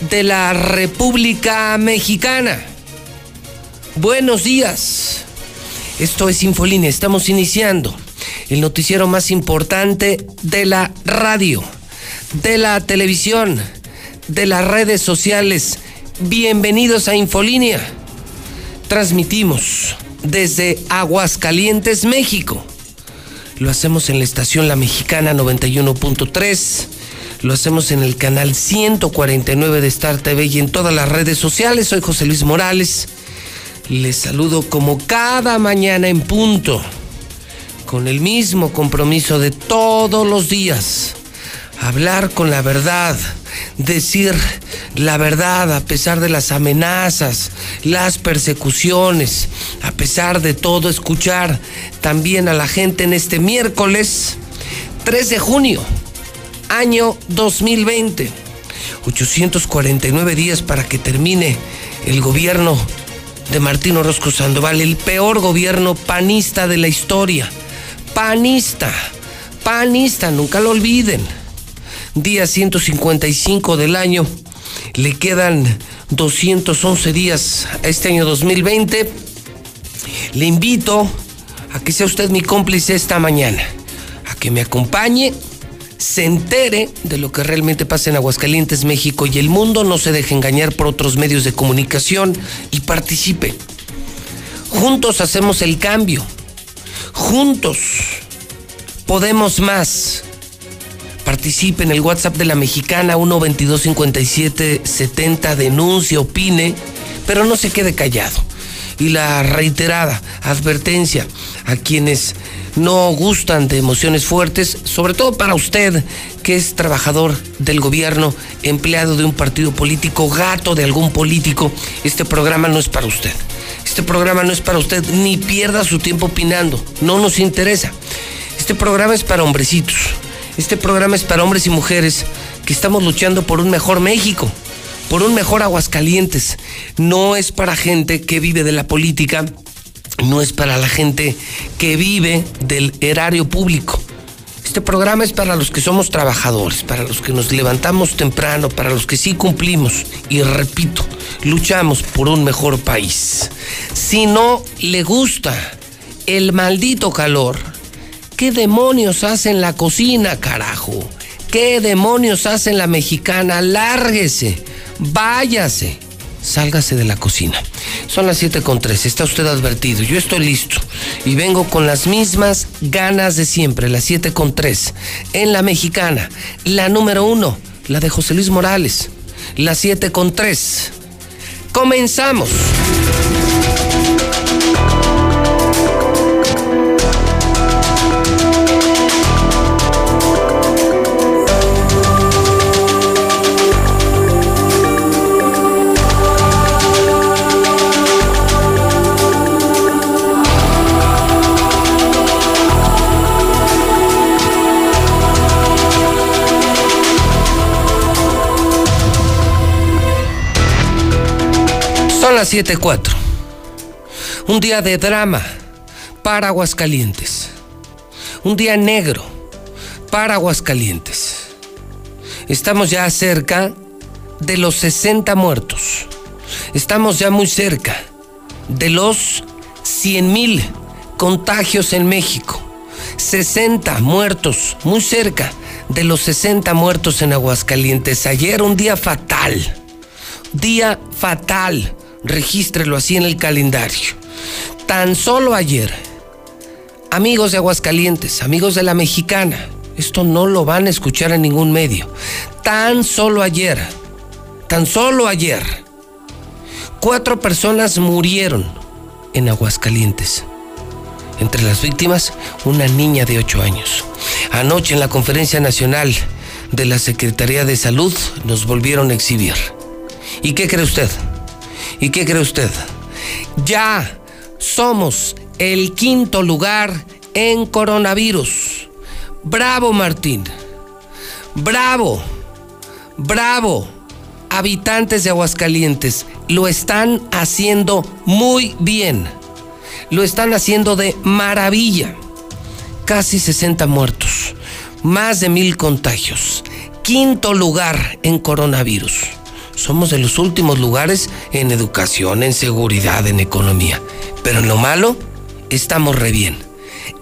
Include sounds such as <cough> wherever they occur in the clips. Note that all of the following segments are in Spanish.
de la República Mexicana. Buenos días. Esto es Infolínea. Estamos iniciando el noticiero más importante de la radio, de la televisión, de las redes sociales. Bienvenidos a Infolínea. Transmitimos desde Aguascalientes, México. Lo hacemos en la estación La Mexicana 91.3 lo hacemos en el canal 149 de Star TV y en todas las redes sociales. Soy José Luis Morales. Les saludo como cada mañana en punto, con el mismo compromiso de todos los días. Hablar con la verdad, decir la verdad a pesar de las amenazas, las persecuciones, a pesar de todo, escuchar también a la gente en este miércoles 3 de junio año 2020. 849 días para que termine el gobierno de Martín Orozco Sandoval, el peor gobierno panista de la historia. Panista, panista, nunca lo olviden. Día 155 del año, le quedan 211 días a este año 2020. Le invito a que sea usted mi cómplice esta mañana, a que me acompañe se entere de lo que realmente pasa en Aguascalientes, México y el mundo, no se deje engañar por otros medios de comunicación y participe. Juntos hacemos el cambio. Juntos podemos más. Participe en el WhatsApp de la mexicana 1225770, denuncia, opine, pero no se quede callado. Y la reiterada advertencia a quienes no gustan de emociones fuertes, sobre todo para usted que es trabajador del gobierno, empleado de un partido político, gato de algún político, este programa no es para usted. Este programa no es para usted, ni pierda su tiempo opinando, no nos interesa. Este programa es para hombrecitos, este programa es para hombres y mujeres que estamos luchando por un mejor México, por un mejor Aguascalientes. No es para gente que vive de la política no es para la gente que vive del erario público. Este programa es para los que somos trabajadores, para los que nos levantamos temprano, para los que sí cumplimos y repito, luchamos por un mejor país. Si no le gusta el maldito calor, ¿qué demonios hace en la cocina, carajo? ¿Qué demonios hace en la mexicana? Lárguese, váyase sálgase de la cocina. Son las 7 con 3, está usted advertido, yo estoy listo y vengo con las mismas ganas de siempre, las 7 con 3, en la mexicana, la número uno, la de José Luis Morales, la 7 con 3. Comenzamos. Las 7.4. Un día de drama para Aguascalientes. Un día negro para Aguascalientes. Estamos ya cerca de los 60 muertos. Estamos ya muy cerca de los 100 mil contagios en México. 60 muertos, muy cerca de los 60 muertos en Aguascalientes. Ayer un día fatal. Día fatal regístrelo así en el calendario. Tan solo ayer, amigos de Aguascalientes, amigos de la Mexicana, esto no lo van a escuchar en ningún medio. Tan solo ayer, tan solo ayer, cuatro personas murieron en Aguascalientes. Entre las víctimas, una niña de ocho años. Anoche en la conferencia nacional de la Secretaría de Salud nos volvieron a exhibir. ¿Y qué cree usted? ¿Y qué cree usted? Ya somos el quinto lugar en coronavirus. Bravo Martín. Bravo. Bravo. Habitantes de Aguascalientes lo están haciendo muy bien. Lo están haciendo de maravilla. Casi 60 muertos. Más de mil contagios. Quinto lugar en coronavirus. Somos de los últimos lugares en educación, en seguridad, en economía. Pero en lo malo, estamos re bien.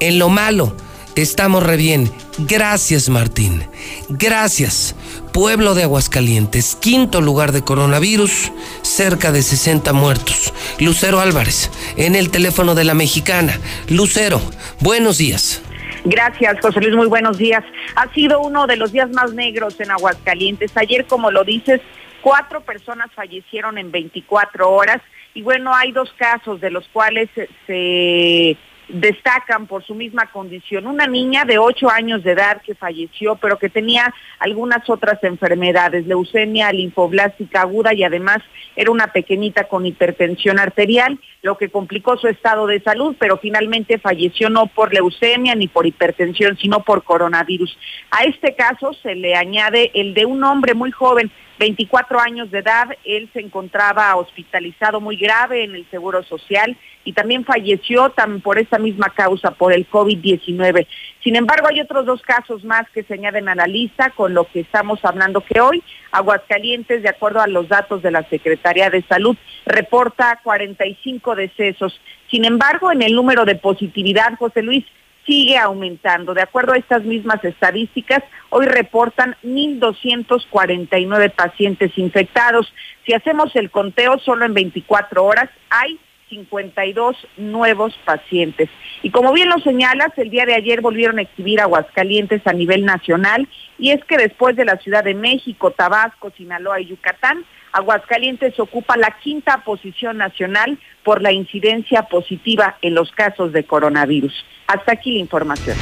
En lo malo, estamos re bien. Gracias, Martín. Gracias. Pueblo de Aguascalientes, quinto lugar de coronavirus, cerca de 60 muertos. Lucero Álvarez, en el teléfono de la mexicana. Lucero, buenos días. Gracias, José Luis, muy buenos días. Ha sido uno de los días más negros en Aguascalientes. Ayer, como lo dices, cuatro personas fallecieron en 24 horas y bueno, hay dos casos de los cuales se destacan por su misma condición. Una niña de 8 años de edad que falleció, pero que tenía algunas otras enfermedades, leucemia linfoblástica aguda y además era una pequeñita con hipertensión arterial, lo que complicó su estado de salud, pero finalmente falleció no por leucemia ni por hipertensión, sino por coronavirus. A este caso se le añade el de un hombre muy joven 24 años de edad, él se encontraba hospitalizado muy grave en el Seguro Social y también falleció por esa misma causa, por el COVID-19. Sin embargo, hay otros dos casos más que se añaden a la lista con lo que estamos hablando que hoy Aguascalientes, de acuerdo a los datos de la Secretaría de Salud, reporta 45 decesos. Sin embargo, en el número de positividad, José Luis, sigue aumentando. De acuerdo a estas mismas estadísticas, hoy reportan 1.249 pacientes infectados. Si hacemos el conteo, solo en 24 horas hay 52 nuevos pacientes. Y como bien lo señalas, el día de ayer volvieron a exhibir Aguascalientes a nivel nacional y es que después de la Ciudad de México, Tabasco, Sinaloa y Yucatán, Aguascalientes ocupa la quinta posición nacional por la incidencia positiva en los casos de coronavirus. Hasta aquí la información.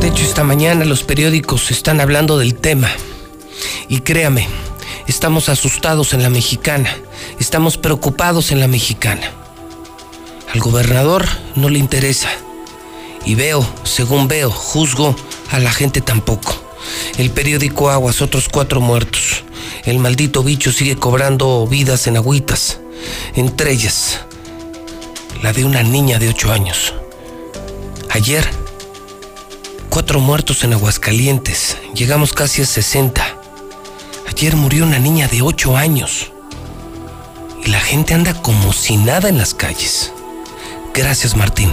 De hecho, esta mañana los periódicos están hablando del tema. Y créame, estamos asustados en la mexicana, estamos preocupados en la mexicana. Al gobernador no le interesa. Y veo, según veo, juzgo a la gente tampoco. El periódico Aguas, otros cuatro muertos. El maldito bicho sigue cobrando vidas en agüitas. Entre ellas, la de una niña de ocho años. Ayer, cuatro muertos en Aguascalientes. Llegamos casi a 60. Ayer murió una niña de ocho años. Y la gente anda como si nada en las calles. Gracias, Martín.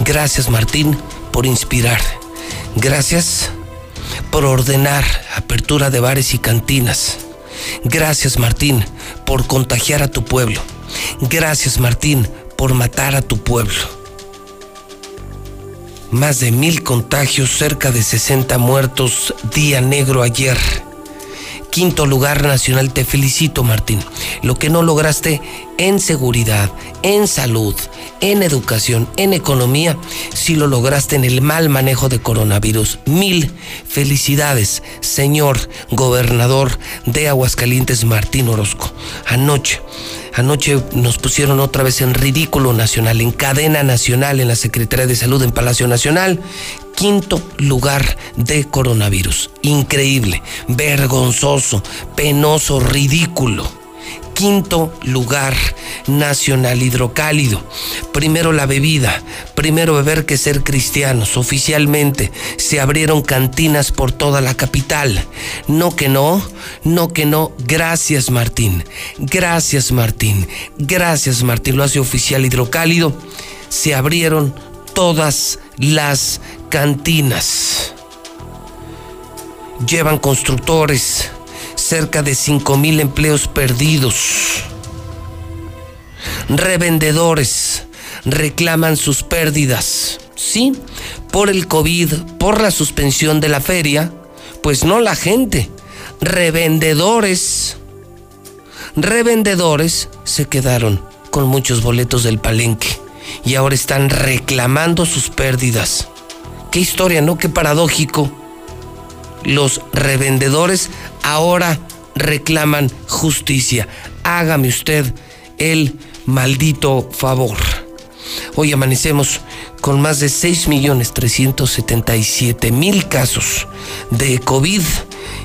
Gracias, Martín, por inspirar. Gracias por ordenar apertura de bares y cantinas. Gracias Martín por contagiar a tu pueblo. Gracias Martín por matar a tu pueblo. Más de mil contagios, cerca de 60 muertos, día negro ayer. Quinto lugar nacional, te felicito Martín. Lo que no lograste en seguridad, en salud, en educación, en economía, si lo lograste en el mal manejo de coronavirus. Mil felicidades, señor gobernador de Aguascalientes, Martín Orozco. Anoche, anoche nos pusieron otra vez en ridículo nacional, en cadena nacional, en la Secretaría de Salud, en Palacio Nacional. Quinto lugar de coronavirus. Increíble, vergonzoso, penoso, ridículo quinto lugar nacional hidrocálido. Primero la bebida, primero beber que ser cristianos. Oficialmente se abrieron cantinas por toda la capital. No que no, no que no. Gracias Martín, gracias Martín, gracias Martín. Lo hace oficial hidrocálido. Se abrieron todas las cantinas. Llevan constructores, cerca de 5 mil empleos perdidos. Revendedores reclaman sus pérdidas, ¿sí? Por el COVID, por la suspensión de la feria, pues no la gente. Revendedores, revendedores se quedaron con muchos boletos del palenque y ahora están reclamando sus pérdidas. Qué historia, ¿no? Qué paradójico. Los revendedores ahora reclaman justicia. Hágame usted el maldito favor. Hoy amanecemos con más de 6.377.000 casos de COVID,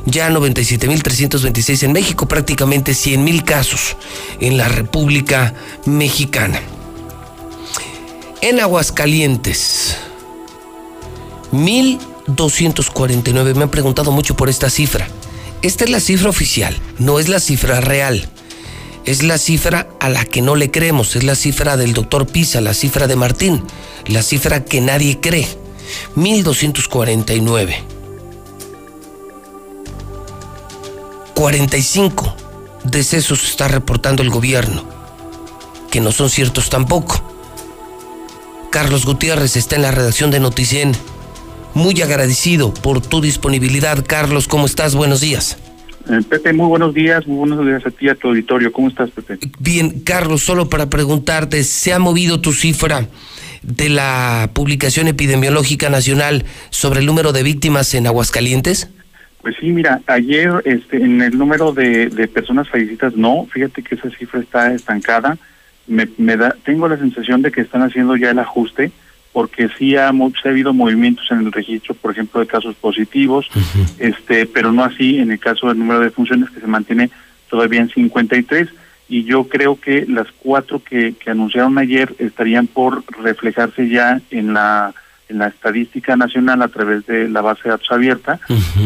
ya 97.326 en México, prácticamente 100.000 casos en la República Mexicana. En Aguascalientes, 1.249, me han preguntado mucho por esta cifra. Esta es la cifra oficial, no es la cifra real es la cifra a la que no le creemos, es la cifra del doctor Pisa, la cifra de Martín, la cifra que nadie cree. 1249. 45 decesos está reportando el gobierno, que no son ciertos tampoco. Carlos Gutiérrez está en la redacción de Noticien. Muy agradecido por tu disponibilidad. Carlos, ¿cómo estás? Buenos días. Eh, Pepe, muy buenos días, muy buenos días a ti, a tu auditorio. ¿Cómo estás, Pepe? Bien, Carlos, solo para preguntarte, ¿se ha movido tu cifra de la publicación epidemiológica nacional sobre el número de víctimas en Aguascalientes? Pues sí, mira, ayer este, en el número de, personas fallecidas no, fíjate que esa cifra está estancada. Me, me da, tengo la sensación de que están haciendo ya el ajuste porque sí ha, ha, habido movimientos en el registro, por ejemplo, de casos positivos, este, pero no así en el caso del número de funciones que se mantiene todavía en 53 y yo creo que las cuatro que, que anunciaron ayer estarían por reflejarse ya en la en la estadística nacional a través de la base de datos abierta.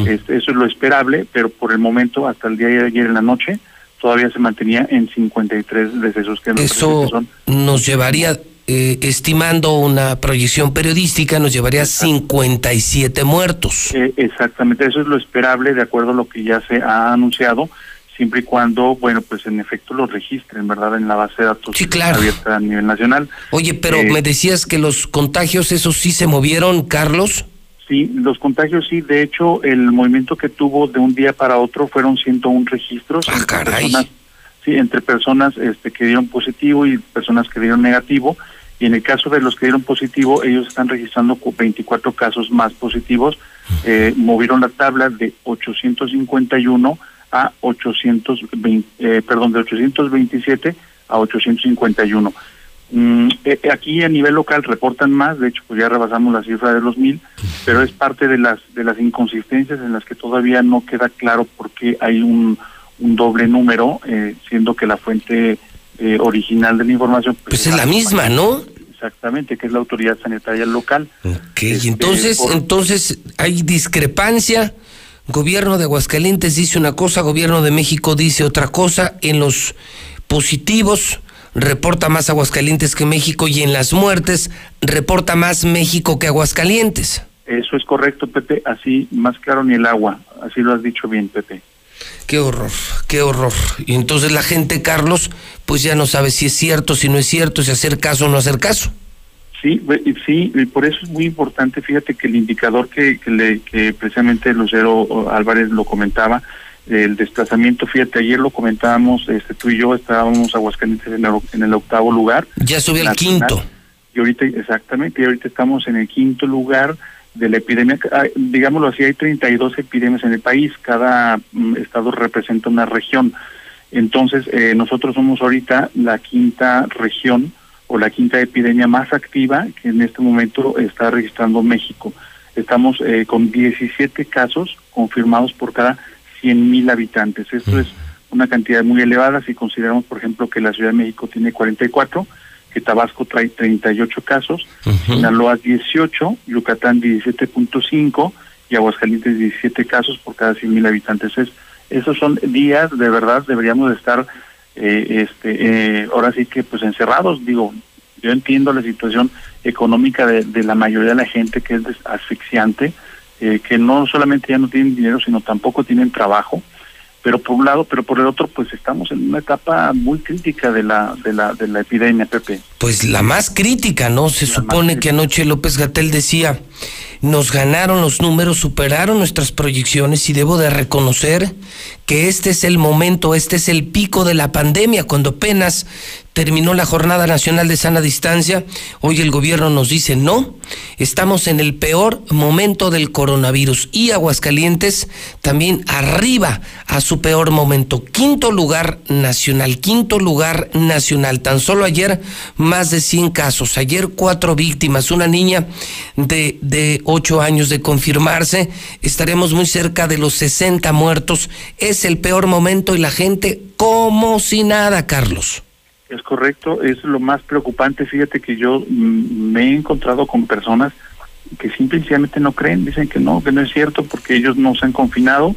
este, eso es lo esperable, pero por el momento, hasta el día de ayer en la noche, todavía se mantenía en 53 decesos que Eso nos llevaría eh, estimando una proyección periodística, nos llevaría a 57 muertos. Eh, exactamente, eso es lo esperable de acuerdo a lo que ya se ha anunciado, siempre y cuando, bueno, pues en efecto lo registren, ¿verdad? En la base de datos sí, claro. abierta a nivel nacional. Oye, pero eh, me decías que los contagios, esos sí se movieron, Carlos. Sí, los contagios sí, de hecho, el movimiento que tuvo de un día para otro fueron 101 registros. Ah, caray. sí, entre personas este, que dieron positivo y personas que dieron negativo y en el caso de los que dieron positivo, ellos están registrando 24 casos más positivos. Eh, movieron la tabla de 851 a 820, eh, perdón, de 827 a 851. Mm, eh, aquí a nivel local reportan más, de hecho pues ya rebasamos la cifra de los mil, pero es parte de las de las inconsistencias en las que todavía no queda claro por qué hay un, un doble número, siendo que la fuente eh, original de la información. Pues, pues es la misma, ¿no? Exactamente, que es la autoridad sanitaria local. Ok, este, entonces, entonces hay discrepancia. Gobierno de Aguascalientes dice una cosa, gobierno de México dice otra cosa. En los positivos reporta más Aguascalientes que México y en las muertes reporta más México que Aguascalientes. Eso es correcto, Pepe, así más claro ni el agua, así lo has dicho bien, Pepe. Qué horror, qué horror. Y entonces la gente, Carlos, pues ya no sabe si es cierto, si no es cierto, si hacer caso o no hacer caso. Sí, sí, y por eso es muy importante, fíjate que el indicador que, que, le, que precisamente Lucero Álvarez lo comentaba, el desplazamiento, fíjate, ayer lo comentábamos, este, tú y yo estábamos Aguascalientes en el, en el octavo lugar. Ya subió al quinto. Y ahorita, exactamente, y ahorita estamos en el quinto lugar de la epidemia, digámoslo así, hay 32 epidemias en el país, cada mm, estado representa una región. Entonces, eh, nosotros somos ahorita la quinta región o la quinta epidemia más activa que en este momento está registrando México. Estamos eh, con 17 casos confirmados por cada 100 mil habitantes. Esto es una cantidad muy elevada si consideramos, por ejemplo, que la Ciudad de México tiene 44 que Tabasco trae 38 casos, Sinaloa 18, Yucatán 17.5 y Aguascalientes 17 casos por cada 100 mil habitantes. Es, esos son días, de verdad, deberíamos de estar, eh, este, eh, ahora sí que pues encerrados, digo, yo entiendo la situación económica de, de la mayoría de la gente que es asfixiante, eh, que no solamente ya no tienen dinero, sino tampoco tienen trabajo pero por un lado, pero por el otro, pues estamos en una etapa muy crítica de la, de la, de la epidemia, Pepe. pues la más crítica, ¿no? Se supone que anoche López Gatel decía, nos ganaron los números, superaron nuestras proyecciones y debo de reconocer que este es el momento, este es el pico de la pandemia, cuando apenas terminó la Jornada Nacional de Sana Distancia, hoy el gobierno nos dice no, estamos en el peor momento del coronavirus y Aguascalientes también arriba a su peor momento, quinto lugar nacional, quinto lugar nacional, tan solo ayer más de 100 casos, ayer cuatro víctimas, una niña de, de 8 años de confirmarse, estaremos muy cerca de los 60 muertos, es el peor momento y la gente como si nada, Carlos. Es correcto, es lo más preocupante. Fíjate que yo mm, me he encontrado con personas que simplemente no creen, dicen que no, que no es cierto porque ellos no se han confinado,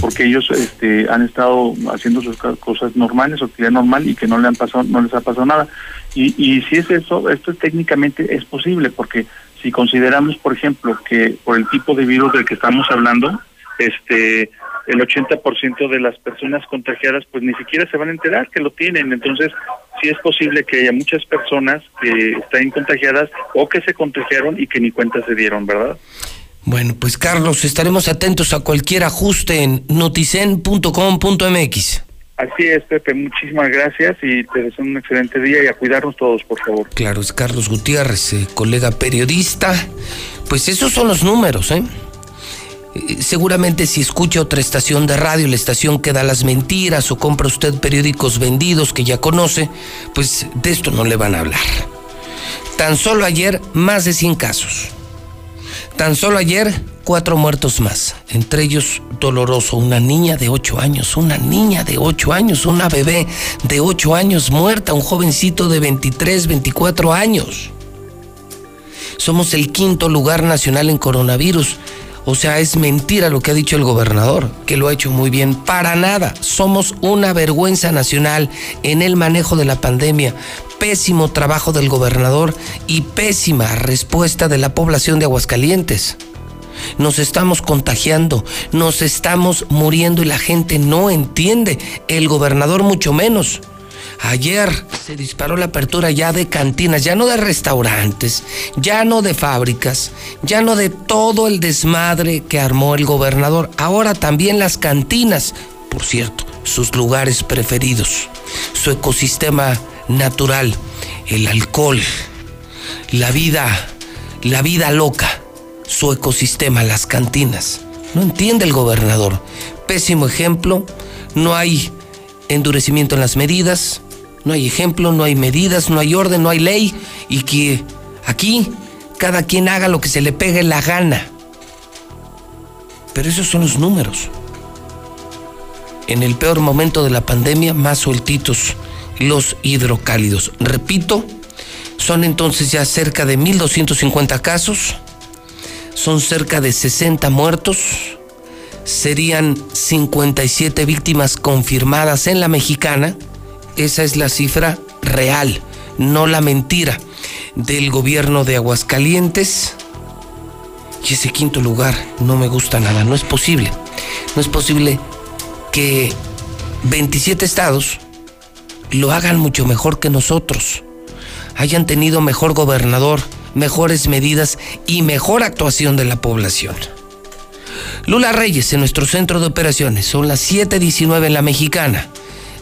porque ellos este, han estado haciendo sus cosas normales, su actividad normal y que no le han pasado, no les ha pasado nada. Y, y si es eso, esto técnicamente es posible porque si consideramos, por ejemplo, que por el tipo de virus del que estamos hablando, este el 80% de las personas contagiadas pues ni siquiera se van a enterar que lo tienen. Entonces, sí es posible que haya muchas personas que estén contagiadas o que se contagiaron y que ni cuenta se dieron, ¿verdad? Bueno, pues Carlos, estaremos atentos a cualquier ajuste en noticen.com.mx. Así es, Pepe, muchísimas gracias y te deseo un excelente día y a cuidarnos todos, por favor. Claro, es Carlos Gutiérrez, eh, colega periodista. Pues esos son los números, ¿eh? Seguramente si escucha otra estación de radio, la estación que da las mentiras o compra usted periódicos vendidos que ya conoce, pues de esto no le van a hablar. Tan solo ayer, más de 100 casos. Tan solo ayer, cuatro muertos más. Entre ellos, doloroso, una niña de 8 años, una niña de 8 años, una bebé de 8 años muerta, un jovencito de 23, 24 años. Somos el quinto lugar nacional en coronavirus. O sea, es mentira lo que ha dicho el gobernador, que lo ha hecho muy bien. Para nada. Somos una vergüenza nacional en el manejo de la pandemia. Pésimo trabajo del gobernador y pésima respuesta de la población de Aguascalientes. Nos estamos contagiando, nos estamos muriendo y la gente no entiende. El gobernador mucho menos. Ayer se disparó la apertura ya de cantinas, ya no de restaurantes, ya no de fábricas, ya no de todo el desmadre que armó el gobernador. Ahora también las cantinas, por cierto, sus lugares preferidos, su ecosistema natural, el alcohol, la vida, la vida loca, su ecosistema, las cantinas. No entiende el gobernador. Pésimo ejemplo, no hay endurecimiento en las medidas, no hay ejemplo, no hay medidas, no hay orden, no hay ley y que aquí cada quien haga lo que se le pegue la gana. Pero esos son los números. En el peor momento de la pandemia, más sueltitos los hidrocálidos. Repito, son entonces ya cerca de 1.250 casos, son cerca de 60 muertos, serían 57 víctimas confirmadas en la mexicana esa es la cifra real, no la mentira del gobierno de Aguascalientes. Y ese quinto lugar no me gusta nada, no es posible. No es posible que 27 estados lo hagan mucho mejor que nosotros. Hayan tenido mejor gobernador, mejores medidas y mejor actuación de la población. Lula Reyes en nuestro centro de operaciones. Son las 7:19 en la mexicana.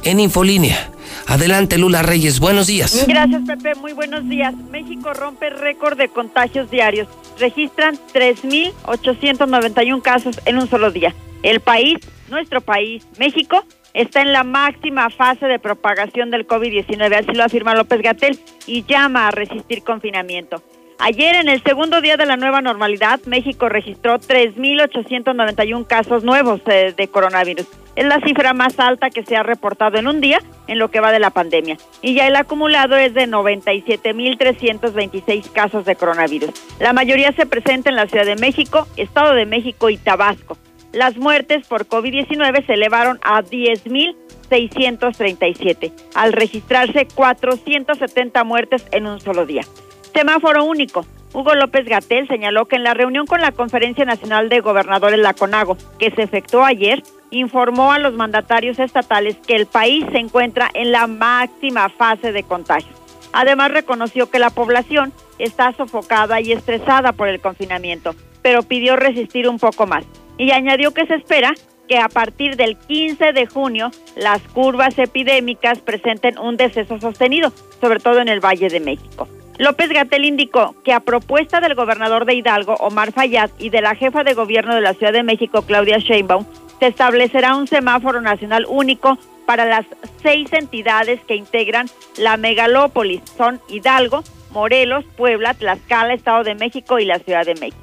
En Infolínea Adelante, Lula Reyes, buenos días. Gracias, Pepe, muy buenos días. México rompe récord de contagios diarios. Registran 3.891 casos en un solo día. El país, nuestro país, México, está en la máxima fase de propagación del COVID-19, así lo afirma López Gatel, y llama a resistir confinamiento. Ayer, en el segundo día de la nueva normalidad, México registró 3.891 casos nuevos de, de, coronavirus. Es la cifra más alta que se ha reportado en un día en lo que va de la pandemia. Y ya el acumulado es de 97.326 casos de coronavirus. La mayoría se presenta en la Ciudad de México, Estado de México y Tabasco. Las muertes por COVID-19 se elevaron a 10.637, al registrarse 470 muertes en un solo día. Semáforo único. Hugo López Gatel señaló que en la reunión con la Conferencia Nacional de Gobernadores, la CONAGO, que se efectuó ayer, informó a los mandatarios estatales que el país se encuentra en la máxima fase de contagio. Además reconoció que la población está sofocada y estresada por el confinamiento, pero pidió resistir un poco más. Y añadió que se espera que a partir del 15 de junio las curvas epidémicas presenten un deceso sostenido, sobre todo en el Valle de México. López Gatel indicó que a propuesta del gobernador de Hidalgo, Omar Fayad, y de la jefa de gobierno de la Ciudad de México, Claudia Sheinbaum, se establecerá un semáforo nacional único para las seis entidades que integran la megalópolis. Son Hidalgo, Morelos, Puebla, Tlaxcala, Estado de México y la Ciudad de México.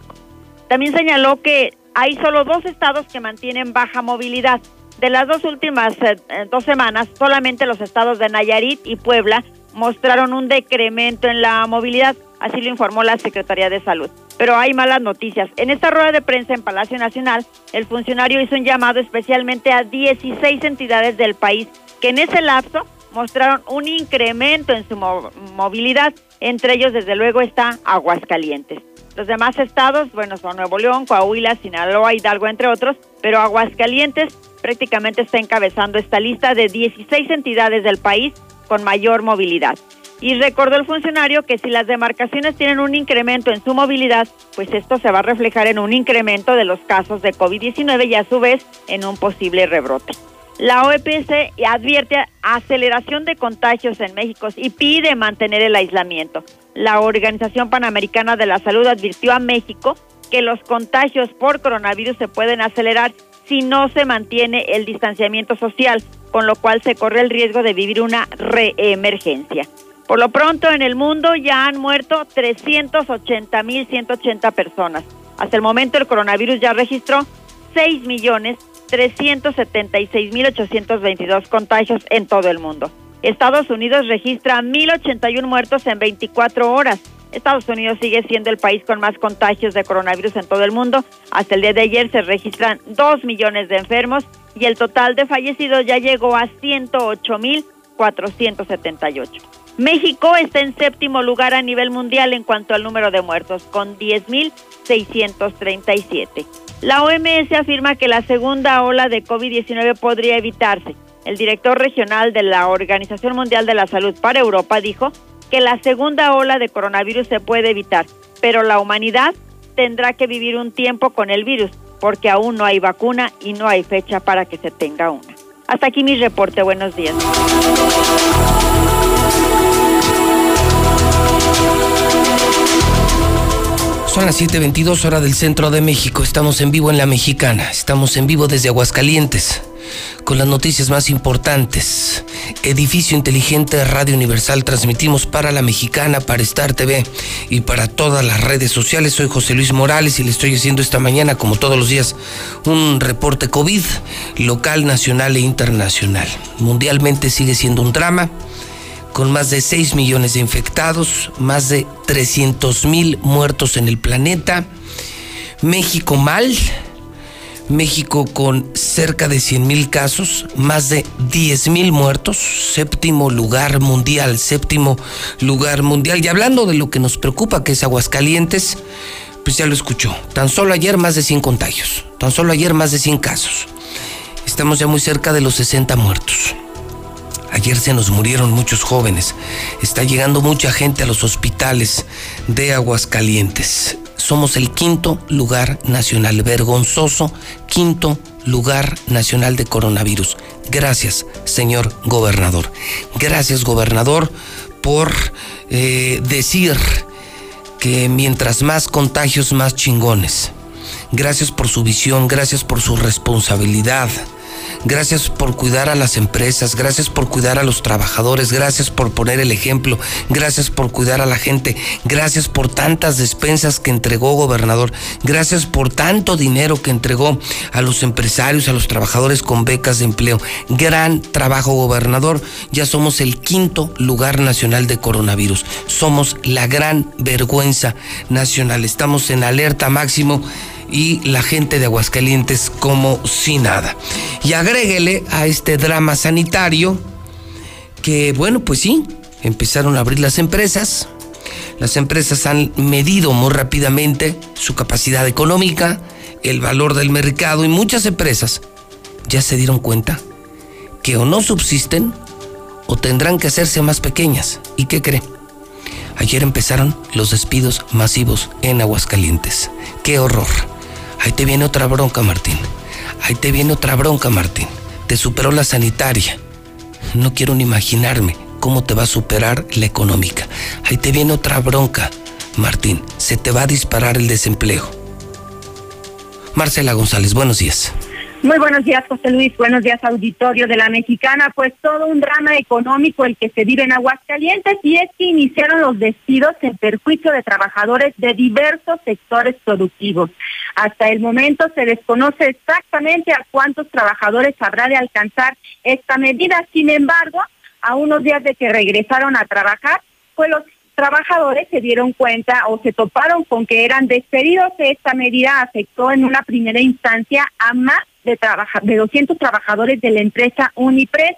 También señaló que hay solo dos estados que mantienen baja movilidad. De las dos últimas eh, dos semanas, solamente los estados de Nayarit y Puebla mostraron un decremento en la movilidad, así lo informó la Secretaría de Salud. Pero hay malas noticias. En esta rueda de prensa en Palacio Nacional, el funcionario hizo un llamado especialmente a 16 entidades del país que en ese lapso mostraron un incremento en su movilidad. Entre ellos, desde luego, está Aguascalientes. Los demás estados, bueno, son Nuevo León, Coahuila, Sinaloa, Hidalgo, entre otros, pero Aguascalientes prácticamente está encabezando esta lista de 16 entidades del país con mayor movilidad. Y recordó el funcionario que si las demarcaciones tienen un incremento en su movilidad, pues esto se va a reflejar en un incremento de los casos de COVID-19 y a su vez en un posible rebrote. La OEPS advierte aceleración de contagios en México y pide mantener el aislamiento. La Organización Panamericana de la Salud advirtió a México que los contagios por coronavirus se pueden acelerar si no se mantiene el distanciamiento social, con lo cual se corre el riesgo de vivir una reemergencia. Por lo pronto, en el mundo ya han muerto 380.180 personas. Hasta el momento, el coronavirus ya registró 6 millones 376.822 contagios en todo el mundo. Estados Unidos registra 1.081 muertos en 24 horas. Estados Unidos sigue siendo el país con más contagios de coronavirus en todo el mundo. Hasta el día de ayer se registran 2 millones de enfermos y el total de fallecidos ya llegó a 108.478. México está en séptimo lugar a nivel mundial en cuanto al número de muertos, con 10.637. La OMS afirma que la segunda ola de COVID-19 podría evitarse. El director regional de la Organización Mundial de la Salud para Europa dijo que la segunda ola de coronavirus se puede evitar, pero la humanidad tendrá que vivir un tiempo con el virus, porque aún no hay vacuna y no hay fecha para que se tenga una. Hasta aquí mi reporte. Buenos días. Son las 7:22 hora del centro de México. Estamos en vivo en La Mexicana. Estamos en vivo desde Aguascalientes con las noticias más importantes. Edificio Inteligente Radio Universal transmitimos para La Mexicana, para Star TV y para todas las redes sociales. Soy José Luis Morales y le estoy haciendo esta mañana, como todos los días, un reporte COVID local, nacional e internacional. Mundialmente sigue siendo un drama con más de 6 millones de infectados, más de 300 mil muertos en el planeta. México mal, México con cerca de 100 mil casos, más de 10 mil muertos, séptimo lugar mundial, séptimo lugar mundial. Y hablando de lo que nos preocupa, que es Aguascalientes, pues ya lo escuchó. Tan solo ayer más de 100 contagios, tan solo ayer más de 100 casos. Estamos ya muy cerca de los 60 muertos. Ayer se nos murieron muchos jóvenes. Está llegando mucha gente a los hospitales de Aguascalientes. Somos el quinto lugar nacional, vergonzoso quinto lugar nacional de coronavirus. Gracias, señor gobernador. Gracias, gobernador, por eh, decir que mientras más contagios, más chingones. Gracias por su visión, gracias por su responsabilidad. Gracias por cuidar a las empresas, gracias por cuidar a los trabajadores, gracias por poner el ejemplo, gracias por cuidar a la gente, gracias por tantas despensas que entregó gobernador, gracias por tanto dinero que entregó a los empresarios, a los trabajadores con becas de empleo. Gran trabajo gobernador, ya somos el quinto lugar nacional de coronavirus, somos la gran vergüenza nacional, estamos en alerta máximo y la gente de Aguascalientes como si nada. Y agréguele a este drama sanitario que, bueno, pues sí, empezaron a abrir las empresas. Las empresas han medido muy rápidamente su capacidad económica, el valor del mercado y muchas empresas ya se dieron cuenta que o no subsisten o tendrán que hacerse más pequeñas. ¿Y qué cree? Ayer empezaron los despidos masivos en Aguascalientes. ¡Qué horror! Ahí te viene otra bronca, Martín. Ahí te viene otra bronca, Martín. Te superó la sanitaria. No quiero ni imaginarme cómo te va a superar la económica. Ahí te viene otra bronca, Martín. Se te va a disparar el desempleo. Marcela González, buenos días. Muy buenos días, José Luis. Buenos días, auditorio de la Mexicana. Pues todo un drama económico el que se vive en Aguascalientes y es que iniciaron los despidos en perjuicio de trabajadores de diversos sectores productivos. Hasta el momento se desconoce exactamente a cuántos trabajadores habrá de alcanzar esta medida. Sin embargo, a unos días de que regresaron a trabajar, pues los trabajadores se dieron cuenta o se toparon con que eran despedidos. Esta medida afectó en una primera instancia a más de, de 200 trabajadores de la empresa Unipres.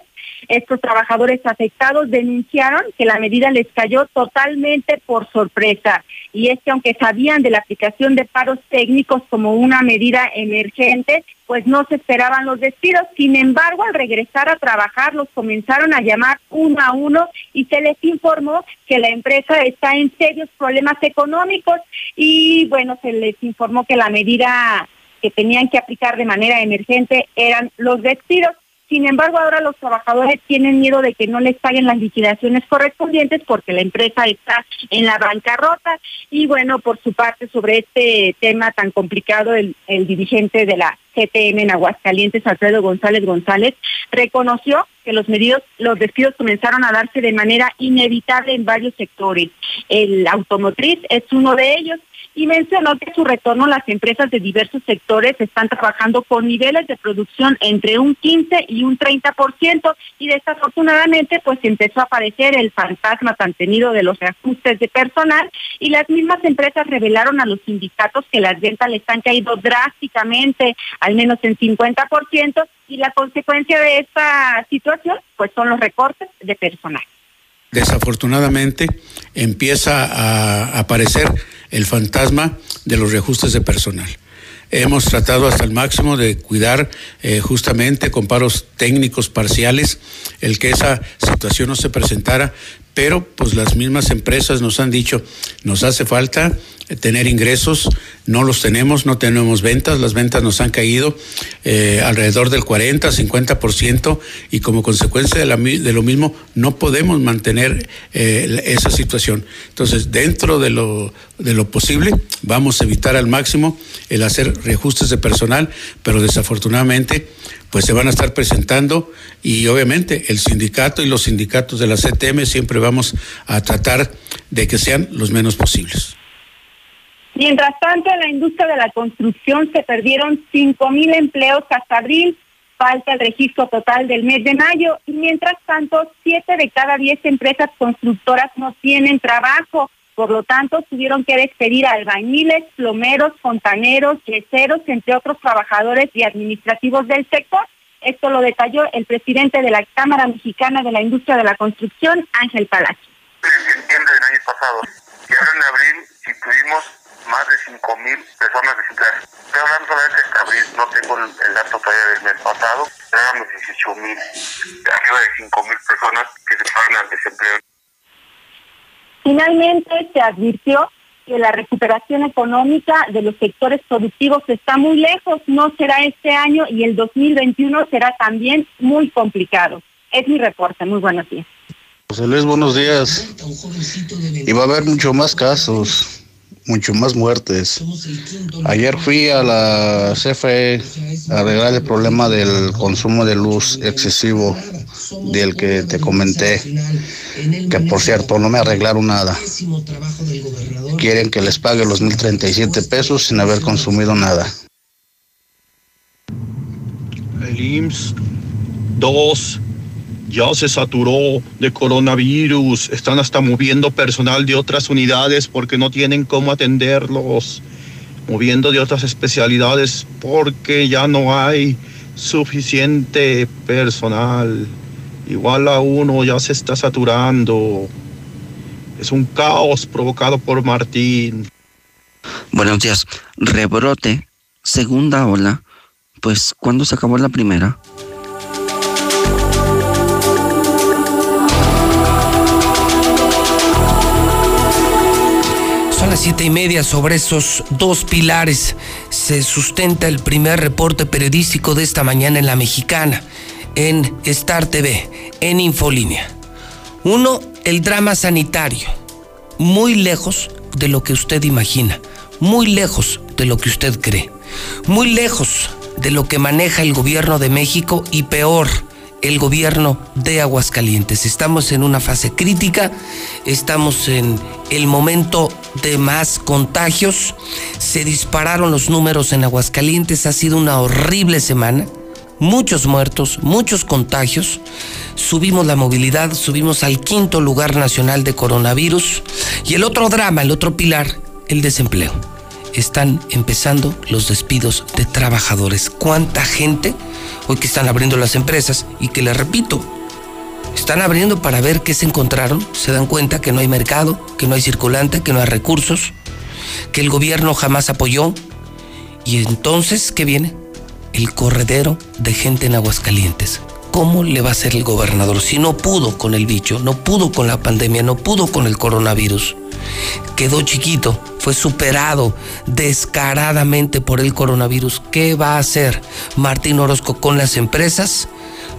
Estos trabajadores afectados denunciaron que la medida les cayó totalmente por sorpresa. Y es que aunque sabían de la aplicación de paros técnicos como una medida emergente, pues no se esperaban los despidos. Sin embargo, al regresar a trabajar, los comenzaron a llamar uno a uno y se les informó que la empresa está en serios problemas económicos y bueno, se les informó que la medida que tenían que aplicar de manera emergente eran los despidos. Sin embargo, ahora los trabajadores tienen miedo de que no les paguen las liquidaciones correspondientes porque la empresa está en la bancarrota. Y bueno, por su parte, sobre este tema tan complicado, el, el dirigente de la CTM en Aguascalientes, Alfredo González González, reconoció que los medios, los despidos comenzaron a darse de manera inevitable en varios sectores. El automotriz es uno de ellos y mencionó que su retorno las empresas de diversos sectores están trabajando con niveles de producción entre un 15 y un 30% y desafortunadamente pues empezó a aparecer el fantasma tan tenido de los ajustes de personal. Y las mismas empresas revelaron a los sindicatos que las ventas les han caído drásticamente, al menos en 50% y la consecuencia de esta situación pues son los recortes de personal desafortunadamente empieza a aparecer el fantasma de los reajustes de personal. Hemos tratado hasta el máximo de cuidar eh, justamente con paros técnicos parciales el que esa situación no se presentara, pero pues las mismas empresas nos han dicho, nos hace falta tener ingresos, no los tenemos, no tenemos ventas, las ventas nos han caído eh, alrededor del 40, 50% y como consecuencia de, la, de, lo mismo no podemos mantener eh, esa situación. Entonces, dentro de lo, de lo posible, vamos a evitar al máximo el hacer reajustes de personal, pero desafortunadamente pues se van a estar presentando y obviamente el sindicato y los sindicatos de la CTM siempre vamos a tratar de que sean los menos posibles. Mientras tanto, en la industria de la construcción se perdieron 5 mil empleos hasta abril, falta el registro total del mes de mayo y mientras tanto, 7 de cada 10 empresas constructoras no tienen trabajo. Por lo tanto, tuvieron que despedir a albañiles, plomeros, fontaneros, yeseros, entre otros trabajadores y administrativos del sector. Esto lo detalló el presidente de la Cámara Mexicana de la Industria de la Construcción, Ángel Palacio. En septiembre del año pasado y ahora en abril si más de 5 mil personas desempleadas. Estoy hablando solamente de abril, no tengo el, dato todavía del mes pasado, éramos 18 mil, arriba de 5 mil personas que se pagan al desempleo. Finalmente se advirtió que la recuperación económica de los sectores productivos está muy lejos, no será este año y el 2021 será también muy complicado. Es mi reporte, muy buenos días. José Luis, buenos días. Y va a haber mucho más casos mucho más muertes. Ayer fui a la CFE a arreglar el problema del consumo de luz excesivo del que te comenté, que por cierto no me arreglaron nada. Quieren que les pague los 1.037 pesos sin haber consumido nada. El IMSS 2 ya se saturó de coronavirus, están hasta moviendo personal de otras unidades porque no tienen cómo atenderlos, moviendo de otras especialidades porque ya no hay suficiente personal. Igual a uno ya se está saturando. Es un caos provocado por Martín. Buenos días. Rebrote, segunda ola. Pues, ¿cuándo se acabó la primera? Siete y media sobre esos dos pilares. Se sustenta el primer reporte periodístico de esta mañana en La Mexicana, en Star TV, en Infolínea. Uno, el drama sanitario, muy lejos de lo que usted imagina, muy lejos de lo que usted cree, muy lejos de lo que maneja el gobierno de México y peor, el gobierno de Aguascalientes. Estamos en una fase crítica, estamos en el momento de más contagios, se dispararon los números en Aguascalientes, ha sido una horrible semana, muchos muertos, muchos contagios, subimos la movilidad, subimos al quinto lugar nacional de coronavirus y el otro drama, el otro pilar, el desempleo. Están empezando los despidos de trabajadores. ¿Cuánta gente? hoy que están abriendo las empresas y que les repito, están abriendo para ver qué se encontraron, se dan cuenta que no hay mercado, que no hay circulante, que no hay recursos, que el gobierno jamás apoyó. Y entonces, ¿qué viene? El corredero de gente en Aguascalientes. ¿Cómo le va a hacer el gobernador si no pudo con el bicho, no pudo con la pandemia, no pudo con el coronavirus? Quedó chiquito, fue superado descaradamente por el coronavirus. ¿Qué va a hacer Martín Orozco con las empresas?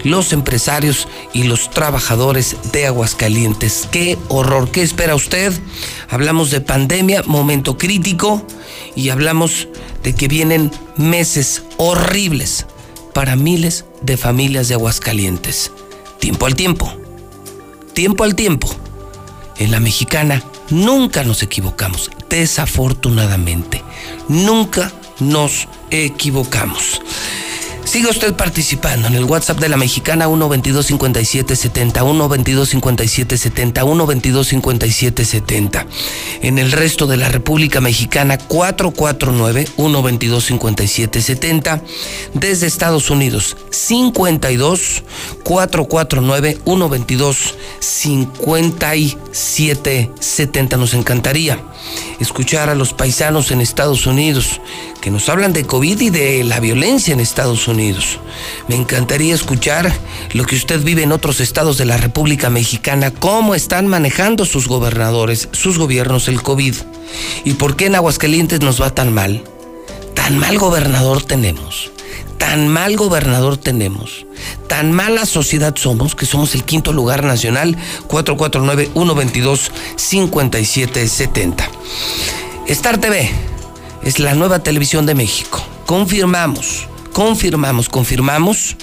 los empresarios y los trabajadores de Aguascalientes. Qué horror, ¿qué espera usted? Hablamos de pandemia, momento crítico, y hablamos de que vienen meses horribles para miles de familias de Aguascalientes. Tiempo al tiempo, tiempo al tiempo. En la mexicana nunca nos equivocamos, desafortunadamente. Nunca nos equivocamos. Siga usted participando en el WhatsApp de la mexicana 1225770, 1225770, 1225770. En el resto de la República Mexicana 449-1225770. Desde Estados Unidos 52 449 122 5770. Nos encantaría escuchar a los paisanos en Estados Unidos que nos hablan de COVID y de la violencia en Estados Unidos. Me encantaría escuchar lo que usted vive en otros estados de la República Mexicana, cómo están manejando sus gobernadores, sus gobiernos el COVID y por qué en Aguascalientes nos va tan mal. Tan mal gobernador tenemos tan mal gobernador tenemos, tan mala sociedad somos, que somos el quinto lugar nacional, 449-122-5770. Star TV es la nueva televisión de México. Confirmamos, confirmamos, confirmamos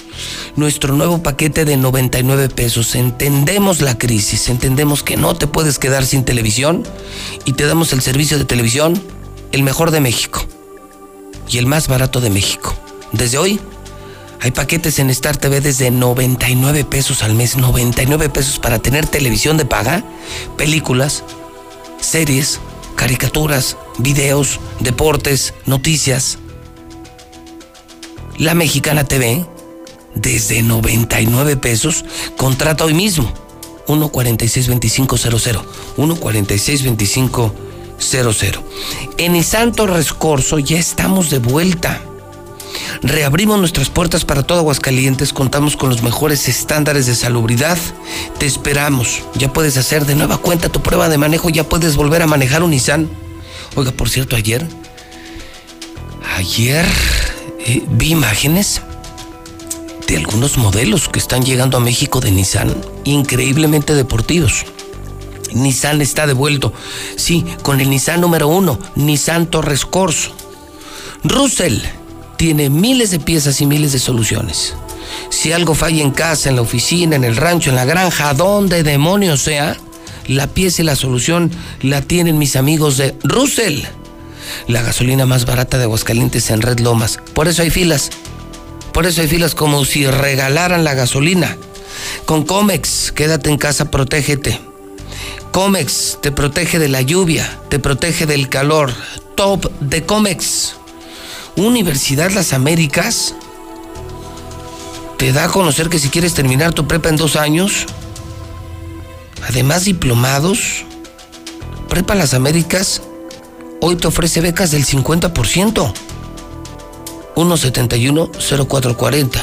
nuestro nuevo paquete de 99 pesos. Entendemos la crisis, entendemos que no te puedes quedar sin televisión y te damos el servicio de televisión, el mejor de México y el más barato de México. Desde hoy hay paquetes en Star TV desde 99 pesos al mes, 99 pesos para tener televisión de paga, películas, series, caricaturas, videos, deportes, noticias. La Mexicana TV, desde 99 pesos, contrata hoy mismo 1462500, 1462500. En Santo Rescorso ya estamos de vuelta. Reabrimos nuestras puertas para todo Aguascalientes, contamos con los mejores estándares de salubridad. Te esperamos. Ya puedes hacer de nueva cuenta tu prueba de manejo, ya puedes volver a manejar un Nissan. Oiga, por cierto, ayer, ayer eh, vi imágenes de algunos modelos que están llegando a México de Nissan, increíblemente deportivos. Nissan está devuelto, sí, con el Nissan número uno, Nissan Torres Corso. Russell tiene miles de piezas y miles de soluciones. Si algo falla en casa, en la oficina, en el rancho, en la granja, donde demonios sea, la pieza y la solución la tienen mis amigos de Russell. La gasolina más barata de Aguascalientes en Red Lomas. Por eso hay filas. Por eso hay filas como si regalaran la gasolina. Con Comex, quédate en casa, protégete. Comex te protege de la lluvia, te protege del calor. Top de Comex. Universidad Las Américas te da a conocer que si quieres terminar tu prepa en dos años, además diplomados, Prepa Las Américas hoy te ofrece becas del 50%. 171-0440.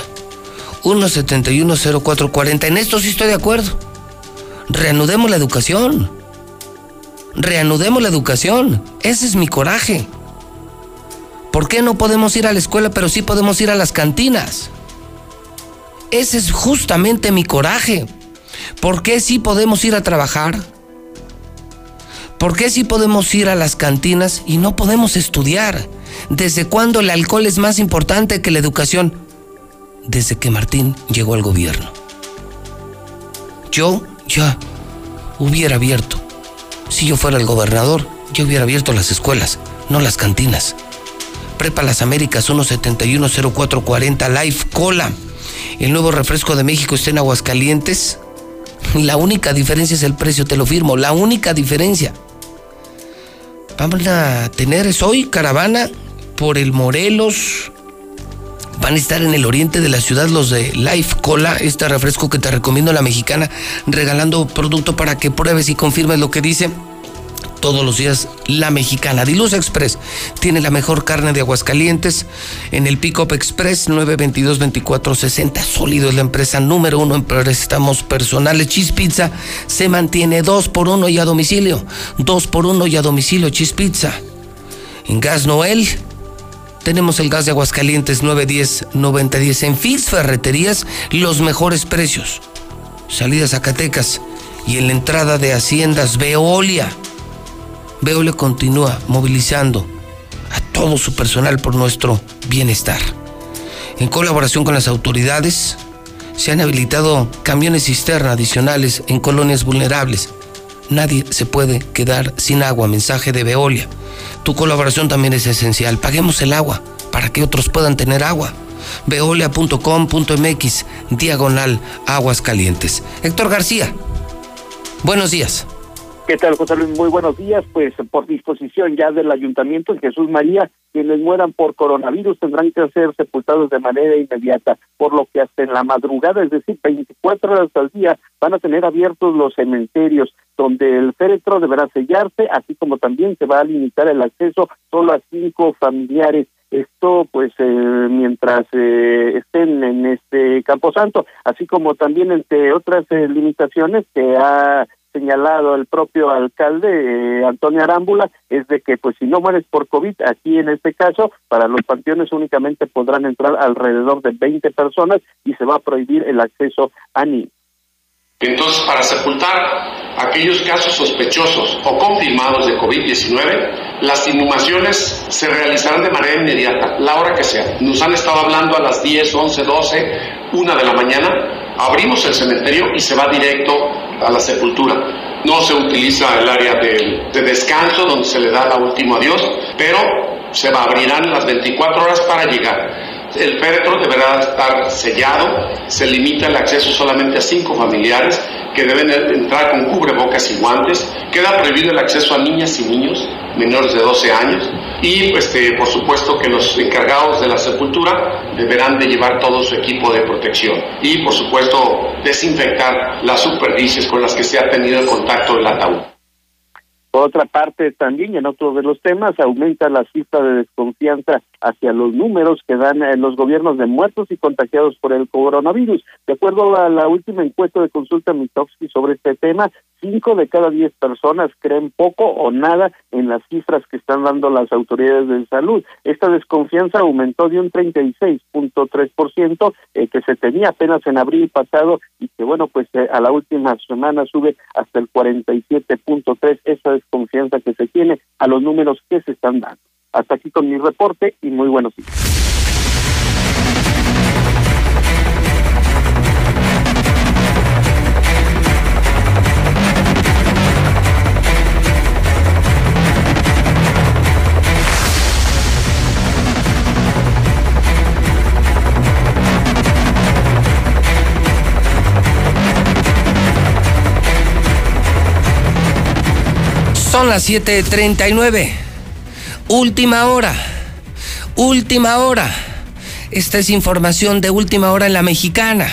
171-0440. En esto sí estoy de acuerdo. Reanudemos la educación. reanudemos la educación. Ese es mi coraje. ¿Por qué no podemos ir a la escuela pero sí podemos ir a las cantinas? Ese es justamente mi coraje. ¿Por qué sí podemos ir a trabajar? ¿Por qué sí podemos ir a las cantinas y no podemos estudiar? ¿Desde cuándo el alcohol es más importante que la educación? Desde que Martín llegó al gobierno. Yo ya hubiera abierto. Si yo fuera el gobernador, yo hubiera abierto las escuelas, no las cantinas. Prepa Las Américas 1710440 Life Cola. El nuevo refresco de México está en Aguascalientes. La única diferencia es el precio, te lo firmo. La única diferencia. Vamos a tener hoy caravana por el Morelos. Van a estar en el oriente de la ciudad los de Life Cola, este refresco que te recomiendo la mexicana, regalando producto para que pruebes y confirmes lo que dice todos los días la mexicana. Diluz Express tiene la mejor carne de Aguascalientes en el Pickup Express 922-2460. Sólido es la empresa número uno en préstamos personales. Cheese Pizza se mantiene dos por uno y a domicilio. Dos por uno y a domicilio Cheese Pizza. En Gas Noel tenemos el gas de Aguascalientes 910-9010. En Fix Ferreterías los mejores precios. Salida Zacatecas y en la entrada de Haciendas Veolia Veole continúa movilizando a todo su personal por nuestro bienestar. En colaboración con las autoridades, se han habilitado camiones cisterna adicionales en colonias vulnerables. Nadie se puede quedar sin agua. Mensaje de Veolia. Tu colaboración también es esencial. Paguemos el agua para que otros puedan tener agua. Veolia.com.mx, diagonal aguas calientes. Héctor García, buenos días. ¿Qué tal, José Luis? Muy buenos días. Pues por disposición ya del Ayuntamiento en Jesús María, quienes mueran por coronavirus tendrán que ser sepultados de manera inmediata, por lo que hasta en la madrugada, es decir, 24 horas al día, van a tener abiertos los cementerios, donde el féretro deberá sellarse, así como también se va a limitar el acceso solo a cinco familiares. Esto, pues, eh, mientras eh, estén en este Camposanto, así como también entre otras eh, limitaciones que ha señalado el propio alcalde eh, Antonio Arámbula es de que pues si no mueres por COVID, aquí en este caso, para los panteones únicamente podrán entrar alrededor de 20 personas y se va a prohibir el acceso a niños. Entonces, para sepultar aquellos casos sospechosos o confirmados de COVID-19, las inhumaciones se realizarán de manera inmediata, la hora que sea. Nos han estado hablando a las 10, 11, 12, 1 de la mañana. Abrimos el cementerio y se va directo a la sepultura. No se utiliza el área de, de descanso donde se le da la última adiós, pero se abrirán las 24 horas para llegar. El féretro deberá estar sellado, se limita el acceso solamente a cinco familiares que deben entrar con cubrebocas y guantes, queda prohibido el acceso a niñas y niños menores de 12 años. Y este, por supuesto que los encargados de la sepultura deberán de llevar todo su equipo de protección. Y por supuesto desinfectar las superficies con las que se ha tenido el contacto del ataúd. Por otra parte, también en otro de los temas, aumenta la cifra de desconfianza hacia los números que dan eh, los gobiernos de muertos y contagiados por el coronavirus. De acuerdo a la última encuesta de consulta Mitowski sobre este tema, cinco de cada diez personas creen poco o nada en las cifras que están dando las autoridades de salud. Esta desconfianza aumentó de un 36.3% eh, que se tenía apenas en abril pasado y que bueno, pues eh, a la última semana sube hasta el 47.3 esa desconfianza que se tiene a los números que se están dando. Hasta aquí con mi reporte y muy buenos días. Son las 7:39. Última hora. Última hora. Esta es información de última hora en la mexicana.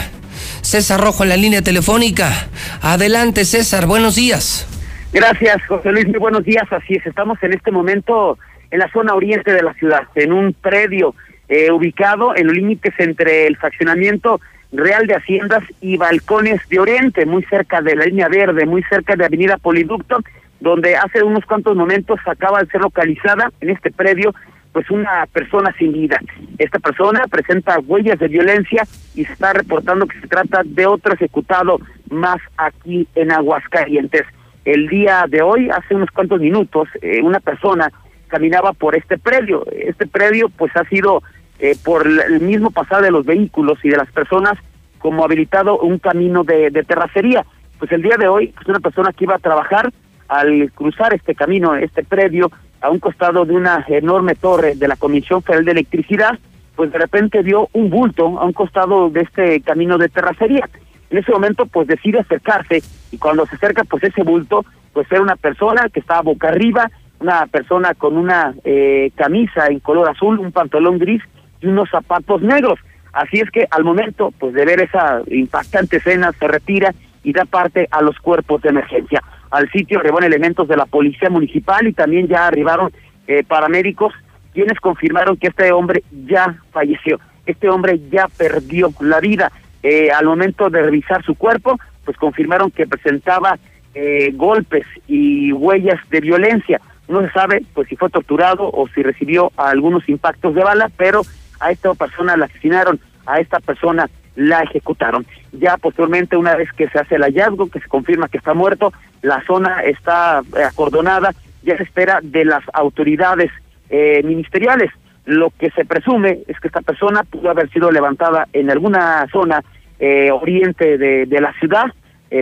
César Rojo en la línea telefónica. Adelante, César, buenos días. Gracias, José Luis, muy buenos días. Así es, estamos en este momento en la zona oriente de la ciudad, en un predio eh, ubicado en los límites entre el fraccionamiento Real de Haciendas y Balcones de Oriente, muy cerca de la línea verde, muy cerca de Avenida Poliducto donde hace unos cuantos momentos acaba de ser localizada en este predio pues una persona sin vida. Esta persona presenta huellas de violencia y está reportando que se trata de otro ejecutado más aquí en Aguascalientes. El día de hoy, hace unos cuantos minutos, eh, una persona caminaba por este predio. Este predio pues ha sido eh, por el mismo pasado de los vehículos y de las personas como habilitado un camino de, de terracería. Pues el día de hoy, pues una persona que iba a trabajar al cruzar este camino, este predio, a un costado de una enorme torre de la Comisión Federal de Electricidad, pues de repente vio un bulto a un costado de este camino de terracería. En ese momento, pues decide acercarse y cuando se acerca, pues ese bulto, pues era una persona que estaba boca arriba, una persona con una eh, camisa en color azul, un pantalón gris y unos zapatos negros. Así es que al momento, pues de ver esa impactante escena, se retira y da parte a los cuerpos de emergencia al sitio arribaron elementos de la policía municipal y también ya arribaron eh, paramédicos quienes confirmaron que este hombre ya falleció, este hombre ya perdió la vida. Eh, al momento de revisar su cuerpo, pues confirmaron que presentaba eh, golpes y huellas de violencia. No se sabe pues si fue torturado o si recibió algunos impactos de bala, pero a esta persona la asesinaron, a esta persona la ejecutaron. Ya posteriormente, una vez que se hace el hallazgo, que se confirma que está muerto, la zona está eh, acordonada, ya se espera de las autoridades eh, ministeriales. Lo que se presume es que esta persona pudo haber sido levantada en alguna zona eh, oriente de, de, la ciudad,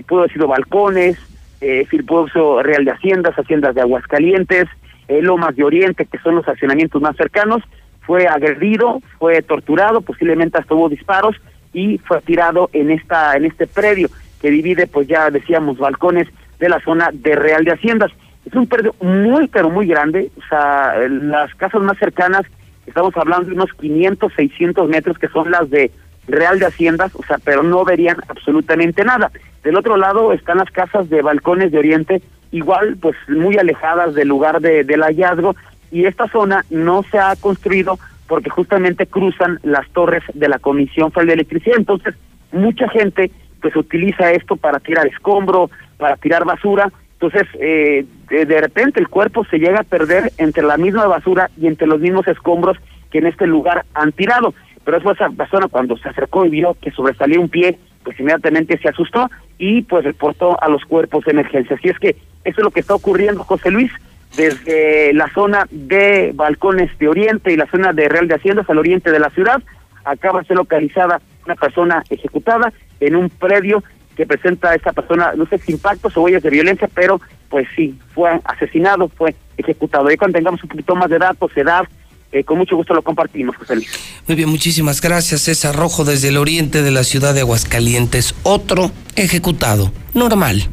pudo haber sido balcones, eh, pudo Real de Haciendas, Haciendas de Aguascalientes, Lomas de Oriente, que son los accionamientos más cercanos, fue agredido, fue torturado, posiblemente hasta hubo disparos y fue tirado en esta en este predio que divide, pues ya decíamos, balcones de la zona de Real de Haciendas. Es un predio muy, pero muy grande. O sea, las casas más cercanas, estamos hablando de unos 500, 600 metros, que son las de Real de Haciendas, o sea, pero no verían absolutamente nada. Del otro lado están las casas de balcones de Oriente, igual, pues muy alejadas del lugar de, del hallazgo, y esta zona no se ha construido porque justamente cruzan las torres de la Comisión Federal de Electricidad. Entonces, mucha gente pues utiliza esto para tirar escombro, para tirar basura. Entonces, eh, de, repente el cuerpo se llega a perder entre la misma basura y entre los mismos escombros que en este lugar han tirado. Pero esa persona cuando se acercó y vio que sobresalía un pie, pues inmediatamente se asustó y pues reportó a los cuerpos de emergencia. Así es que eso es lo que está ocurriendo, José Luis, desde la zona de Balcones de Oriente y la zona de Real de Haciendas al oriente de la ciudad. Acaba de ser localizada una persona ejecutada en un predio que presenta a esta persona, no sé si impactos o huellas de violencia, pero pues sí, fue asesinado, fue ejecutado. Y cuando tengamos un poquito más de datos, edad, eh, con mucho gusto lo compartimos, José Luis. Muy bien, muchísimas gracias, César Rojo, desde el oriente de la ciudad de Aguascalientes. Otro ejecutado, normal.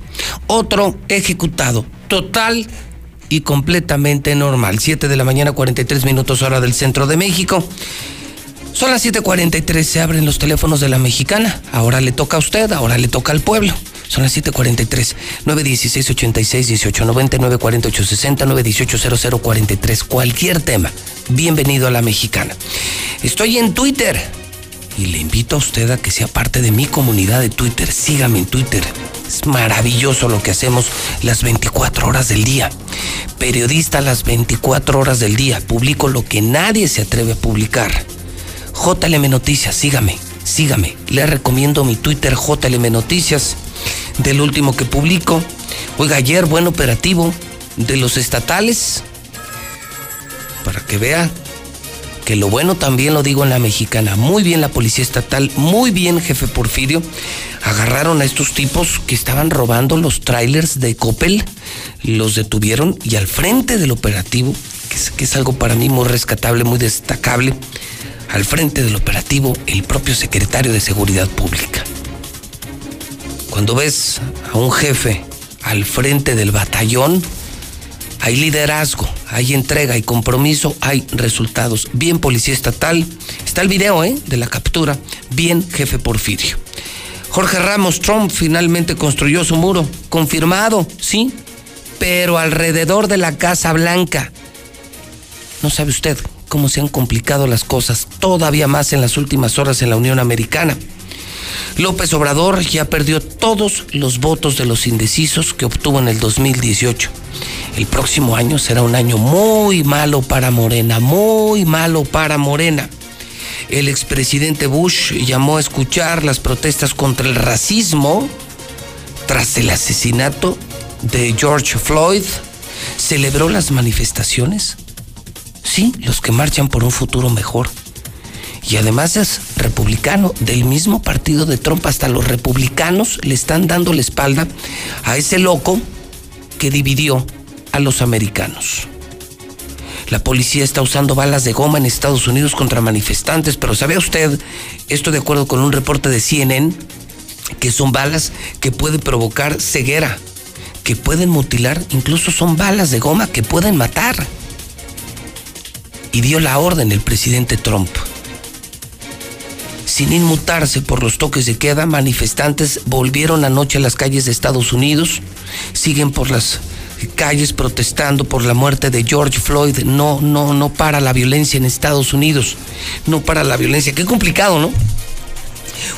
Otro ejecutado, total y completamente normal. Siete de la mañana, 43 minutos hora del centro de México. Son las 7:43, se abren los teléfonos de la mexicana. Ahora le toca a usted, ahora le toca al pueblo. Son las 7:43, 916 86 18 99 48 60 918 0043. Cualquier tema, bienvenido a la mexicana. Estoy en Twitter y le invito a usted a que sea parte de mi comunidad de Twitter. Sígame en Twitter. Es maravilloso lo que hacemos las 24 horas del día. Periodista las 24 horas del día. Publico lo que nadie se atreve a publicar JLM Noticias, sígame, sígame. Le recomiendo mi Twitter JLM Noticias del último que publico. Oiga, ayer buen operativo de los estatales para que vea que lo bueno también lo digo en la mexicana. Muy bien la policía estatal, muy bien jefe Porfirio. Agarraron a estos tipos que estaban robando los trailers de Coppel, los detuvieron y al frente del operativo, que es, que es algo para mí muy rescatable, muy destacable, al frente del operativo el propio secretario de Seguridad Pública. Cuando ves a un jefe al frente del batallón, hay liderazgo, hay entrega, hay compromiso, hay resultados. Bien policía estatal, está el video ¿eh? de la captura, bien jefe Porfirio. Jorge Ramos, Trump finalmente construyó su muro, confirmado, sí, pero alrededor de la Casa Blanca. No sabe usted cómo se han complicado las cosas todavía más en las últimas horas en la Unión Americana. López Obrador ya perdió todos los votos de los indecisos que obtuvo en el 2018. El próximo año será un año muy malo para Morena, muy malo para Morena. El expresidente Bush llamó a escuchar las protestas contra el racismo tras el asesinato de George Floyd. ¿Celebró las manifestaciones? Sí, los que marchan por un futuro mejor y además es republicano del mismo partido de Trump. Hasta los republicanos le están dando la espalda a ese loco que dividió a los americanos. La policía está usando balas de goma en Estados Unidos contra manifestantes, pero ¿sabe usted, esto de acuerdo con un reporte de CNN, que son balas que pueden provocar ceguera, que pueden mutilar, incluso son balas de goma que pueden matar? Y dio la orden el presidente Trump sin inmutarse por los toques de queda, manifestantes volvieron anoche a las calles de Estados Unidos, siguen por las calles protestando por la muerte de George Floyd. No, no, no para la violencia en Estados Unidos, no para la violencia. Qué complicado, ¿no?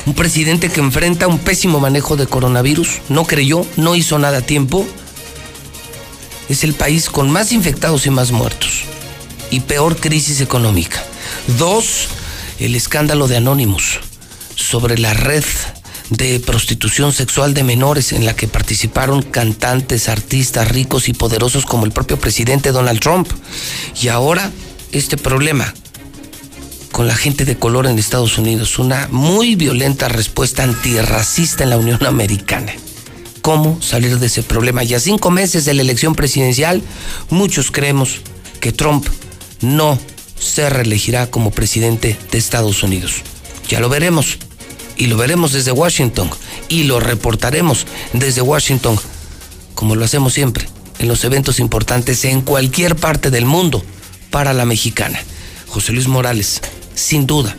Un presidente que enfrenta un pésimo manejo de coronavirus, no creyó, no hizo nada a tiempo. Es el país con más infectados y más muertos. Y peor crisis económica. Dos, el escándalo de Anonymous sobre la red de prostitución sexual de menores en la que participaron cantantes, artistas ricos y poderosos como el propio presidente Donald Trump. Y ahora este problema con la gente de color en Estados Unidos, una muy violenta respuesta antirracista en la Unión Americana. ¿Cómo salir de ese problema? Y a cinco meses de la elección presidencial, muchos creemos que Trump no se reelegirá como presidente de Estados Unidos. Ya lo veremos. Y lo veremos desde Washington. Y lo reportaremos desde Washington, como lo hacemos siempre, en los eventos importantes en cualquier parte del mundo para la mexicana. José Luis Morales, sin duda,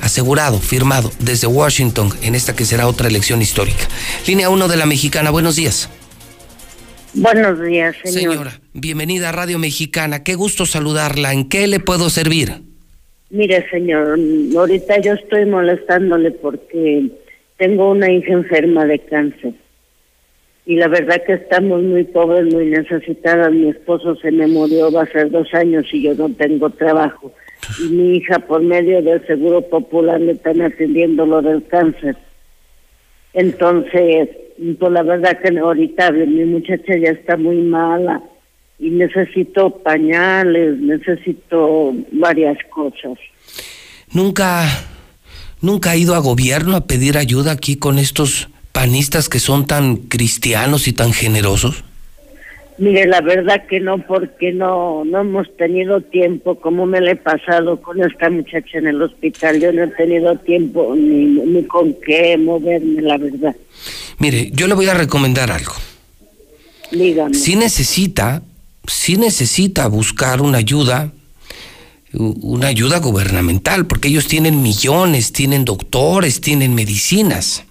asegurado, firmado desde Washington en esta que será otra elección histórica. Línea 1 de la mexicana, buenos días. Buenos días, señor. Señora, bienvenida a Radio Mexicana. Qué gusto saludarla. ¿En qué le puedo servir? Mire, señor, ahorita yo estoy molestándole porque tengo una hija enferma de cáncer. Y la verdad que estamos muy pobres, muy necesitadas. Mi esposo se me murió, va a ser dos años y yo no tengo trabajo. Y mi hija, por medio del Seguro Popular, le están atendiendo lo del cáncer. Entonces, pues la verdad que ahorita mi muchacha ya está muy mala y necesito pañales, necesito varias cosas. Nunca, nunca ha ido a gobierno a pedir ayuda aquí con estos panistas que son tan cristianos y tan generosos. Mire, la verdad que no, porque no, no hemos tenido tiempo, como me le he pasado con esta muchacha en el hospital. Yo no he tenido tiempo ni, ni con qué moverme, la verdad. Mire, yo le voy a recomendar algo. Dígame. Si necesita, si necesita buscar una ayuda, una ayuda gubernamental, porque ellos tienen millones, tienen doctores, tienen medicinas.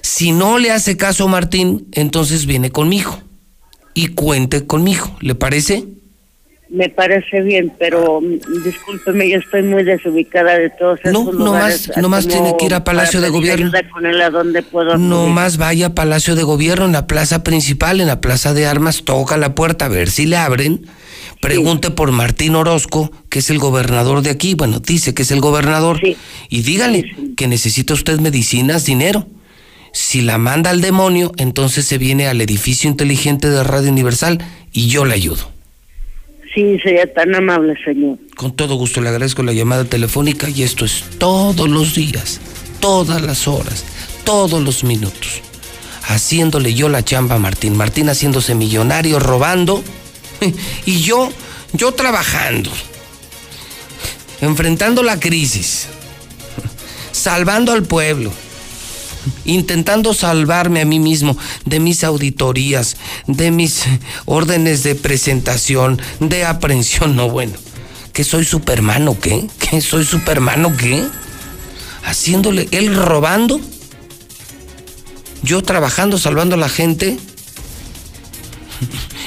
Si no le hace caso Martín, entonces viene conmigo y cuente conmigo. ¿Le parece? Me parece bien, pero mm, discúlpeme, yo estoy muy desubicada de todos esos No, no lugares, más, no más tiene que ir a Palacio de Gobierno. ayuda con él a dónde puedo No más vaya a Palacio de Gobierno, en la plaza principal, en la plaza de armas, toca la puerta a ver si le abren. Pregunte por Martín Orozco, que es el gobernador de aquí. Bueno, dice que es el gobernador. Y dígale que necesita usted medicinas, dinero. Si la manda al demonio, entonces se viene al edificio inteligente de Radio Universal y yo le ayudo. Sí, sería tan amable, señor. Con todo gusto le agradezco la llamada telefónica y esto es todos los días, todas las horas, todos los minutos. Haciéndole yo la chamba a Martín. Martín haciéndose millonario, robando. <laughs> Y yo, yo trabajando. Enfrentando la crisis. <laughs> Salvando al pueblo. Intentando salvarme a mí mismo de mis auditorías, de mis órdenes de presentación, de aprehensión. No, bueno. ¿Que soy Superman o qué? ¿Que soy Superman o qué? Haciéndole, él robando, yo trabajando, salvando a la gente,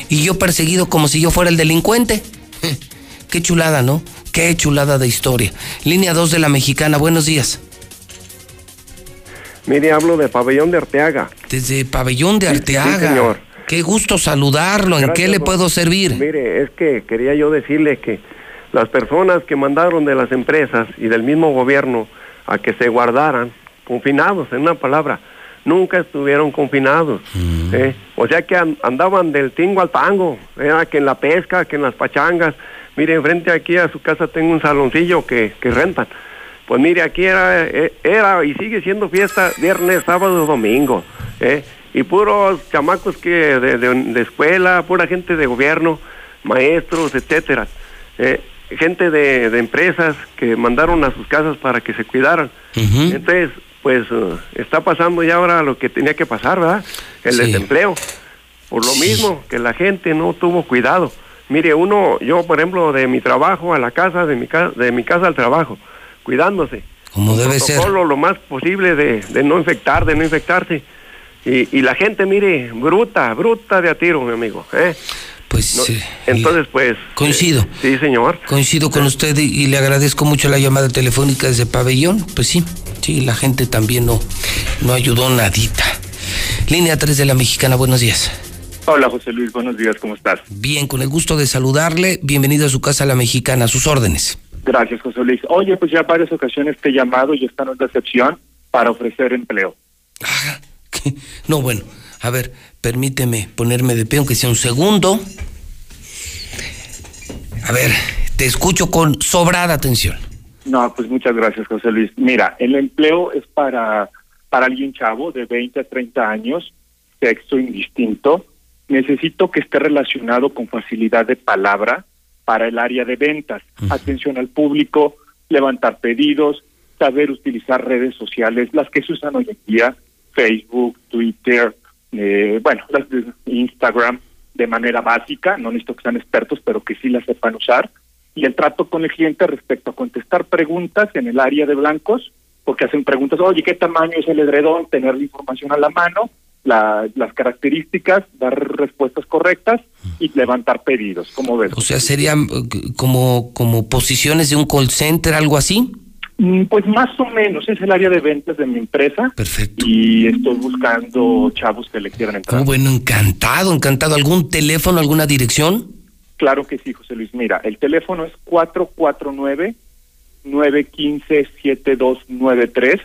y yo perseguido como si yo fuera el delincuente. Qué chulada, ¿no? Qué chulada de historia. Línea 2 de la mexicana, buenos días. Mire, hablo de Pabellón de Arteaga. Desde Pabellón de Arteaga. Sí, señor. Qué gusto saludarlo. ¿En qué le puedo servir? Mire, es que quería yo decirle que las personas que mandaron de las empresas y del mismo gobierno a que se guardaran, confinados, en una palabra, nunca estuvieron confinados. Mm. ¿eh? O sea que andaban del tingo al tango, era que en la pesca, que en las pachangas. Mire, enfrente aquí a su casa tengo un saloncillo que, que rentan. Pues mire, aquí era, eh, era y sigue siendo fiesta viernes, sábado, domingo. ¿eh? Y puros chamacos que de, de, escuela, pura gente de gobierno, maestros, etcétera. ¿eh? gente de, de, empresas que mandaron a sus casas para que se cuidaran. Entonces, pues uh, está pasando ya ahora lo que tenía que pasar, ¿verdad? El desempleo. Por lo mismo que la gente no tuvo cuidado. Mire, uno, yo por ejemplo, de mi trabajo a la casa, de mi, casa, de mi casa al trabajo, cuidándose. Como debe ser. lo más posible de, de, no infectar, de no infectarse. Y, y, la gente, mire, bruta, bruta de a tiro, mi amigo. ¿eh? Pues entonces pues coincido. Eh, sí, señor. Coincido con usted y, le agradezco mucho la llamada telefónica desde Pabellón. Pues sí, sí, la gente también no no ayudó nadita. Línea 3 de la Mexicana, buenos días. Hola José Luis, buenos días, ¿cómo estás? Bien, con el gusto de saludarle. Bienvenido a su casa La Mexicana, a sus órdenes. Gracias, José Luis. Oye, pues ya varias ocasiones te he llamado y esta no es excepción para ofrecer empleo. Ah, no, bueno, a ver, permíteme ponerme de pie, aunque sea un segundo. A ver, te escucho con sobrada atención. No, pues muchas gracias, José Luis. Mira, el empleo es para, para alguien chavo de 20 a 30 años, sexo indistinto. Necesito que esté relacionado con facilidad de palabra para el área de ventas, atención al público, levantar pedidos, saber utilizar redes sociales, las que se usan hoy en día, Facebook, Twitter, eh, bueno, las de Instagram de manera básica, no necesito que sean expertos, pero que sí las sepan usar, y el trato con el cliente respecto a contestar preguntas en el área de blancos, porque hacen preguntas, oye, ¿qué tamaño es el edredón? Tener la información a la mano, la, las características, dar respuestas correctas y levantar pedidos, como ves? O sea, serían eh, como, como posiciones de un call center, algo así. Mm, pues más o menos, es el área de ventas de mi empresa. Perfecto. Y estoy buscando chavos que le quieran entrar. Oh, bueno, encantado, encantado. ¿Algún teléfono, alguna dirección? Claro que sí, José Luis. Mira, el teléfono es 449-915-7293,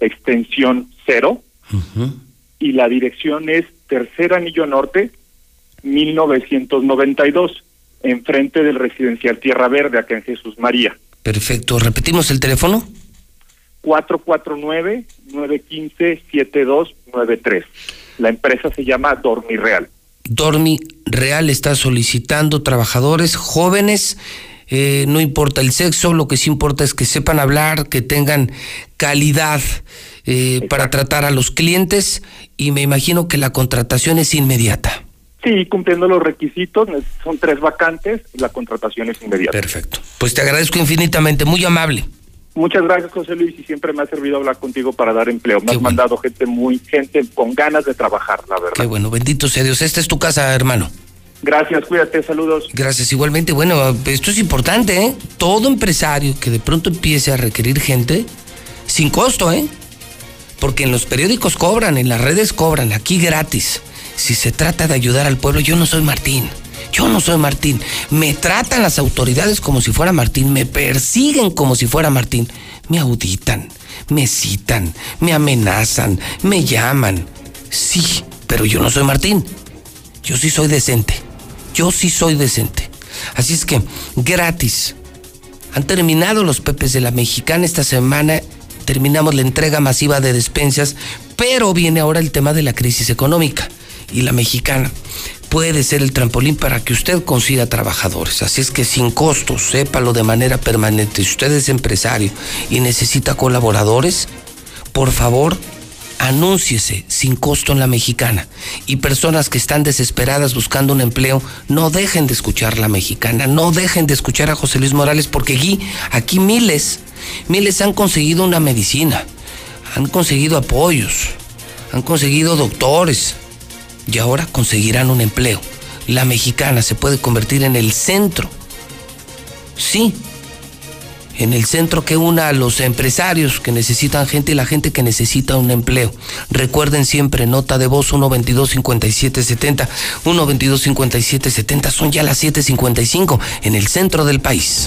extensión 0. Y la dirección es Tercer Anillo Norte, 1992, enfrente del residencial Tierra Verde, acá en Jesús María. Perfecto. ¿Repetimos el teléfono? 449-915-7293. La empresa se llama Dormi Real. Dormi Real está solicitando trabajadores jóvenes, eh, no importa el sexo, lo que sí importa es que sepan hablar, que tengan calidad eh, para tratar a los clientes y me imagino que la contratación es inmediata. Sí, cumpliendo los requisitos, son tres vacantes, la contratación es inmediata. Perfecto. Pues te agradezco infinitamente, muy amable. Muchas gracias, José Luis, y siempre me ha servido hablar contigo para dar empleo. Me has mandado gente muy, gente con ganas de trabajar, la verdad. Qué bueno, bendito sea Dios. Esta es tu casa, hermano. Gracias, cuídate, saludos. Gracias, igualmente. Bueno, esto es importante, ¿eh? Todo empresario que de pronto empiece a requerir gente, sin costo, ¿eh? Porque en los periódicos cobran, en las redes cobran, aquí gratis si se trata de ayudar al pueblo, yo no soy Martín. Yo no soy Martín. Me tratan las autoridades como si fuera Martín. Me persiguen como si fuera Martín. Me auditan, me citan, me amenazan, me llaman. Sí, pero yo no soy Martín. Yo sí soy decente. Yo sí soy decente. Así es que, gratis. Han terminado los pepes de la mexicana esta semana. Terminamos la entrega masiva de despensas, pero viene ahora el tema de la crisis económica y la mexicana puede ser el trampolín para que usted consiga trabajadores. Así es que sin costos, sépalo de manera permanente. Si usted es empresario y necesita colaboradores, por favor, anúnciese sin costo en la mexicana. Y personas que están desesperadas buscando un empleo, no dejen de escuchar la mexicana, no dejen de escuchar a José Luis Morales, porque aquí, aquí miles, miles han conseguido una medicina, han conseguido apoyos, han conseguido doctores, y ahora conseguirán un empleo. La mexicana se puede convertir en el centro, sí, en el centro que una a los empresarios que necesitan gente y la gente que necesita un empleo. Recuerden siempre, nota de voz 122-5770, 122-5770, son ya las 7.55 en el centro del país.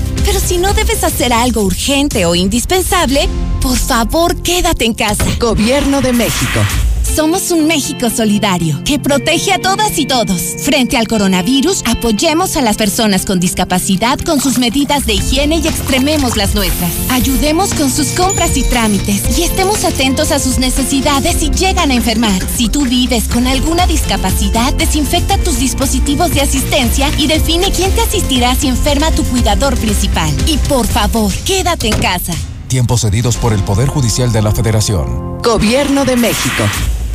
Pero si no debes hacer algo urgente o indispensable, por favor quédate en casa. Gobierno de México. Somos un México solidario que protege a todas y todos. Frente al coronavirus, apoyemos a las personas con discapacidad con sus medidas de higiene y extrememos las nuestras. Ayudemos con sus compras y trámites y estemos atentos a sus necesidades si llegan a enfermar. Si tú vives con alguna discapacidad, desinfecta tus dispositivos de asistencia y define quién te asistirá si enferma tu cuidador principal. Y por favor, quédate en casa. Tiempos cedidos por el Poder Judicial de la Federación. Gobierno de México.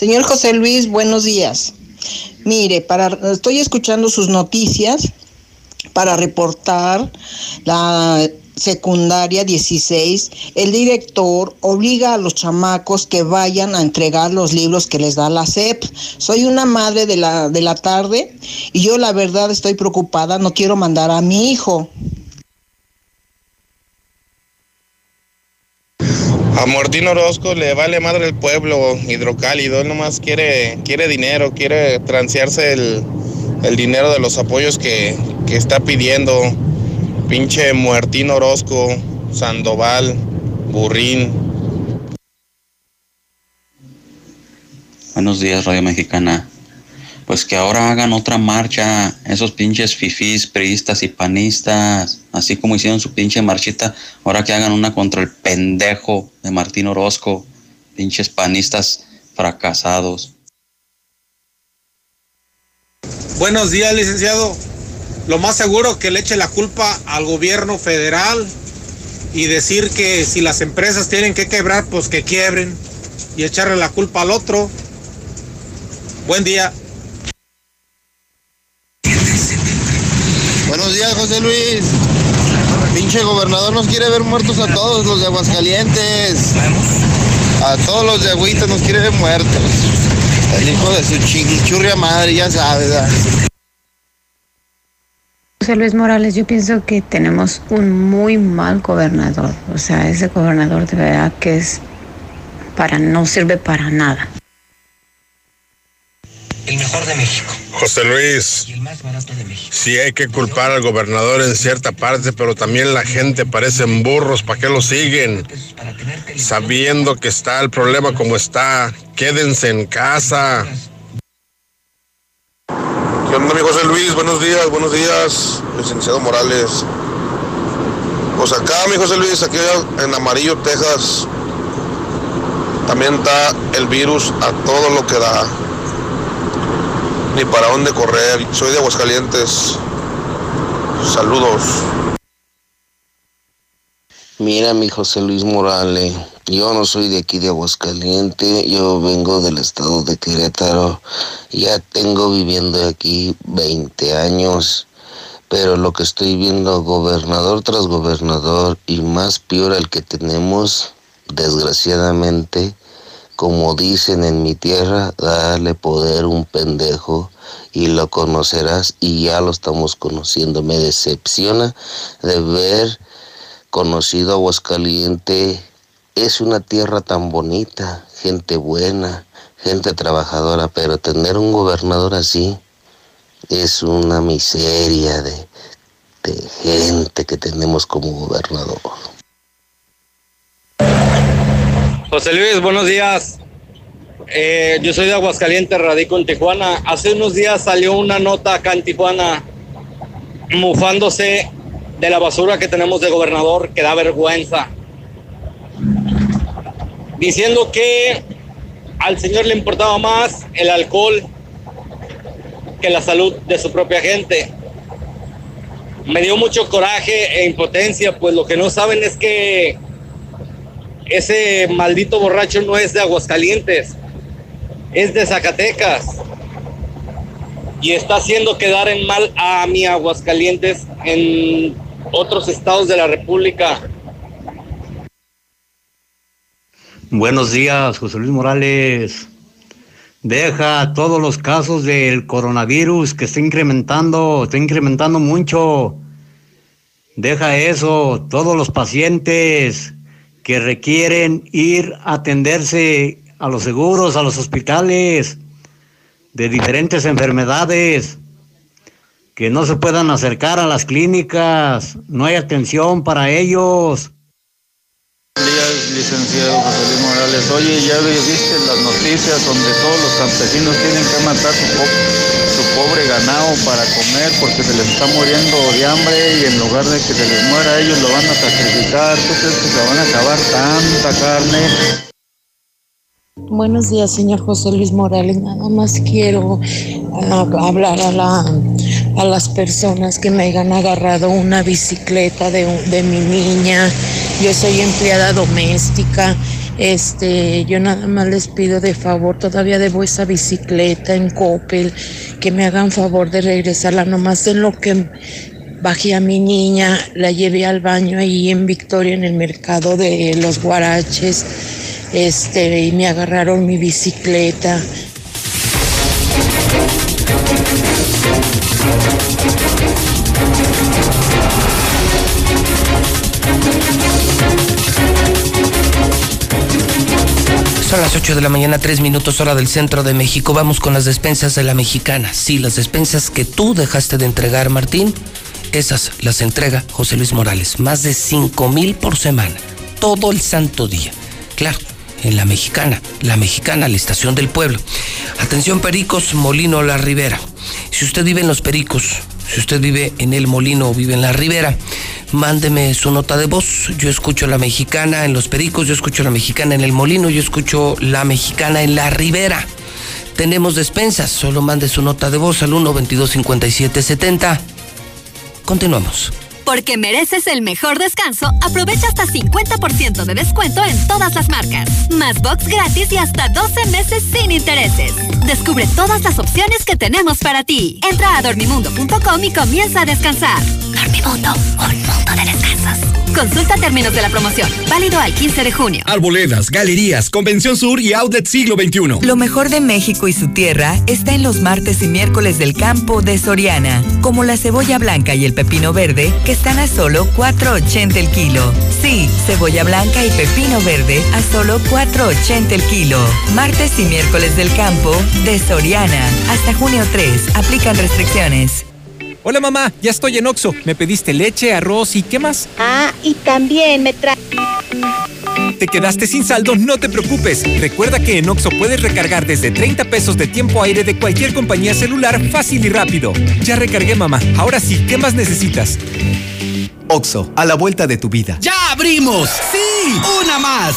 Señor José Luis, buenos días. Mire, para, estoy escuchando sus noticias para reportar la secundaria 16, el director obliga a los chamacos que vayan a entregar los libros que les da la SEP. Soy una madre de la, de la tarde y yo la verdad estoy preocupada, no quiero mandar a mi hijo. A Martín Orozco le vale madre el pueblo hidrocálido, él nomás quiere, quiere dinero, quiere transearse el, el dinero de los apoyos que, que está pidiendo. Pinche Muertín Orozco, Sandoval, Burrín. Buenos días, Radio Mexicana. Pues que ahora hagan otra marcha, esos pinches fifís, priistas y panistas, así como hicieron su pinche marchita, ahora que hagan una contra el pendejo de Martín Orozco, pinches panistas fracasados. Buenos días, licenciado. Lo más seguro que le eche la culpa al gobierno federal y decir que si las empresas tienen que quebrar, pues que quiebren y echarle la culpa al otro. Buen día. Buenos días, José Luis. Pinche gobernador nos quiere ver muertos a todos los de Aguascalientes. A todos los de Agüita nos quiere ver muertos. El hijo de su chinchurria madre, ya sabes. José Luis Morales, yo pienso que tenemos un muy mal gobernador. O sea, ese gobernador de verdad que es para no sirve para nada. El mejor de México. José Luis, Y el más barato de México. sí hay que culpar al gobernador en cierta parte, pero también la gente parecen burros, ¿para qué lo siguen? Sabiendo que está el problema como está, quédense en casa. ¿Qué onda, mi José Luis? Buenos días, buenos días, licenciado Morales. Pues acá, mi José Luis, aquí en Amarillo, Texas, también está el virus a todo lo que da. Ni para dónde correr. Soy de Aguascalientes. Saludos. Mira, mi José Luis Morales, yo no soy de aquí de Aguascalientes, yo vengo del estado de Querétaro. Ya tengo viviendo aquí 20 años, pero lo que estoy viendo, gobernador tras gobernador, y más peor el que tenemos, desgraciadamente, como dicen en mi tierra, dale poder un pendejo y lo conocerás y ya lo estamos conociendo. Me decepciona de ver conocido Aguascaliente. Es una tierra tan bonita, gente buena, gente trabajadora, pero tener un gobernador así es una miseria de, de gente que tenemos como gobernador. José Luis, buenos días. Eh, yo soy de Aguascalientes, radico en Tijuana. Hace unos días salió una nota acá en Tijuana mufándose de la basura que tenemos de gobernador, que da vergüenza. Diciendo que al señor le importaba más el alcohol que la salud de su propia gente. Me dio mucho coraje e impotencia, pues lo que no saben es que ese maldito borracho no es de Aguascalientes, es de Zacatecas. Y está haciendo quedar en mal a mi Aguascalientes en otros estados de la República. Buenos días, José Luis Morales. Deja todos los casos del coronavirus que está incrementando, está incrementando mucho. Deja eso, todos los pacientes que requieren ir a atenderse a los seguros, a los hospitales de diferentes enfermedades, que no se puedan acercar a las clínicas, no hay atención para ellos. Buenos días, licenciado José Luis Morales. Oye, ya viste las noticias donde todos los campesinos tienen que matar su, po su pobre ganado para comer porque se les está muriendo de hambre y en lugar de que se les muera ellos lo van a sacrificar. ¿Tú crees que se van a acabar tanta carne? Buenos días, señor José Luis Morales. Nada más quiero uh, hablar a, la, a las personas que me hayan agarrado una bicicleta de mi niña. Yo soy empleada doméstica. Este, yo nada más les pido de favor, todavía debo esa bicicleta en Coppel, que me hagan favor de regresarla, nomás en lo que bajé a mi niña, la llevé al baño ahí en Victoria, en el mercado de los Guaraches este, y me agarraron mi bicicleta. 8 de la mañana, 3 minutos hora del centro de México. Vamos con las despensas de la mexicana. Sí, las despensas que tú dejaste de entregar, Martín. Esas las entrega José Luis Morales. Más de 5 mil por semana. Todo el santo día. Claro, en la mexicana. La mexicana, la estación del pueblo. Atención, Pericos, Molino, La Ribera. Si usted vive en Los Pericos, si usted vive en El Molino o vive en La Ribera, mándeme su nota de voz. Yo escucho la mexicana en Los Pericos, yo escucho la mexicana en El Molino, yo escucho la mexicana en La Ribera. Tenemos despensas, solo mande su nota de voz al 1 22 57 70. Continuamos. Porque mereces el mejor descanso, aprovecha hasta 50% de descuento en todas las marcas. Más box gratis y hasta 12 meses sin intereses. Descubre todas las opciones que tenemos para ti. Entra a dormimundo.com y comienza a descansar. Dormimundo, un mundo de descansos. Consulta términos de la promoción. Válido al 15 de junio. Arboledas, galerías, Convención Sur y Outlet Siglo XXI. Lo mejor de México y su tierra está en los martes y miércoles del campo de Soriana, como la cebolla blanca y el pepino verde, que están a solo 4.80 el kilo. Sí, cebolla blanca y pepino verde a solo 4.80 el kilo. Martes y miércoles del campo de Soriana. Hasta junio 3. Aplican restricciones. Hola mamá, ya estoy en Oxo. Me pediste leche, arroz y ¿qué más? Ah, y también me trae. ¿Te quedaste sin saldo? No te preocupes. Recuerda que en Oxo puedes recargar desde 30 pesos de tiempo aire de cualquier compañía celular fácil y rápido. Ya recargué mamá. Ahora sí, ¿qué más necesitas? Oxo, a la vuelta de tu vida. ¡Ya abrimos! ¡Sí! ¡Una más!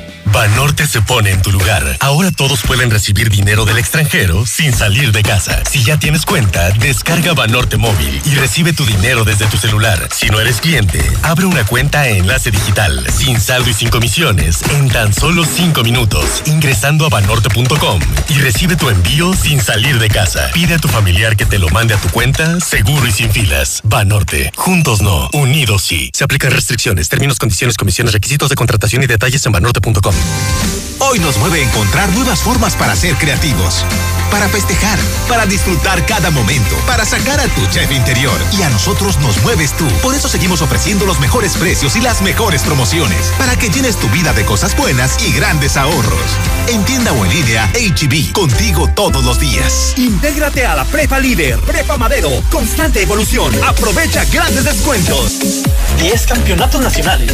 Banorte se pone en tu lugar. Ahora todos pueden recibir dinero del extranjero sin salir de casa. Si ya tienes cuenta, descarga Banorte móvil y recibe tu dinero desde tu celular. Si no eres cliente, abre una cuenta en Enlace Digital, sin saldo y sin comisiones, en tan solo 5 minutos, ingresando a banorte.com y recibe tu envío sin salir de casa. Pide a tu familiar que te lo mande a tu cuenta, seguro y sin filas. Banorte, juntos no, unidos sí. Se aplican restricciones, términos, condiciones, comisiones, requisitos de contratación y detalles en banorte.com. Hoy nos mueve encontrar nuevas formas para ser creativos, para festejar, para disfrutar cada momento, para sacar a tu chef interior. Y a nosotros nos mueves tú. Por eso seguimos ofreciendo los mejores precios y las mejores promociones, para que llenes tu vida de cosas buenas y grandes ahorros. En tienda o en línea, HB, contigo todos los días. Intégrate a la Prepa Líder, Prepa Madero, constante evolución. Aprovecha grandes descuentos. 10 campeonatos nacionales.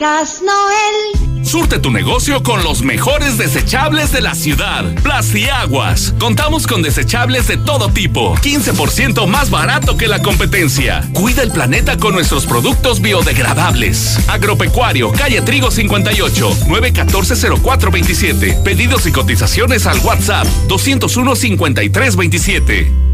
Gas Noel. Surte tu negocio con los mejores desechables de la ciudad. Plastiaguas. Contamos con desechables de todo tipo. 15% más barato que la competencia. Cuida el planeta con nuestros productos biodegradables. Agropecuario, calle Trigo 58, 914-0427. Pedidos y cotizaciones al WhatsApp 201-5327.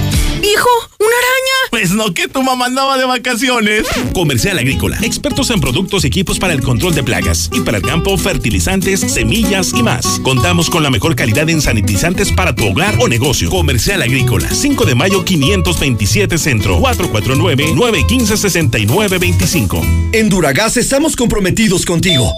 ¡Hijo! ¡Una araña! Pues no, que tu mamá andaba de vacaciones. Comercial Agrícola. Expertos en productos y equipos para el control de plagas. Y para el campo, fertilizantes, semillas y más. Contamos con la mejor calidad en sanitizantes para tu hogar o negocio. Comercial Agrícola. 5 de mayo 527 Centro. 449-915-6925. En Duragas estamos comprometidos contigo.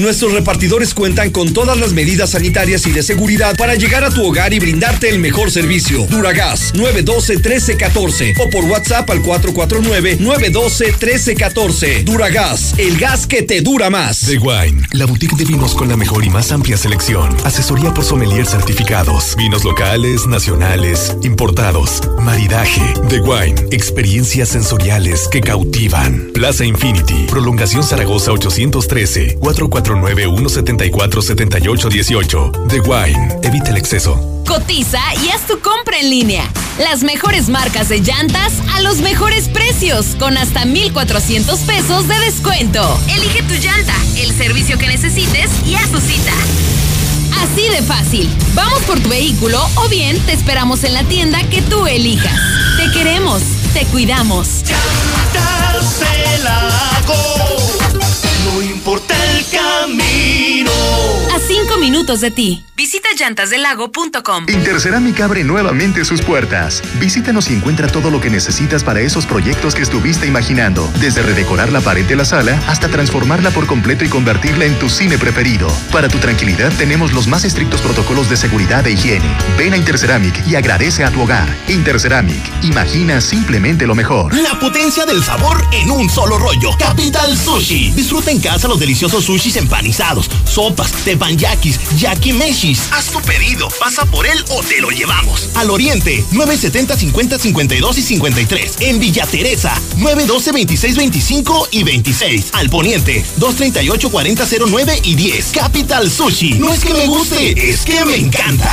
Nuestros repartidores cuentan con todas las medidas sanitarias y de seguridad para llegar a tu hogar y brindarte el mejor servicio. Duragas 912-1314 o por WhatsApp al 449-912-1314. Duragas, el gas que te dura más. The Wine, la boutique de vinos con la mejor y más amplia selección. Asesoría por sommelier certificados. Vinos locales, nacionales, importados. Maridaje. The Wine, experiencias sensoriales que cautivan. Plaza Infinity, prolongación Zaragoza 813, 449-174-7818. The Wine, evita el exceso. Cotiza y haz tu compra en línea. Las mejores marcas de llantas a los mejores precios, con hasta 1,400 pesos de descuento. Elige tu llanta, el servicio que necesites y haz tu cita. Así de fácil. Vamos por tu vehículo o bien te esperamos en la tienda que tú elijas. Te queremos, te cuidamos. No importa el camino. A cinco minutos de ti. Visita llantasdelago.com. Interceramic abre nuevamente sus puertas. Visítanos y encuentra todo lo que necesitas para esos proyectos que estuviste imaginando. Desde redecorar la pared de la sala hasta transformarla por completo y convertirla en tu cine preferido. Para tu tranquilidad tenemos los más estrictos protocolos de seguridad e higiene. Ven a Interceramic y agradece a tu hogar. Interceramic. Imagina simplemente lo mejor. La potencia del sabor en un solo rollo. Capital Sushi. Disfruta en casa los deliciosos sushis empanizados, sopas, tepanyakis, yakimeshis. Haz tu pedido, pasa por él o te lo llevamos. Al Oriente, 970 50 52 y 53. En Villa Teresa, 912 26 25 y 26. Al Poniente, 238 40 09 y 10. Capital Sushi. No es que me guste, es que me encanta.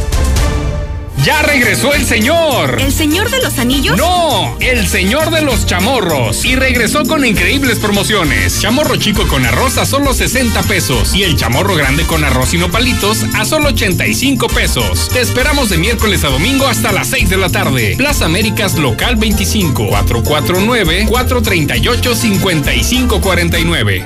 ¡Ya regresó el señor! ¿El señor de los anillos? ¡No! El señor de los chamorros. Y regresó con increíbles promociones. Chamorro chico con arroz a solo 60 pesos. Y el chamorro grande con arroz y nopalitos a solo 85 pesos. Te esperamos de miércoles a domingo hasta las 6 de la tarde. Plaza Américas Local 25 449 438 5549.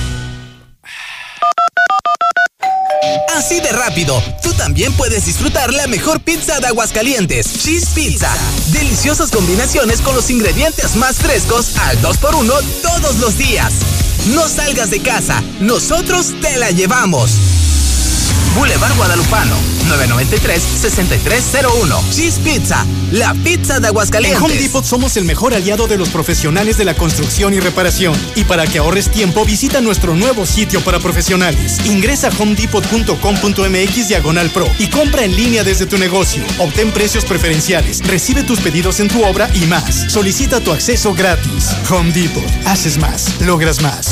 Así de rápido, tú también puedes disfrutar la mejor pizza de Aguascalientes, Cheese Pizza. Deliciosas combinaciones con los ingredientes más frescos al 2x1 todos los días. No salgas de casa, nosotros te la llevamos. Boulevard Guadalupano, 993-6301. Cheese Pizza, la pizza de Aguascalientes. En Home Depot somos el mejor aliado de los profesionales de la construcción y reparación. Y para que ahorres tiempo, visita nuestro nuevo sitio para profesionales. Ingresa a homedepot.com.mx diagonal pro y compra en línea desde tu negocio. Obtén precios preferenciales, recibe tus pedidos en tu obra y más. Solicita tu acceso gratis. Home Depot. Haces más, logras más.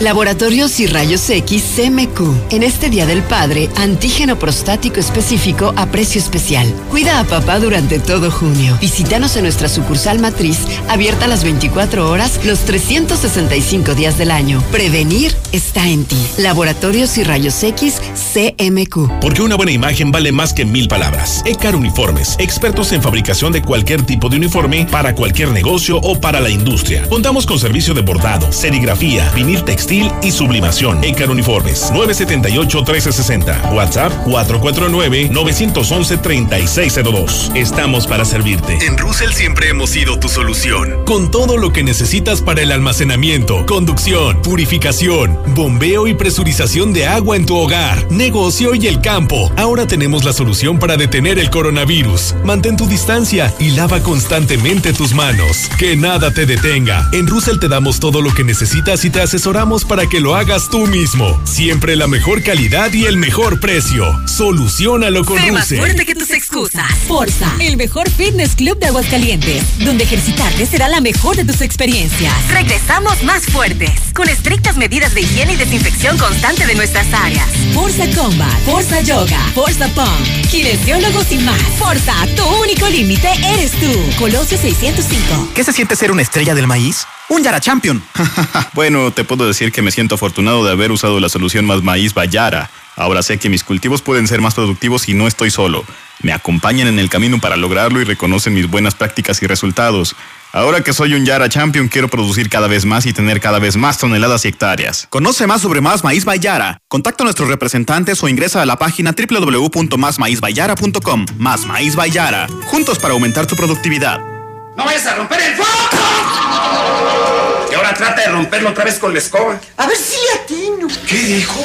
Laboratorios y Rayos X CMQ. En este Día del Padre, antígeno prostático específico a precio especial. Cuida a papá durante todo junio. Visítanos en nuestra sucursal matriz, abierta las 24 horas, los 365 días del año. Prevenir está en ti. Laboratorios y Rayos X CMQ. Porque una buena imagen vale más que mil palabras. Ecar Uniformes, expertos en fabricación de cualquier tipo de uniforme para cualquier negocio o para la industria. Contamos con servicio de bordado, serigrafía, vinil textil y sublimación. Ecar Uniformes, 978-1360. WhatsApp, 449-911-3602. Estamos para servirte. En Russell siempre hemos sido tu solución. Con todo lo que necesitas para el almacenamiento, conducción, purificación, bombeo y presurización de agua en tu hogar, negocio y el campo. Ahora tenemos la solución para detener el coronavirus. Mantén tu distancia y lava constantemente tus manos. Que nada te detenga. En Russell te damos todo lo que necesitas y te asesoramos para que lo hagas tú mismo. Siempre la mejor calidad y el mejor precio. Solucionalo con Sé más fuerte que tus excusas. Forza, el mejor fitness club de Aguascalientes, donde ejercitarte será la mejor de tus experiencias. Regresamos más fuertes, con estrictas medidas de higiene y desinfección constante de nuestras áreas. Forza Combat, Forza Yoga, Forza Pump, kinesiólogos y más. Forza, tu único límite eres tú. Colosio 605. ¿Qué se siente ser una estrella del maíz? Un Yara Champion. <laughs> Bueno, te puedo decir que me siento afortunado de haber usado la solución Más Maíz Bayara. Ahora sé que mis cultivos pueden ser más productivos y no estoy solo. Me acompañan en el camino para lograrlo y reconocen mis buenas prácticas y resultados. Ahora que soy un Yara Champion, quiero producir cada vez más y tener cada vez más toneladas y hectáreas. Conoce más sobre Más Maíz Bayara. Contacta a nuestros representantes o ingresa a la página www.másmaízbayara.com. Más Maíz Bayara. Juntos para aumentar tu productividad. ¡No vayas a romper el foco! Y ahora trata de romperlo otra vez con la escoba. A ver si le atino. ¿Qué dijo?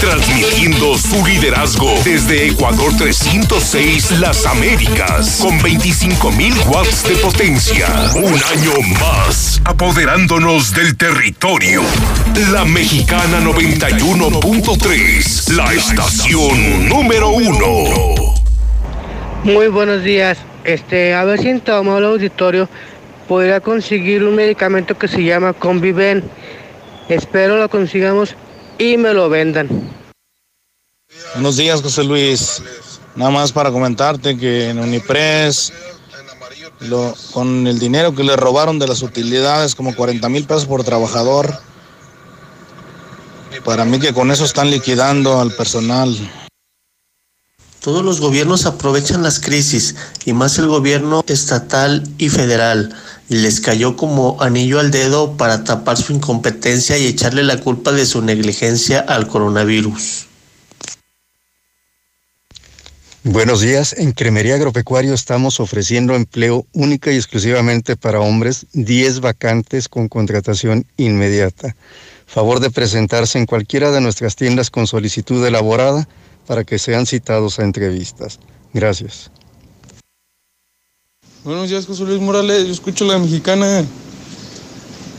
Transmitiendo su liderazgo desde Ecuador 306 Las Américas con 25.000 watts de potencia. Un año más apoderándonos del territorio. La Mexicana 91.3, la estación número uno. Muy buenos días. Este, a ver si en el auditorio podría conseguir un medicamento que se llama Conviven. Espero lo consigamos y me lo vendan. Buenos días, José Luis. Nada más para comentarte que en Unipres, lo- con el dinero que le robaron de las utilidades, como 40 mil pesos por trabajador, para mí que con eso están liquidando al personal. Todos los gobiernos aprovechan las crisis y más el gobierno estatal y federal. Les cayó como anillo al dedo para tapar su incompetencia y echarle la culpa de su negligencia al coronavirus. Buenos días. En Cremería Agropecuario estamos ofreciendo empleo única y exclusivamente para hombres, 10 vacantes con contratación inmediata. Favor de presentarse en cualquiera de nuestras tiendas con solicitud elaborada para que sean citados a entrevistas. Gracias. Buenos días, José Luis Morales. Yo escucho la mexicana.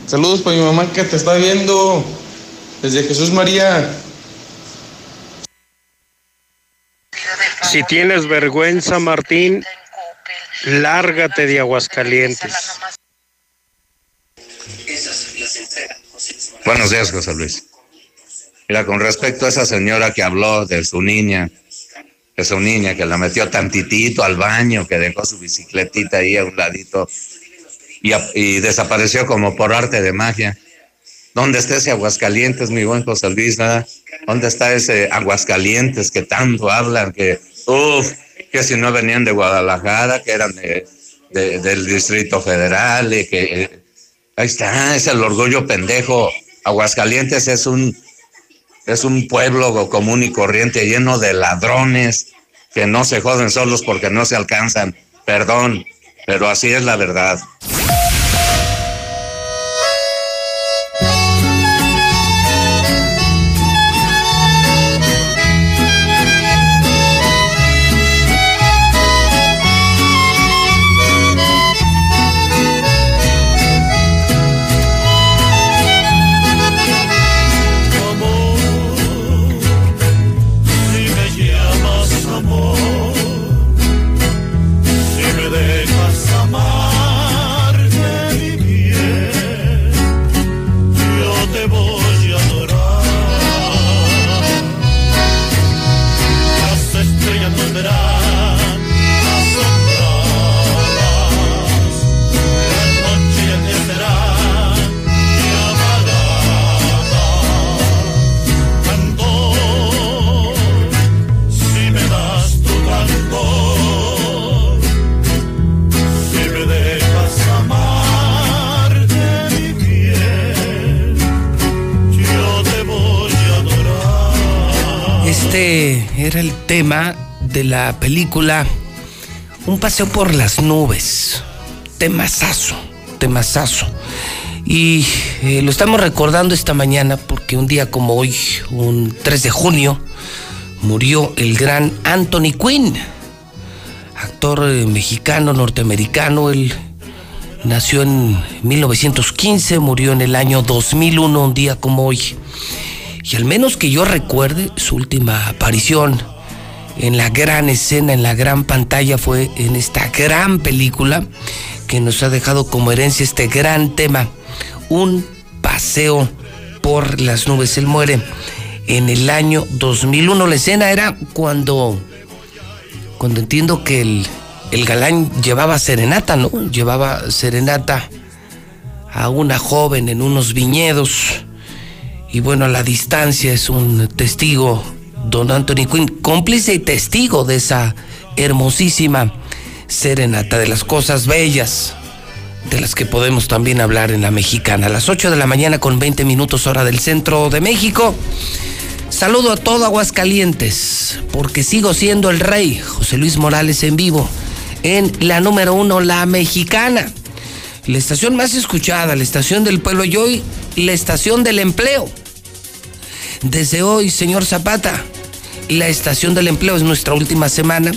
Saludos para mi mamá que te está viendo. Desde Jesús María. Si tienes vergüenza, Martín, lárgate de Aguascalientes. Buenos días, José Luis. Mira, con respecto a esa señora que habló de su niña, de su niña que la metió tantitito al baño, que dejó su bicicletita ahí a un ladito y, desapareció como por arte de magia. ¿Dónde está ese Aguascalientes, mi buen José Luis? ¿Dónde está ese Aguascalientes que tanto hablan? Que, uff, que si no venían de Guadalajara, que eran de- de- del Distrito Federal, y que eh, ahí está, es el orgullo pendejo. Aguascalientes es un, es un pueblo común y corriente lleno de ladrones que no se joden solos porque no se alcanzan. Perdón, pero así es la verdad. La película Un paseo por las nubes. Temazazo, temazazo. Y eh, lo estamos recordando esta mañana porque un día como hoy, un 3 de junio, murió el gran Anthony Quinn, actor eh, mexicano, norteamericano. Él nació en 1915, murió en el año 2001, un día como hoy. Y al menos que yo recuerde, su última aparición en la gran escena, en la gran pantalla, fue en esta gran película que nos ha dejado como herencia este gran tema, un paseo por las nubes. Él muere en el año 2001. La escena era cuando cuando entiendo que el, el galán llevaba serenata, ¿no? Llevaba serenata a una joven en unos viñedos. Y bueno, a la distancia es un testigo, don Anthony Quinn, cómplice y testigo de esa hermosísima serenata, de las cosas bellas, de las que podemos también hablar en la mexicana. A las 8 de la mañana con 20 minutos hora del centro de México. Saludo a todo Aguascalientes, porque sigo siendo el rey, José Luis Morales en vivo, en la número uno, la mexicana. La estación más escuchada, la estación del pueblo y hoy la estación del empleo. Desde hoy, señor Zapata, la estación del empleo es nuestra última semana.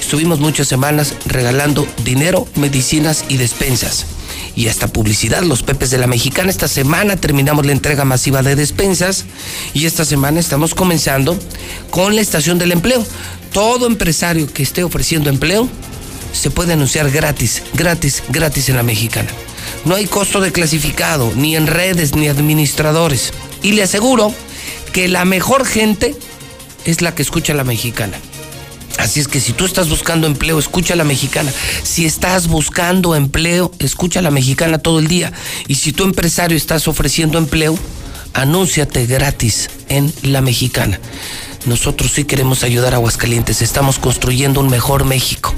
Estuvimos muchas semanas regalando dinero, medicinas y despensas. Y hasta publicidad, los Pepes de la Mexicana. Esta semana terminamos la entrega masiva de despensas y esta semana estamos comenzando con la estación del empleo. Todo empresario que esté ofreciendo empleo se puede anunciar gratis, gratis, gratis en la mexicana. No hay costo de clasificado, ni en redes, ni administradores. Y le aseguro que la mejor gente es la que escucha la mexicana. Así es que si tú estás buscando empleo, escucha la mexicana. Si estás buscando empleo, escucha la mexicana todo el día. Y si tu empresario estás ofreciendo empleo, anúnciate gratis en la mexicana. Nosotros sí queremos ayudar a Aguascalientes. Estamos construyendo un mejor México.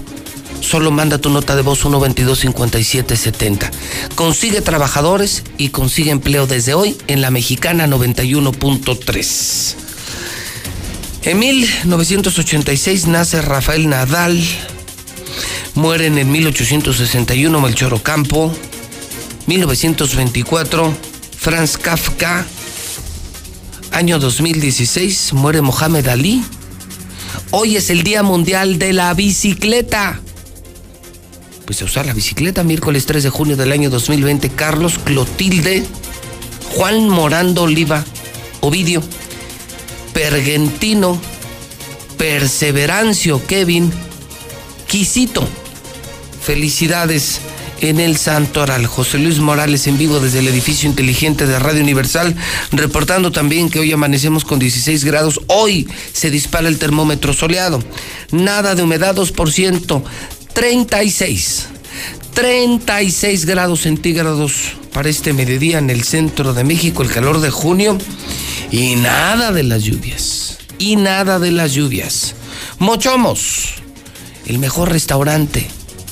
Solo manda tu nota de voz 122-5770. Consigue trabajadores y consigue empleo desde hoy en la mexicana 91.3. En 1986 nace Rafael Nadal. Mueren en 1861 Melchor Ocampo. 1924 Franz Kafka. Año 2016 muere Mohamed Ali. Hoy es el Día Mundial de la Bicicleta. Pues a usar la bicicleta, miércoles 3 de junio del año 2020, Carlos Clotilde, Juan Morando Oliva, Ovidio, Pergentino, Perseverancio Kevin, Quisito. Felicidades en el Santoral. José Luis Morales en vivo desde el edificio inteligente de Radio Universal, reportando también que hoy amanecemos con 16 grados. Hoy se dispara el termómetro soleado. Nada de humedad 2%, 36. 36 grados centígrados para este mediodía en el centro de México, el calor de junio y nada de las lluvias. Y nada de las lluvias. Mochomos, el mejor restaurante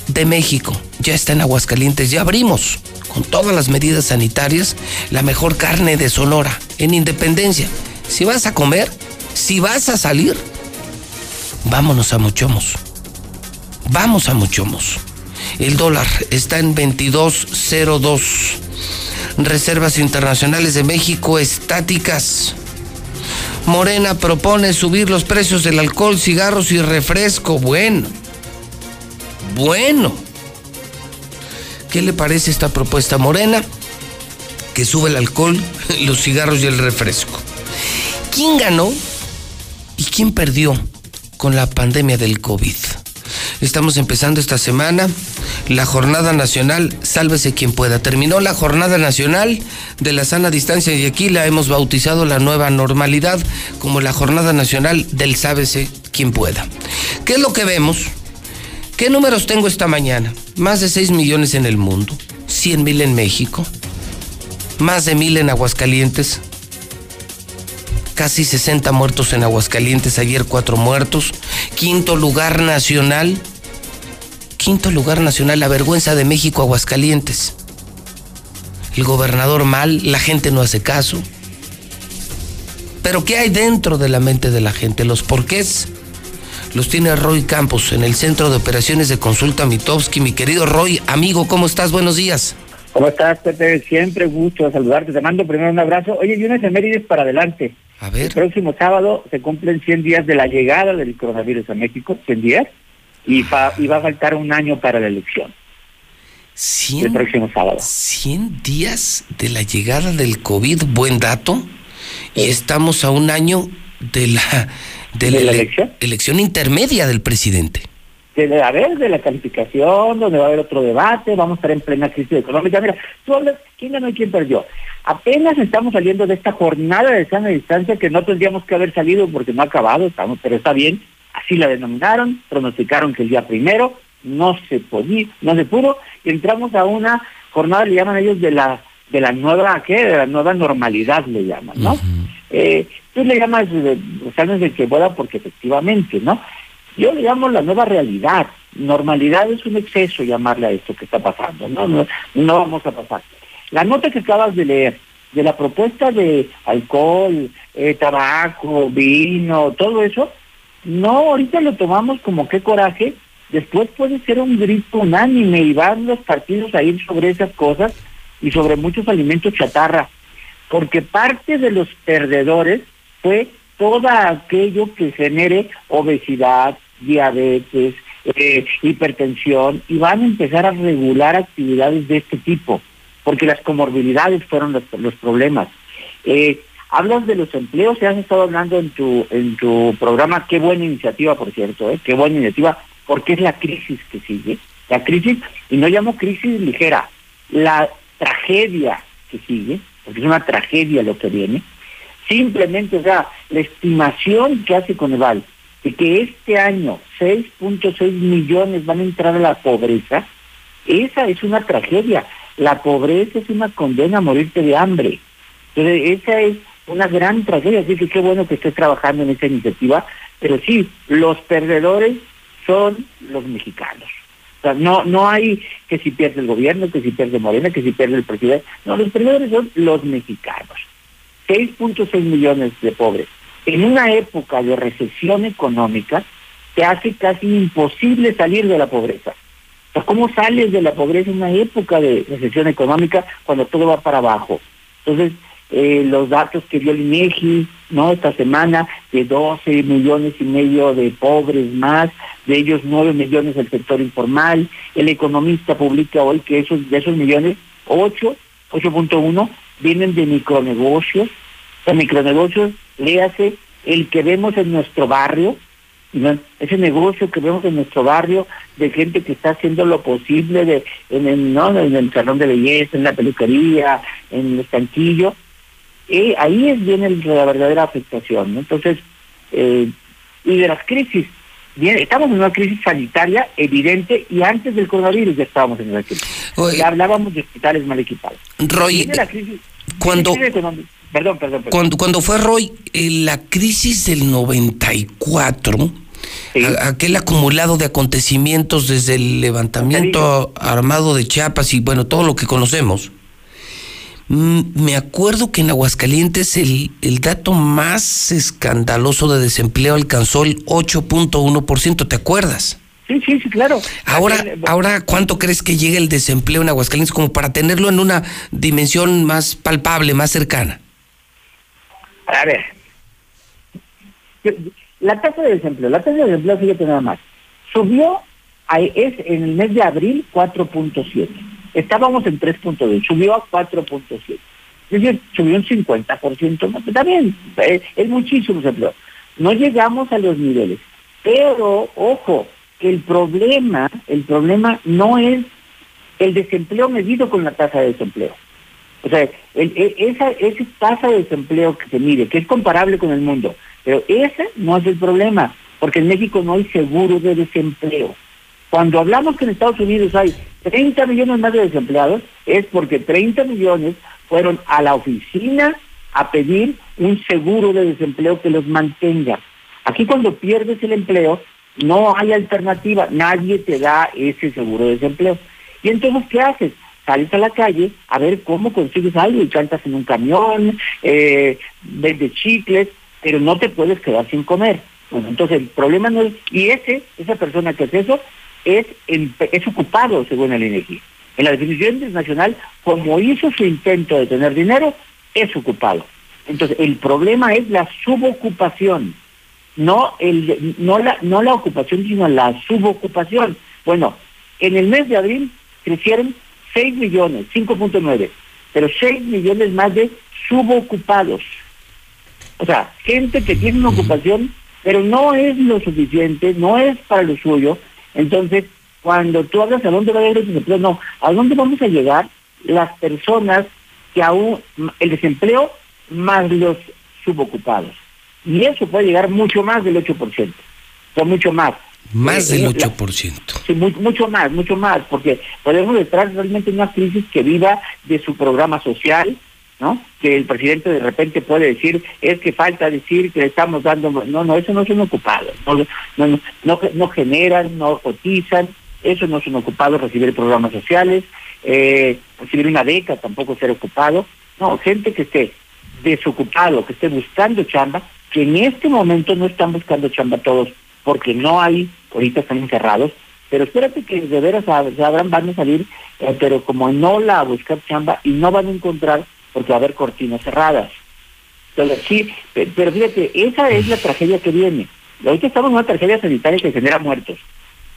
de México, ya está en Aguascalientes, ya abrimos con todas las medidas sanitarias la mejor carne de Sonora en Independencia. Si vas a comer, si vas a salir, vámonos a Mochomos. Vamos a Mochomos. El dólar está en 22.02. Reservas internacionales de México estáticas. Morena propone subir los precios del alcohol, cigarros y refresco. Bueno. Bueno. ¿Qué le parece esta propuesta Morena? Que sube el alcohol, <laughs> los cigarros y el refresco. ¿Quién ganó y quién perdió con la pandemia del COVID? Estamos empezando esta semana la jornada nacional Sálvese quien pueda. Terminó la jornada nacional de la sana distancia y aquí la hemos bautizado la nueva normalidad como la jornada nacional del Sálvese quien pueda. ¿Qué es lo que vemos? ¿Qué números tengo esta mañana? Más de 6 millones en el mundo, 100 mil en México, más de mil en Aguascalientes, casi 60 muertos en Aguascalientes, ayer cuatro muertos, quinto lugar nacional Quinto lugar nacional, la vergüenza de México, Aguascalientes. El gobernador mal, la gente no hace caso. Pero ¿qué hay dentro de la mente de la gente? Los porqués los tiene Roy Campos en el Centro de Operaciones de Consulta Mitowski. Mi querido Roy, amigo, ¿cómo estás? Buenos días. ¿Cómo estás, Pepe? Siempre gusto saludarte. Te mando primero un abrazo. Oye, y unas efemérides para adelante. A ver. El próximo sábado se cumplen 100 días de la llegada del coronavirus a México. 100 días y, va, y va a faltar un año para la elección. 100, el próximo sábado. 100 días de la llegada del COVID, buen dato. Y estamos a un año de la, de ¿De la, la ele- elección? elección intermedia del presidente. De, a ver, de la calificación, donde va a haber otro debate, vamos a estar en plena crisis económica. Mira, tú hablas, ¿quién ganó y quién perdió? Apenas estamos saliendo de esta jornada de sana distancia que no tendríamos que haber salido porque no ha acabado, estamos, pero está bien. así la denominaron, pronosticaron que el día primero no se podía, no se pudo, y entramos a una jornada, le llaman ellos de la de la nueva, ¿qué? De la nueva normalidad le llaman, ¿no? eh, tú le llamas, de, o de que vuela porque efectivamente, ¿no? Yo le llamo la nueva realidad. Normalidad es un exceso llamarle a esto que está pasando, ¿no? No, no vamos a pasar. La nota que acabas de leer, de la propuesta de alcohol, eh, tabaco, vino, todo eso, no, ahorita lo tomamos como qué coraje, después puede ser un grito unánime y van los partidos a ir sobre esas cosas y sobre muchos alimentos chatarra, porque parte de los perdedores fue todo aquello que genere obesidad, diabetes, eh, hipertensión, y van a empezar a regular actividades de este tipo, porque las comorbilidades fueron los, los problemas. Eh, hablas de los empleos, se has estado hablando en tu, en tu programa, qué buena iniciativa, por cierto, ¿eh? qué buena iniciativa, porque es la crisis que sigue, la crisis, y no llamo crisis ligera, la tragedia que sigue, porque es una tragedia lo que viene, simplemente, o sea, la estimación que hace Coneval de que este año 6.6 millones van a entrar a la pobreza, esa es una tragedia. La pobreza es una condena a morirte de hambre. Entonces, esa es una gran tragedia, así que qué bueno que estés trabajando en esa iniciativa, pero sí, los perdedores son los mexicanos sea, no, no hay que si pierde el gobierno, que si pierde Morena, que si pierde el presidente. No, los perdedores son los mexicanos. 6.6 millones de pobres. En una época de recesión económica, te hace casi imposible salir de la pobreza. ¿cómo sales de la pobreza en una época de recesión económica cuando todo va para abajo? Entonces, eh, los datos que dio el INEGI, ¿no? Esta semana, de 12 millones y medio de pobres más, de ellos 9 millones del sector informal. El economista publica hoy que esos de esos millones, 8, 8.1 vienen de micronegocios. O micronegocios, léase el que vemos en nuestro barrio, ese negocio que vemos en nuestro barrio de gente que está haciendo lo posible de en el, ¿no? en el salón de belleza, en la peluquería, en el estanquillo, eh, ahí es viene la verdadera afectación. Entonces, eh, y de las crisis, bien, estamos en una crisis sanitaria evidente y antes del coronavirus ya estábamos en una crisis. ya hablábamos de hospitales mal equipados. Roy, cuando, perdón, perdón, Cuando, cuando fue Roy, eh, la crisis del 94, aquel acumulado de acontecimientos desde el levantamiento armado de Chiapas y bueno, todo lo que conocemos me acuerdo que en Aguascalientes el, el dato más escandaloso de desempleo alcanzó el 8.1%, ¿te acuerdas? Sí, sí, sí, claro. Ahora, ahora, ¿cuánto crees que llegue el desempleo en Aguascalientes como para tenerlo en una dimensión más palpable, más cercana? A ver, la tasa de desempleo, la tasa de desempleo, fíjate nada más, subió, es en el mes de abril 4.7 Estábamos en 3.2, subió a 4.7. Es decir, subió un 50%. ¿no? Está bien, eh, es, muchísimo empleo. No llegamos a los niveles. Pero, ojo, que el problema, el problema no es el desempleo medido con la tasa de desempleo. O sea, esa, esa tasa de desempleo que se mide, que es comparable con el mundo, pero ese no es el problema, porque en México no hay seguro de desempleo. Cuando hablamos que en Estados Unidos hay 30 millones más de desempleados, es porque 30 millones fueron a la oficina a pedir un seguro de desempleo que los mantenga. Aquí cuando pierdes el empleo, no hay alternativa, nadie te da ese seguro de desempleo. Y entonces, ¿qué haces? Sales a la calle a ver cómo consigues algo y cantas en un camión, eh, vendes chicles, pero no te puedes quedar sin comer. Bueno, entonces el problema no es, y ese, esa persona que hace eso, es, es ocupado, según el INEGI. En la definición internacional, como hizo su intento de tener dinero, es ocupado. Entonces, el problema es la subocupación, no, el, no, la, no la ocupación, sino la subocupación. Bueno, en el mes de abril crecieron 6 millones, 5.9, pero 6 millones más de subocupados. O sea, gente que tiene una ocupación, pero no es lo suficiente, no es para lo suyo, entonces, cuando tú hablas a dónde va a llegar el desempleo, no, ¿a dónde vamos a llegar las personas que aún, el desempleo más los subocupados? Y eso puede llegar mucho más del 8%. son mucho más. Más Eh, del la- 8%. Sí, mu- mucho más, mucho más, porque podemos estar realmente en una crisis que viva de su programa social, ¿no? Que el presidente de repente puede decir, es que falta decir que le estamos dando, no, no, eso no son ocupados, no, no, no, no, generan, no cotizan, eso no son ocupados, recibir programas sociales, eh, recibir una beca, tampoco ser ocupado, no, gente que esté desocupado, que esté buscando chamba, que en este momento no están buscando chamba todos, porque no hay, ahorita están encerrados, pero espérate que de veras sab- sabrán, van a salir, eh, pero como no la buscar chamba y no van a encontrar porque va a haber cortinas cerradas. Entonces, sí, pe- pero fíjate, esa es la tragedia que viene. Ahorita estamos en una tragedia sanitaria que genera muertos.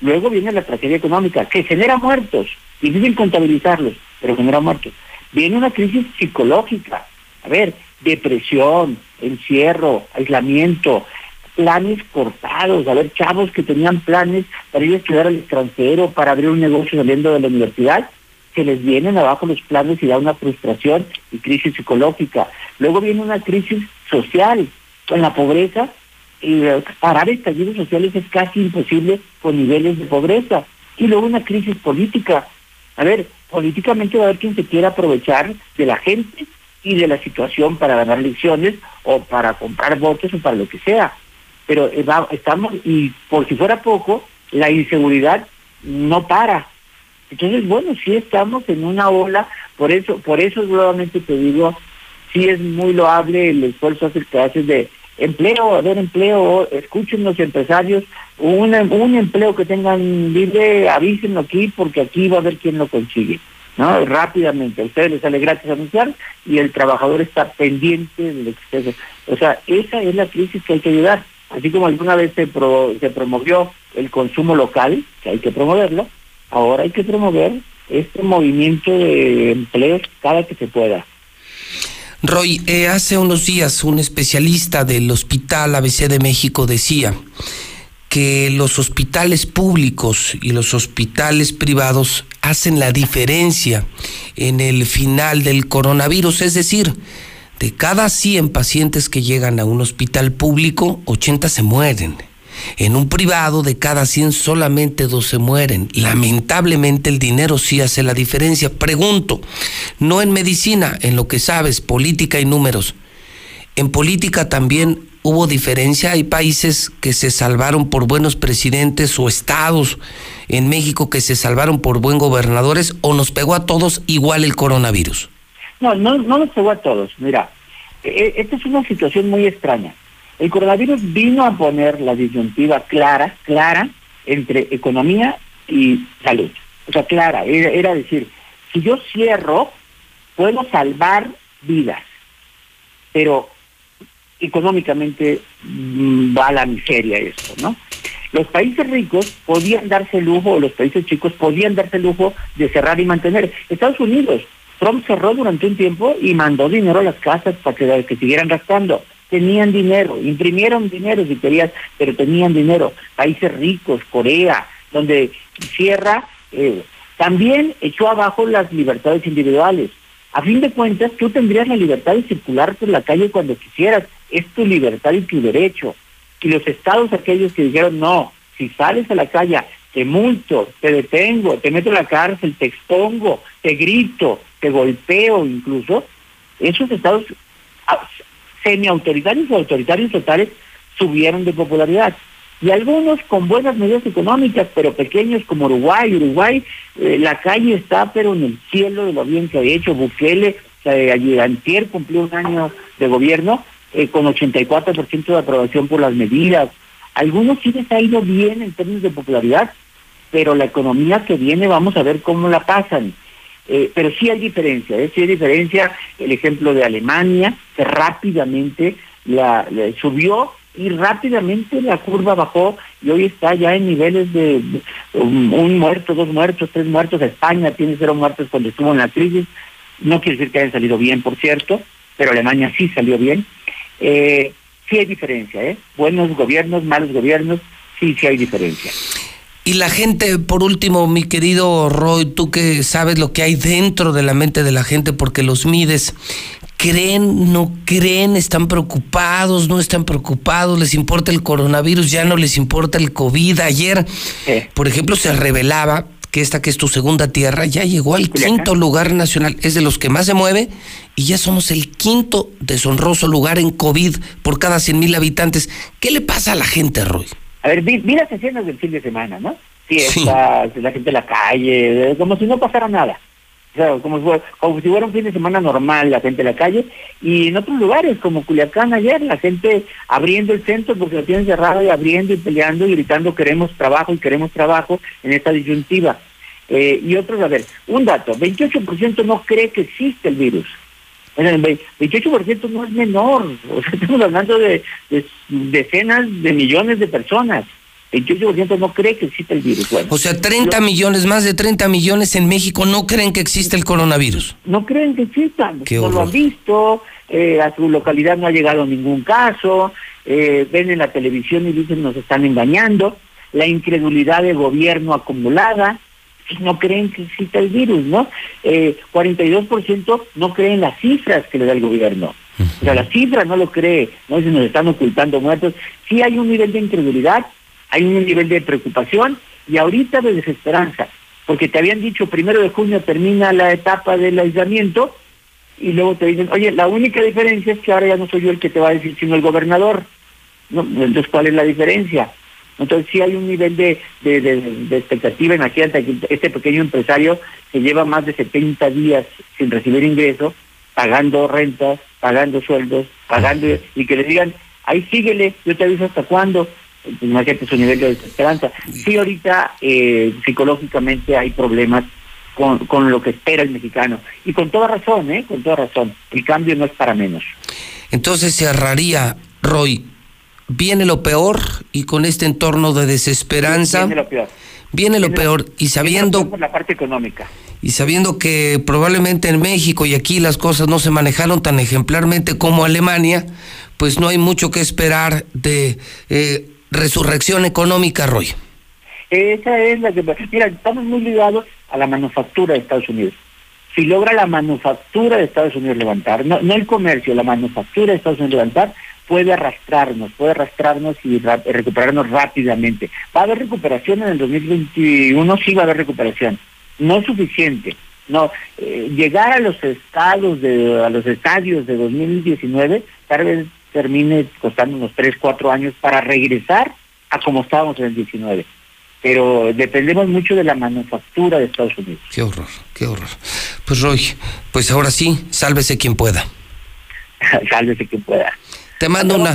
Luego viene la tragedia económica, que genera muertos. Difícil contabilizarlos, pero genera muertos. Viene una crisis psicológica. A ver, depresión, encierro, aislamiento, planes cortados. A ver, chavos que tenían planes para ir a estudiar al extranjero, para abrir un negocio saliendo de la universidad, que les vienen abajo los planes y da una frustración y crisis psicológica. Luego viene una crisis social con la pobreza. Y eh, parar estallidos sociales es casi imposible con niveles de pobreza. Y luego una crisis política. A ver, políticamente va a haber quien se quiera aprovechar de la gente y de la situación para ganar elecciones o para comprar votos o para lo que sea. Pero eh, va- estamos, y por si fuera poco, la inseguridad no para. Entonces, bueno, sí estamos en una ola, por eso, por eso nuevamente te digo, sí es muy loable el esfuerzo que haces de empleo, a ver empleo, escuchen los empresarios, un, un empleo que tengan libre, avísenlo aquí porque aquí va a haber quien lo consigue. ¿no? Rápidamente, a ustedes les sale gratis anunciar y el trabajador está pendiente del exceso. O sea, esa es la crisis que hay que ayudar. Así como alguna vez se, pro- se promovió el consumo local, que hay que promoverlo, ahora hay que promover este movimiento de empleos cada que se pueda. Roy, eh, hace unos días un especialista del Hospital ABC de México decía que los hospitales públicos y los hospitales privados hacen la diferencia en el final del coronavirus, es decir, de cada 100 pacientes que llegan a un hospital público, 80 se mueren. En un privado de cada 100 solamente dos se mueren. Lamentablemente el dinero sí hace la diferencia. Pregunto, no en medicina, en lo que sabes, política y números. En política también hubo diferencia. Hay países que se salvaron por buenos presidentes o estados en México que se salvaron por buen gobernadores o nos pegó a todos igual el coronavirus. No, no, no nos pegó a todos. Mira, eh, esta es una situación muy extraña. El coronavirus vino a poner la disyuntiva clara, clara, entre economía y salud. O sea, clara, era, decir, si yo cierro, puedo salvar vidas, pero económicamente mm, va a la miseria esto, ¿no? Los países ricos podían darse lujo, o los países chicos podían darse lujo de cerrar y mantener. Estados Unidos, Trump cerró durante un tiempo y mandó dinero a las casas para que, que siguieran gastando. Tenían dinero, imprimieron dinero si querías, pero tenían dinero. Países ricos, Corea, donde cierra, eh, también echó abajo las libertades individuales. A fin de cuentas, tú tendrías la libertad de circular por la calle cuando quisieras. Es tu libertad y tu derecho. Y los estados aquellos que dijeron, no, si sales a la calle, te multo, te detengo, te meto a la cárcel, te expongo, te grito, te golpeo incluso, esos estados semi-autoritarios o autoritarios totales subieron de popularidad. Y algunos con buenas medidas económicas, pero pequeños como Uruguay. Uruguay, eh, la calle está pero en el cielo de lo bien que ha hecho. Bukele, eh, antier cumplió un año de gobierno eh, con 84% de aprobación por las medidas. Algunos sí les ha ido bien en términos de popularidad, pero la economía que viene vamos a ver cómo la pasan. Eh, pero sí hay diferencia, ¿eh? sí hay diferencia. El ejemplo de Alemania, que rápidamente la, subió y rápidamente la curva bajó y hoy está ya en niveles de, un, muerto, dos muertos, tres muertos. España tiene cero muertos cuando estuvo en la crisis. No quiere decir que hayan salido bien, por cierto, pero Alemania sí salió bien. Eh, sí hay diferencia, ¿eh? Buenos gobiernos, malos gobiernos, sí, sí hay diferencia. Y la gente, por último, mi querido Roy, tú que sabes lo que hay dentro de la mente de la gente porque los mides, ¿Creen, no creen? ¿Están preocupados? ¿No están preocupados? ¿Les importa el coronavirus? ¿Ya no les importa el COVID? Ayer, por ejemplo, se revelaba que esta que es tu segunda tierra ya llegó al quinto lugar nacional. Es de los que más se mueve y ya somos el quinto deshonroso lugar en COVID por cada 100 mil habitantes. ¿Qué le pasa a la gente, Roy? A ver, vi, vi las escenas del fin de semana, ¿no? Fiestas, la gente en la calle, como si no pasara nada. O sea, como, si fuera- como si fuera un fin de semana normal, la gente en la calle. Y en otros lugares, como Culiacán ayer, la gente abriendo el centro porque lo tienen cerrado y abriendo y peleando y gritando queremos trabajo y queremos trabajo en esta disyuntiva. Eh, y otros, a ver, un dato, 28% no cree que existe el virus. Bueno, el ve- 28% no es menor, o sea, estamos hablando de, de decenas de millones de personas. 28% no cree que existe el virus. Bueno, O sea, 30 millones, más de 30 millones en México no creen que existe el coronavirus. no creen que existan, Qué no lo han visto, eh, a su localidad no ha llegado ningún caso, eh, ven en la televisión y dicen nos están engañando, la incredulidad del gobierno acumulada, no creen que exista el virus, ¿no? Eh, 42% no creen las cifras que le da el gobierno. O sea, las cifras no lo cree, no se nos están ocultando muertos. Sí hay un nivel de incredulidad, hay un nivel de preocupación y ahorita de desesperanza, porque te habían dicho primero de junio termina la etapa del aislamiento y luego te dicen, oye, la única diferencia es que ahora ya no soy yo el que te va a decir, sino el gobernador. Entonces, ¿cuál es la diferencia? Entonces, sí hay un nivel de, de, expectativa. Imagínate que este pequeño empresario que lleva más de 70 días sin recibir ingreso, pagando rentas, pagando sueldos, pagando, y que le digan, ahí síguele, yo te aviso hasta cuándo. Imagínate su nivel de desesperanza. Sí, ahorita eh, psicológicamente hay problemas con, con lo que espera el mexicano. Y con toda razón, ¿eh? Con toda razón. El cambio no es para menos. Entonces cerraría, Roy, viene lo peor y con este entorno de desesperanza Viene lo peor. viene lo peor y sabiendo Por la parte económica. y sabiendo que probablemente en México y aquí las cosas no se manejaron tan ejemplarmente como Alemania, pues no hay mucho que esperar de eh, resurrección económica, Roy. Esa es la que... Mira, estamos muy ligados a la manufactura de Estados Unidos. Si logra la manufactura de Estados Unidos levantar, no, no el comercio, la manufactura de Estados Unidos levantar, puede arrastrarnos, puede arrastrarnos y ra- recuperarnos rápidamente. Va a haber recuperación en el 2021, sí va a haber recuperación. No es suficiente. No, eh, llegar a los estados de, a los estadios de 2019 tal vez termine costando unos 3, 4 años para regresar a como estábamos en el 19. Pero dependemos mucho de la manufactura de Estados Unidos. Qué horror, qué horror. Pues Roy, pues ahora sí, sálvese quien pueda. <laughs> Sálvese quien pueda. Te mando una...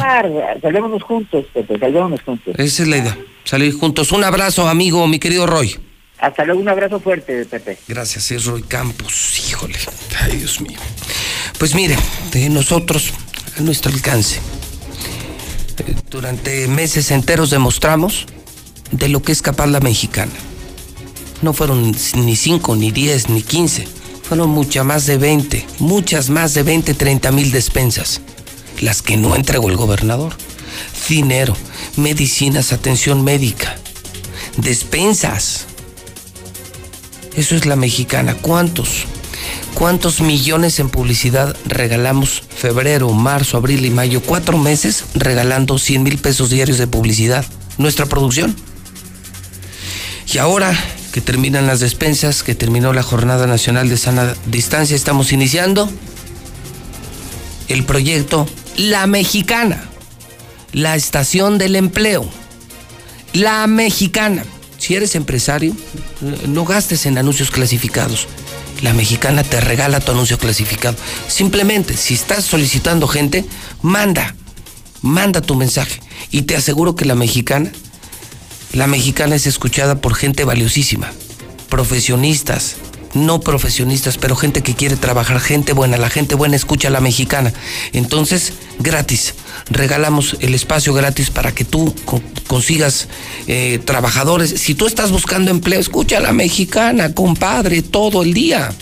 Salvémonos juntos, Pepe, salvémonos juntos. Esa es la idea, salir juntos. Un abrazo, amigo, mi querido Roy. Hasta luego, un abrazo fuerte, Pepe. Gracias, es Roy Campos. Híjole, ay Dios mío. Pues mire, de nosotros, a nuestro alcance, durante meses enteros demostramos de lo que es capaz la mexicana. No fueron ni 5, ni 10, ni 15. Fueron muchas más de 20, muchas más de 20, 30 mil despensas. Las que no entregó el gobernador. Dinero, medicinas, atención médica, despensas. Eso es la mexicana. ¿Cuántos? ¿Cuántos millones en publicidad regalamos febrero, marzo, abril y mayo? Cuatro meses regalando 100 mil pesos diarios de publicidad. Nuestra producción. Y ahora que terminan las despensas, que terminó la Jornada Nacional de Sana Distancia, estamos iniciando el proyecto La Mexicana, la estación del empleo. La Mexicana. Si eres empresario, no gastes en anuncios clasificados. La mexicana te regala tu anuncio clasificado. Simplemente, si estás solicitando gente, manda, manda tu mensaje. Y te aseguro que la mexicana, la mexicana es escuchada por gente valiosísima, profesionistas, no profesionistas, pero gente que quiere trabajar, gente buena. La gente buena escucha a la mexicana. Entonces, gratis. Regalamos el espacio gratis para que tú co- consigas eh, trabajadores. Si tú estás buscando empleo, escucha a la mexicana, compadre, todo el día.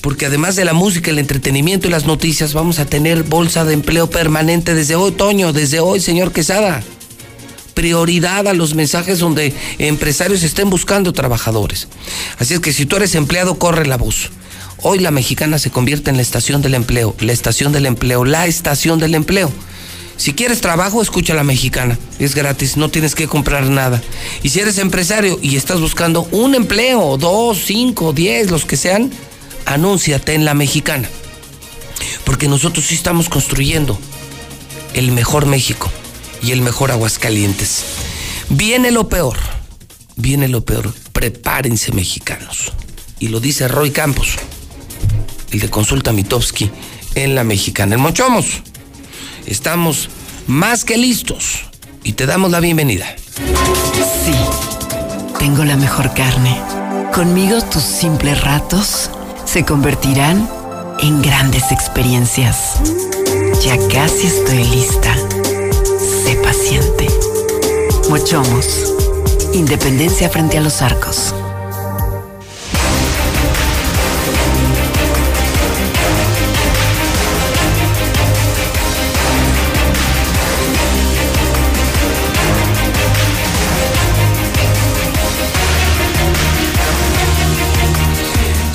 Porque además de la música, el entretenimiento y las noticias, vamos a tener bolsa de empleo permanente desde hoy, Toño, desde hoy, señor Quesada prioridad a los mensajes donde empresarios estén buscando trabajadores. Así es que si tú eres empleado, corre la voz. Hoy la mexicana se convierte en la estación del empleo, la estación del empleo, la estación del empleo. Si quieres trabajo, escucha la mexicana. Es gratis, no tienes que comprar nada. Y si eres empresario y estás buscando un empleo, dos, cinco, diez, los que sean, anúnciate en la mexicana. Porque nosotros sí estamos construyendo el mejor México y el mejor Aguascalientes. Viene lo peor, viene lo peor. Prepárense mexicanos. Y lo dice Roy Campos, el de Consulta Mitowski en la mexicana. En Mochomos, estamos más que listos y te damos la bienvenida. Sí, tengo la mejor carne. Conmigo tus simples ratos se convertirán en grandes experiencias. Ya casi estoy lista. Sé paciente. Mochomos. Independencia frente a los arcos.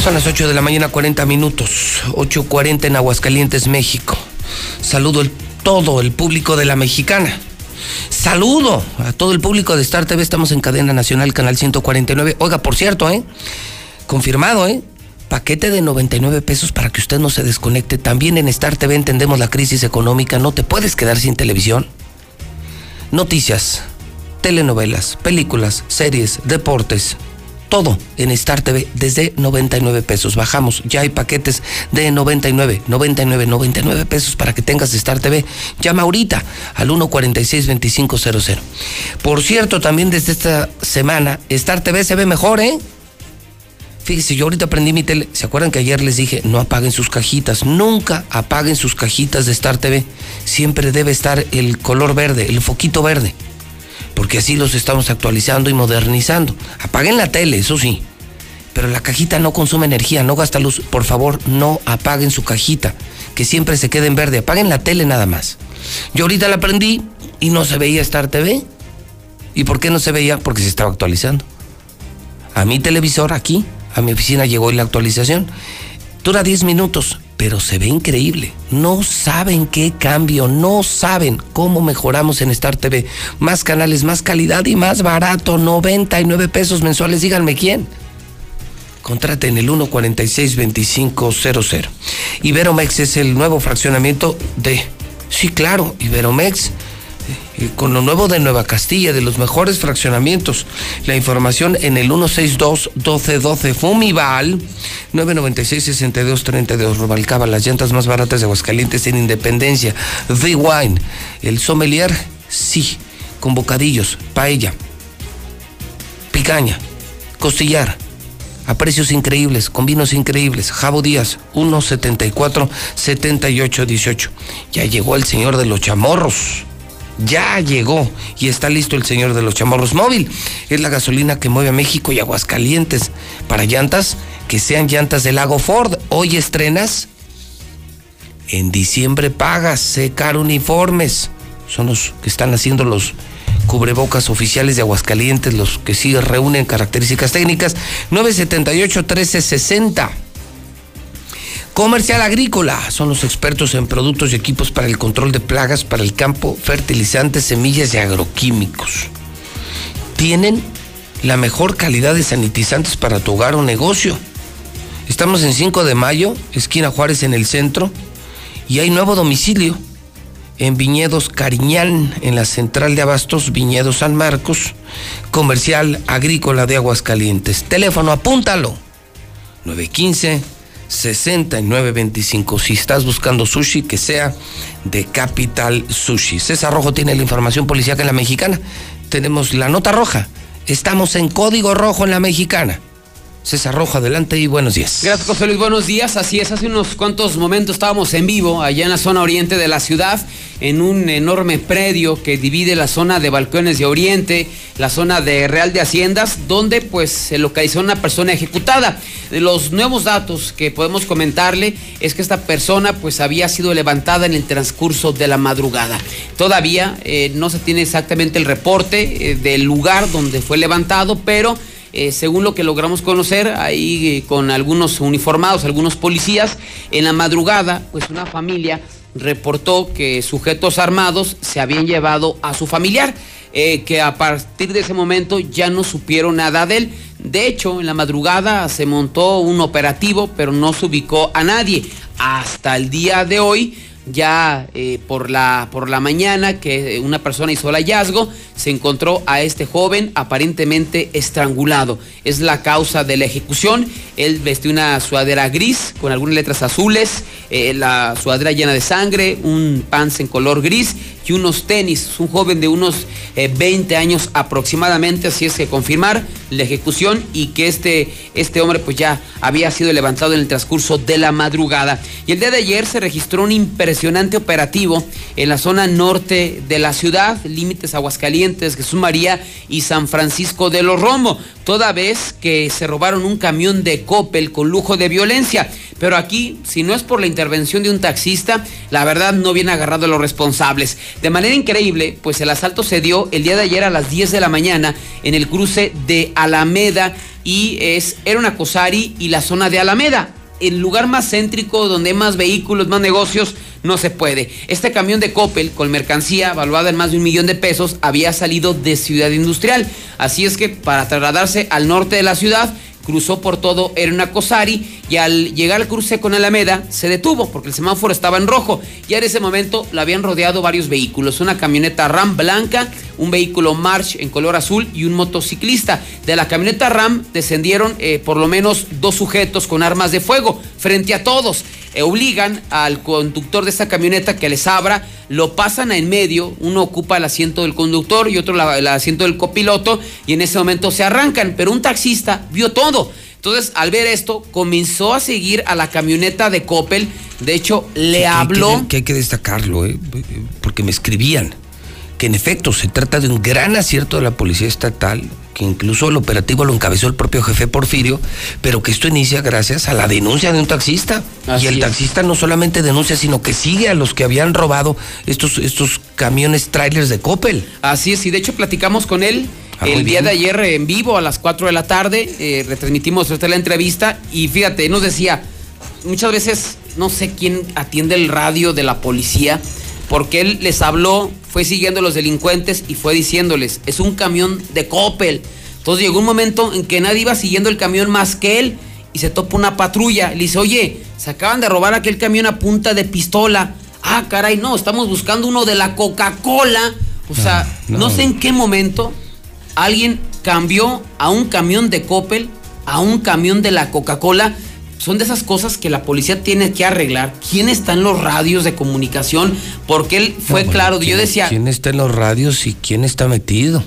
Son las 8 de la mañana, 40 minutos. 8.40 en Aguascalientes, México. Saludo a todo el público de la mexicana. Saludo a todo el público de Star TV. Estamos en cadena nacional, canal 149. Oiga, por cierto, ¿eh? Confirmado, ¿eh? Paquete de 99 pesos para que usted no se desconecte. También en Star TV entendemos la crisis económica. No te puedes quedar sin televisión. Noticias, telenovelas, películas, series, deportes, todo en Star TV desde 99 pesos. Bajamos, ya hay paquetes de 99, 99, 99 pesos para que tengas Star TV. Llama ahorita al 146-2500. Por cierto, también desde esta semana, Star TV se ve mejor, ¿eh? Fíjese, yo ahorita prendí mi tele. ¿Se acuerdan que ayer les dije no apaguen sus cajitas? Nunca apaguen sus cajitas de Star TV. Siempre debe estar el color verde, el foquito verde porque así los estamos actualizando y modernizando. Apaguen la tele, eso sí, pero la cajita no consume energía, no gasta luz. Por favor, no apaguen su cajita, que siempre se quede en verde. Apaguen la tele nada más. Yo ahorita la prendí y no se veía Star TV. ¿Y por qué no se veía? Porque se estaba actualizando. A mi televisor aquí, a mi oficina llegó la actualización. Dura 10 minutos pero se ve increíble. No saben qué cambio, no saben cómo mejoramos en Star TV. Más canales, más calidad y más barato, 99 pesos mensuales, díganme quién. Contraten el 146-2500. Iberomex es el nuevo fraccionamiento de... Sí, claro, Iberomex con lo nuevo de Nueva Castilla, de los mejores fraccionamientos. La información en el 162-1212 Fumival, 996-6232 Robalcaba, las llantas más baratas de Aguascalientes en Independencia. The Wine, el sommelier, sí, con bocadillos, paella, picaña, costillar. A precios increíbles, con vinos increíbles. Jabo Díaz, 174-7818. Ya llegó el señor de los chamorros ya llegó y está listo el señor de los chamorros móvil. Es la gasolina que mueve a México y Aguascalientes. Para llantas, que sean llantas del lago Ford. Hoy estrenas. En diciembre pagas, secar uniformes. Son los que están haciendo los cubrebocas oficiales de Aguascalientes, los que sí reúnen características técnicas. 978-1360. Comercial Agrícola son los expertos en productos y equipos para el control de plagas para el campo, fertilizantes, semillas y agroquímicos. Tienen la mejor calidad de sanitizantes para tu hogar o negocio. Estamos en 5 de mayo, esquina Juárez en el centro, y hay nuevo domicilio en Viñedos Cariñán, en la central de abastos Viñedos San Marcos, comercial agrícola de Aguascalientes. Teléfono, apúntalo. 915 6925. Si estás buscando sushi, que sea de Capital Sushi. César Rojo tiene la información policial en la mexicana. Tenemos la nota roja. Estamos en código rojo en la mexicana. César Rojo, adelante y buenos días. Gracias, José Luis. Buenos días. Así es, hace unos cuantos momentos estábamos en vivo allá en la zona oriente de la ciudad, en un enorme predio que divide la zona de Balcones de Oriente, la zona de Real de Haciendas, donde pues se localizó una persona ejecutada. Los nuevos datos que podemos comentarle es que esta persona pues había sido levantada en el transcurso de la madrugada. Todavía eh, no se tiene exactamente el reporte eh, del lugar donde fue levantado, pero eh, según lo que logramos conocer ahí eh, con algunos uniformados, algunos policías, en la madrugada, pues una familia reportó que sujetos armados se habían llevado a su familiar, eh, que a partir de ese momento ya no supieron nada de él. De hecho, en la madrugada se montó un operativo, pero no se ubicó a nadie. Hasta el día de hoy, ya eh, por, la, por la mañana que una persona hizo el hallazgo, se encontró a este joven aparentemente estrangulado. Es la causa de la ejecución. Él vestió una sudadera gris con algunas letras azules, eh, la sudadera llena de sangre, un pants en color gris y unos tenis. Un joven de unos eh, 20 años aproximadamente, así es que confirmar la ejecución y que este, este hombre pues ya había sido levantado en el transcurso de la madrugada. Y el día de ayer se registró un impresionante operativo en la zona norte de la ciudad, límites Aguascalientes, Jesús María y San Francisco de los Romo, toda vez que se robaron un camión de Coppel con lujo de violencia. Pero aquí, si no es por la intervención de un taxista, la verdad no viene agarrado a los responsables. De manera increíble, pues el asalto se dio el día de ayer a las 10 de la mañana en el cruce de Alameda y es, era una Cosari y la zona de Alameda. El lugar más céntrico donde hay más vehículos, más negocios, no se puede. Este camión de Coppel con mercancía valuada en más de un millón de pesos había salido de Ciudad Industrial. Así es que para trasladarse al norte de la ciudad, cruzó por todo Cosari y al llegar al cruce con Alameda se detuvo porque el semáforo estaba en rojo. y en ese momento lo habían rodeado varios vehículos, una camioneta Ram blanca, un vehículo March en color azul y un motociclista. De la camioneta Ram descendieron eh, por lo menos dos sujetos con armas de fuego frente a todos. Eh, obligan al conductor de esta camioneta que les abra, lo pasan en medio, uno ocupa el asiento del conductor y otro la- el asiento del copiloto y en ese momento se arrancan, pero un taxista vio todo. Entonces, al ver esto, comenzó a seguir a la camioneta de Coppel. De hecho, le Que hay que- habló. Que hay que destacarlo, ¿eh? porque me escribían que en efecto se trata de un gran acierto de la Policía Estatal, que incluso el operativo lo encabezó el propio jefe Porfirio, pero que esto inicia gracias a la denuncia de un taxista. Así y el es. taxista no solamente denuncia, sino que sigue a los que habían robado estos, estos camiones trailers de Coppel. Así es, y de hecho platicamos con él Ah, el día bien. de ayer en vivo a las 4 de la tarde, eh, retransmitimos esta la entrevista y fíjate, él nos decía, muchas veces no sé quién atiende el radio de la policía, porque él les habló, fue siguiendo a los delincuentes y fue diciéndoles, es un camión de Coppel. Entonces llegó un momento en que nadie iba siguiendo el camión más que él y se topa una patrulla. Le dice, oye, se acaban de robar aquel camión a punta de pistola. Ah, caray, no, estamos buscando uno de la Coca-Cola. O sea, no, no. sé en qué momento alguien cambió a un camión de Coppel a un camión de la Coca-Cola. Son de esas cosas que la policía tiene que arreglar. ¿Quién está en los radios de comunicación? Porque él fue No, bueno, claro. Yo ¿quién- decía, ¿Quién está en los radios y quién está metido?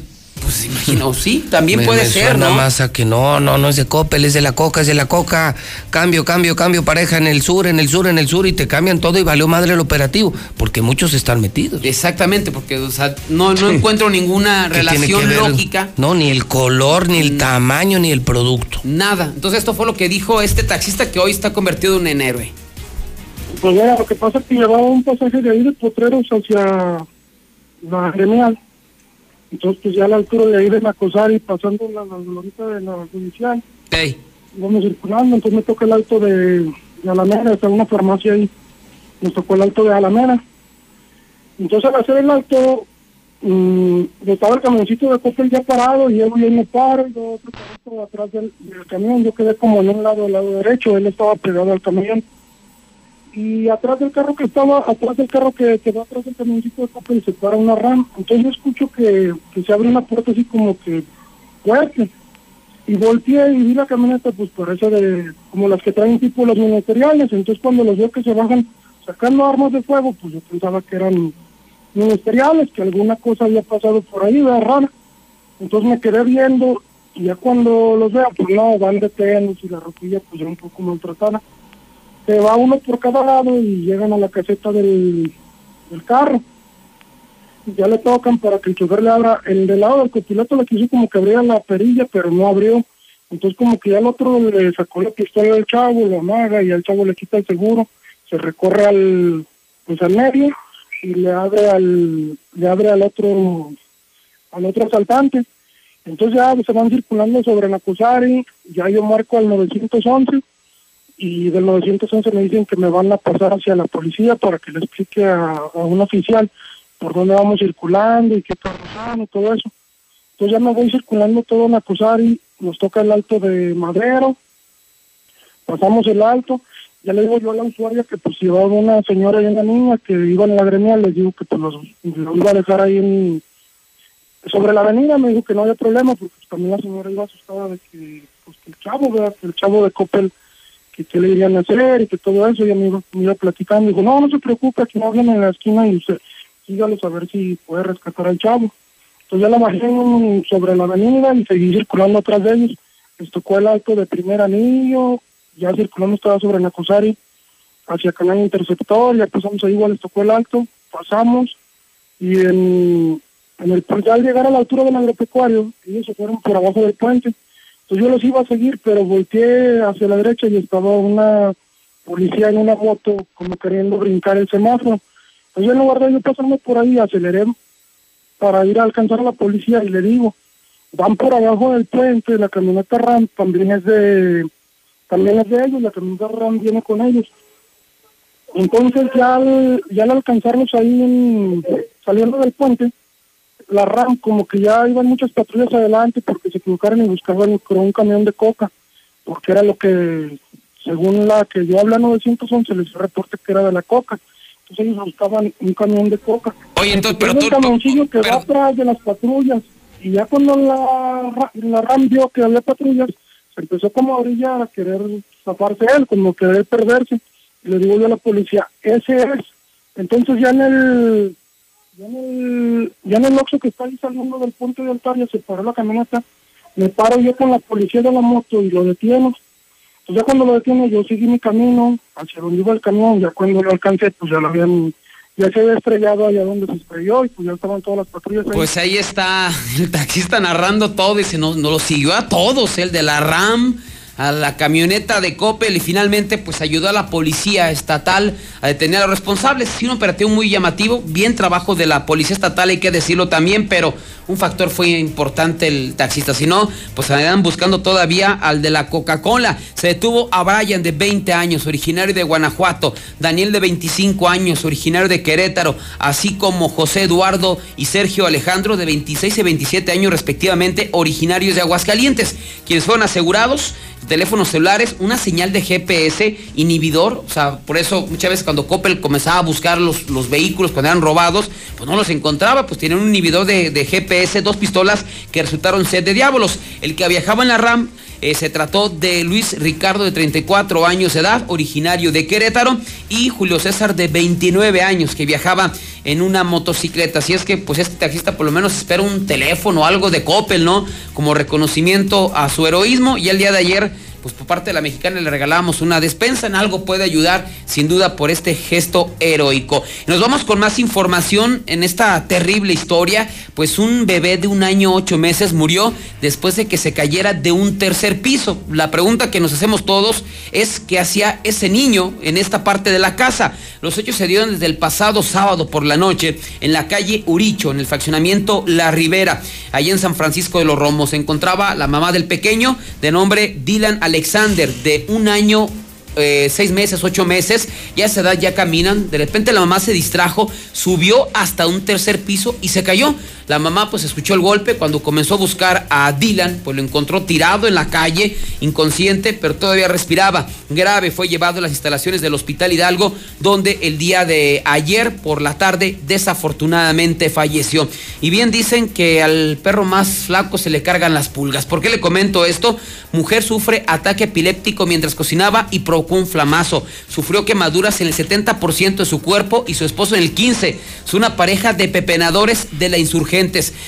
Pues imagino, sí, también Me- puede me ser, suena ¿no? más a que no, no, no es de Coppel, es de la Coca, es de la Coca. Cambio, cambio, cambio, pareja en el sur, en el sur, en el sur, y te cambian todo y valió madre el operativo, porque muchos están metidos. Exactamente, porque o sea, no, no encuentro ninguna ¿Qué tiene relación lógica. No, ni el color, ni el tamaño, ni el producto. Nada. Entonces esto fue lo que dijo este taxista que hoy está convertido en un héroe. Pues mira, lo que pasa es que llevaba un pasaje de ahí de Potreros hacia la gremial. Entonces, pues ya a la altura de ahí de Macosari, pasando la, glorieta de la judicial, vamos circulando, entonces me toca el alto de, de Alameda, está una farmacia ahí, nos tocó el alto de Alameda. Entonces al hacer el alto, mm, estaba el camioncito de Coppel ya parado y él ya me paro, y yo otro atrás del, del camión, yo quedé como en un lado, del lado derecho, él estaba pegado al camión y atrás del carro que estaba, atrás del carro que quedó atrás del camioncito de Coppel se para una RAM. Entonces yo escucho que, que se abre una puerta así como que fuerte. Y volteé y vi la camioneta, pues parece de, como las que traen tipo los ministeriales. Entonces cuando los veo que se bajan sacando armas de fuego, pues yo pensaba que eran ministeriales, que alguna cosa había pasado por ahí, ¿verdad? rara. Entonces me quedé viendo y ya cuando los veo, pues no, van de y la ropilla pues ya un poco maltratada se va uno por cada lado y llegan a la caseta del, del carro. Ya le tocan para que el chofer le abra. El del lado del copiloto le quiso como que abría la perilla, pero no abrió. Entonces como que ya el otro le sacó la pistola al chavo, lo amaga y al chavo le quita el seguro. Se recorre al, pues al medio y le abre al, le abre al otro, al otro asaltante. Entonces ya se van circulando sobre Nacusari, ya yo marco al 911 y del 911 me dicen que me van a pasar hacia la policía para que le explique a, un oficial por dónde vamos circulando y qué pasando y todo eso. Entonces ya me voy circulando todo Nacusari, nos toca el alto de Madero, pasamos el alto, ya le digo yo a la usuaria que pues llevaba una señora y una niña que iban en la gremial, les digo que pues los, los iba a dejar ahí en, sobre la avenida, me dijo que no había problema porque pues, también la señora iba asustada de que, pues, que el chavo, ¿verdad? que el chavo de Coppel, que le irían a hacer y que todo eso, y me iba, me iba platicando, dijo, no, no se preocupe, aquí no hablan en la esquina y usted sígalo a ver si puede rescatar al chavo. Entonces ya la bajé sobre la avenida y seguí circulando atrás de ellos. Les tocó el alto de primer anillo, ya circulando estaba sobre Nacosari, hacia Canal Interceptor, ya pasamos ahí, igual les tocó el alto, pasamos, y en, en el pues, ya al llegar a la altura del agropecuario, ellos se fueron por abajo del puente. Entonces yo los iba a seguir, pero volteé hacia la derecha y estaba una policía en una moto como queriendo brincar el semáforo. Entonces en lugar de yo pasarme por ahí, aceleré para ir a alcanzar a la policía y le digo, van por abajo del puente, la camioneta RAM también es de también es de ellos, la camioneta RAM viene con ellos. Entonces ya al, ya al alcanzarlos ahí en- saliendo del puente, la RAM como que ya iban muchas patrullas adelante porque se equivocaron y buscaban con un camión de coca, porque era lo que, según la que yo hablé a 911, les reporte que era de la coca. Entonces ellos buscaban un camión de coca. Oye, entonces, pero tú... un camioncillo que va atrás de las patrullas y ya cuando la, la RAM vio que había patrullas, se empezó como a orillar a querer zafarse él, como querer perderse. Y le digo yo a la policía, ese es. Entonces ya en el ya en el, ya en el Oxxo que está ahí saliendo del puente de Altaria se paró la camioneta, me paro yo con la policía de la moto y lo detiene. Entonces ya cuando lo detiene yo seguí mi camino hacia donde iba el camión, ya cuando lo alcancé pues ya lo habían, ya se había estrellado allá donde se estrelló y pues ya estaban todas las patrullas. Pues ahí está el taxista narrando todo, dice, no, no lo siguió a todos, el de la RAM, a la camioneta de Coppel y finalmente pues ayudó a la policía estatal a detener a los responsables. Sí, un operativo muy llamativo, bien trabajo de la policía estatal, hay que decirlo también, pero un factor fue importante el taxista, si no, pues andan buscando todavía al de la Coca-Cola. Se detuvo a Brian de 20 años, originario de Guanajuato, Daniel de 25 años, originario de Querétaro, así como José Eduardo y Sergio Alejandro de 26 y 27 años respectivamente, originarios de Aguascalientes, quienes fueron asegurados teléfonos celulares, una señal de GPS inhibidor, o sea, por eso muchas veces cuando Coppel comenzaba a buscar los, los vehículos cuando eran robados, pues no los encontraba, pues tienen un inhibidor de, de GPS, dos pistolas que resultaron ser de diablos. El que viajaba en la RAM eh, se trató de Luis Ricardo de 34 años de edad, originario de Querétaro, y Julio César de 29 años que viajaba en una motocicleta. Así es que pues este taxista por lo menos espera un teléfono o algo de Coppel, ¿no? Como reconocimiento a su heroísmo y el día de ayer pues por parte de la mexicana le regalamos una despensa, en algo puede ayudar sin duda por este gesto heroico. Nos vamos con más información en esta terrible historia, pues un bebé de un año ocho meses murió después de que se cayera de un tercer piso. La pregunta que nos hacemos todos es qué hacía ese niño en esta parte de la casa. Los hechos se dieron desde el pasado sábado por la noche en la calle Uricho, en el fraccionamiento La Ribera, allá en San Francisco de los Romos. Se encontraba la mamá del pequeño de nombre Dylan Alexander, de un año eh, seis meses, ocho meses, ya a esa edad ya caminan. De repente la mamá se distrajo, subió hasta un tercer piso y se cayó. La mamá pues escuchó el golpe cuando comenzó a buscar a Dylan, pues lo encontró tirado en la calle, inconsciente, pero todavía respiraba. Grave, fue llevado a las instalaciones del Hospital Hidalgo, donde el día de ayer por la tarde desafortunadamente falleció. Y bien dicen que al perro más flaco se le cargan las pulgas. ¿Por qué le comento esto? Mujer sufre ataque epiléptico mientras cocinaba y provocó un flamazo. Sufrió quemaduras en el 70% de su cuerpo y su esposo en el 15%. Es una pareja de pepenadores de la insurgencia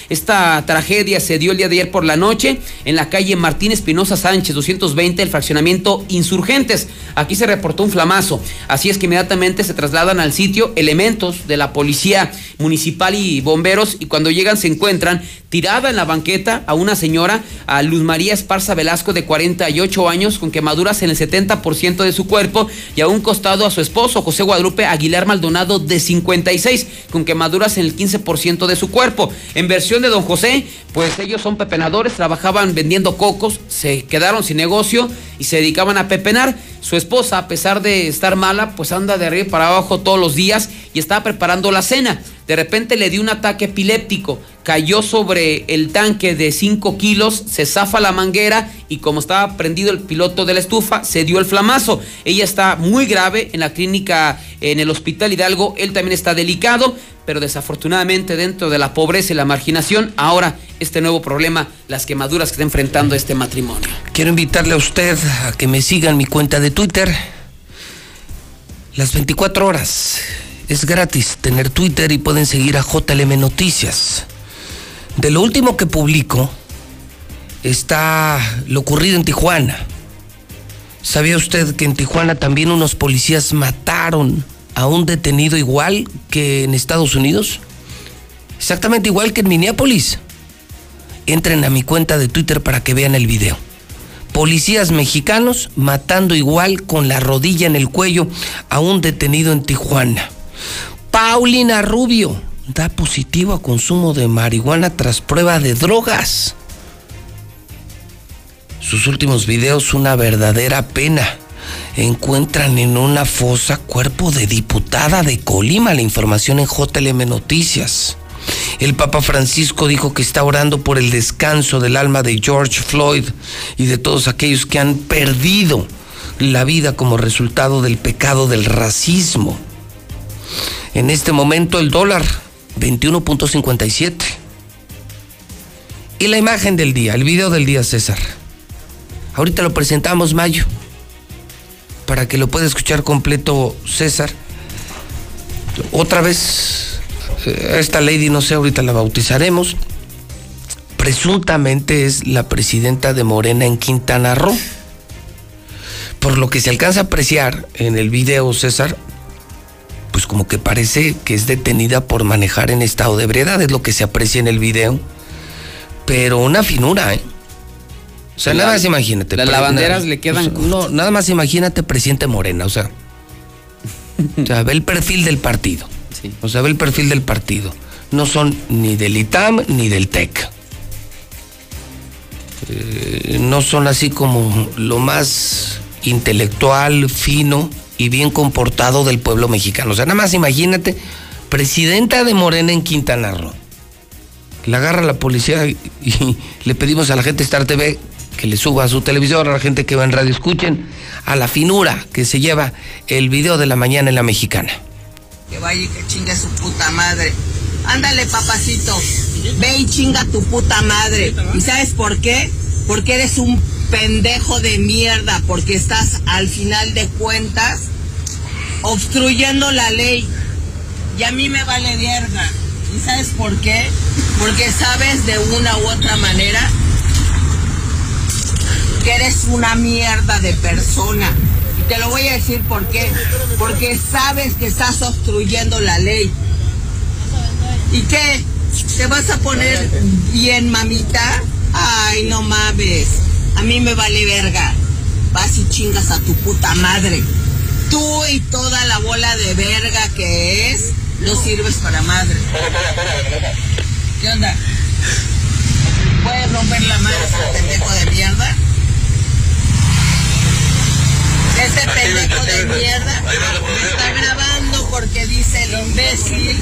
esta tragedia se dio el día de ayer por la noche en la calle Martín Espinosa Sánchez, 220, el fraccionamiento Insurgentes. Aquí se reportó un flamazo. Así es que inmediatamente se trasladan al sitio elementos de la policía municipal y bomberos y cuando llegan se encuentran tirada en la banqueta a una señora, a Luz María Esparza Velasco de 48 años con quemaduras en el 70% 50% de su cuerpo y a un costado a su esposo, José Guadalupe Aguilar Maldonado, de 56, con quemaduras en el 15% de su cuerpo. En versión de don José, pues ellos son pepenadores, trabajaban vendiendo cocos, se quedaron sin negocio y se dedicaban a pepenar. Su esposa, a pesar de estar mala, pues anda de arriba para abajo todos los días y estaba preparando la cena. De repente le dio un ataque epiléptico, cayó sobre el tanque de 5 kilos, se zafa la manguera y como estaba prendido el piloto de la estufa, se dio el flamazo. Ella está muy grave en la clínica, en el hospital Hidalgo, él también está delicado, pero desafortunadamente dentro de la pobreza y la marginación, ahora este nuevo problema, las quemaduras que está enfrentando este matrimonio. Quiero invitarle a usted a que me siga en mi cuenta de Twitter. Las 24 horas. Es gratis tener Twitter y pueden seguir a JLM Noticias. De lo último que publico está lo ocurrido en Tijuana. ¿Sabía usted que en Tijuana también unos policías mataron a un detenido igual que en Estados Unidos? Exactamente igual que en Minneapolis. Entren a mi cuenta de Twitter para que vean el video. Policías mexicanos matando igual con la rodilla en el cuello a un detenido en Tijuana. Paulina Rubio da positivo a consumo de marihuana tras prueba de drogas. Sus últimos videos una verdadera pena. Encuentran en una fosa cuerpo de diputada de Colima. La información en JLM Noticias. El Papa Francisco dijo que está orando por el descanso del alma de George Floyd y de todos aquellos que han perdido la vida como resultado del pecado del racismo. En este momento el dólar 21.57. Y la imagen del día, el video del día, César. Ahorita lo presentamos, Mayo, para que lo pueda escuchar completo, César. Otra vez, eh, esta lady, no sé, ahorita la bautizaremos. Presuntamente es la presidenta de Morena en Quintana Roo. Por lo que se alcanza a apreciar en el video, César, pues como que parece que es detenida por manejar en estado de ebriedad, es lo que se aprecia en el video. Pero una finura, ¿eh? O sea, La- nada más imagínate. las lavanderas le quedan o sea, No, nada más imagínate presidente Morena, o sea. <laughs> O sea, ve el perfil del partido. O sea, ve el perfil del partido. No son ni del ITAM ni del TEC. Eh, no son así como lo más intelectual, fino y bien comportado del pueblo mexicano. O sea, nada más imagínate, presidenta de Morena en Quintana Roo. La agarra la policía y, le pedimos a la gente Star TV que le suba a su televisor, a la gente que va en radio, escuchen a la finura que se lleva el video de la mañana en la mexicana. Que vaya y que chingue su puta madre. Ándale, papacito. Ve y chinga tu puta madre. ¿Y sabes por qué? Porque eres un pendejo de mierda. Porque estás al final de cuentas obstruyendo la ley. Y a mí me vale verga. ¿Y sabes por qué? Porque sabes de una u otra manera que eres una mierda de persona. Y te lo voy a decir por qué. Porque sabes que estás obstruyendo la ley. ¿Y qué? ¿Te vas a poner bien, mamita? Ay, no mames. A mí me vale verga. Vas y chingas a tu puta madre. Tú y toda la bola de verga que es, no sirves para madre. ¿Qué onda? ¿Puedes romper la madre pendejo de mierda? Ese pendejo de mierda me está grabando porque dice el imbécil.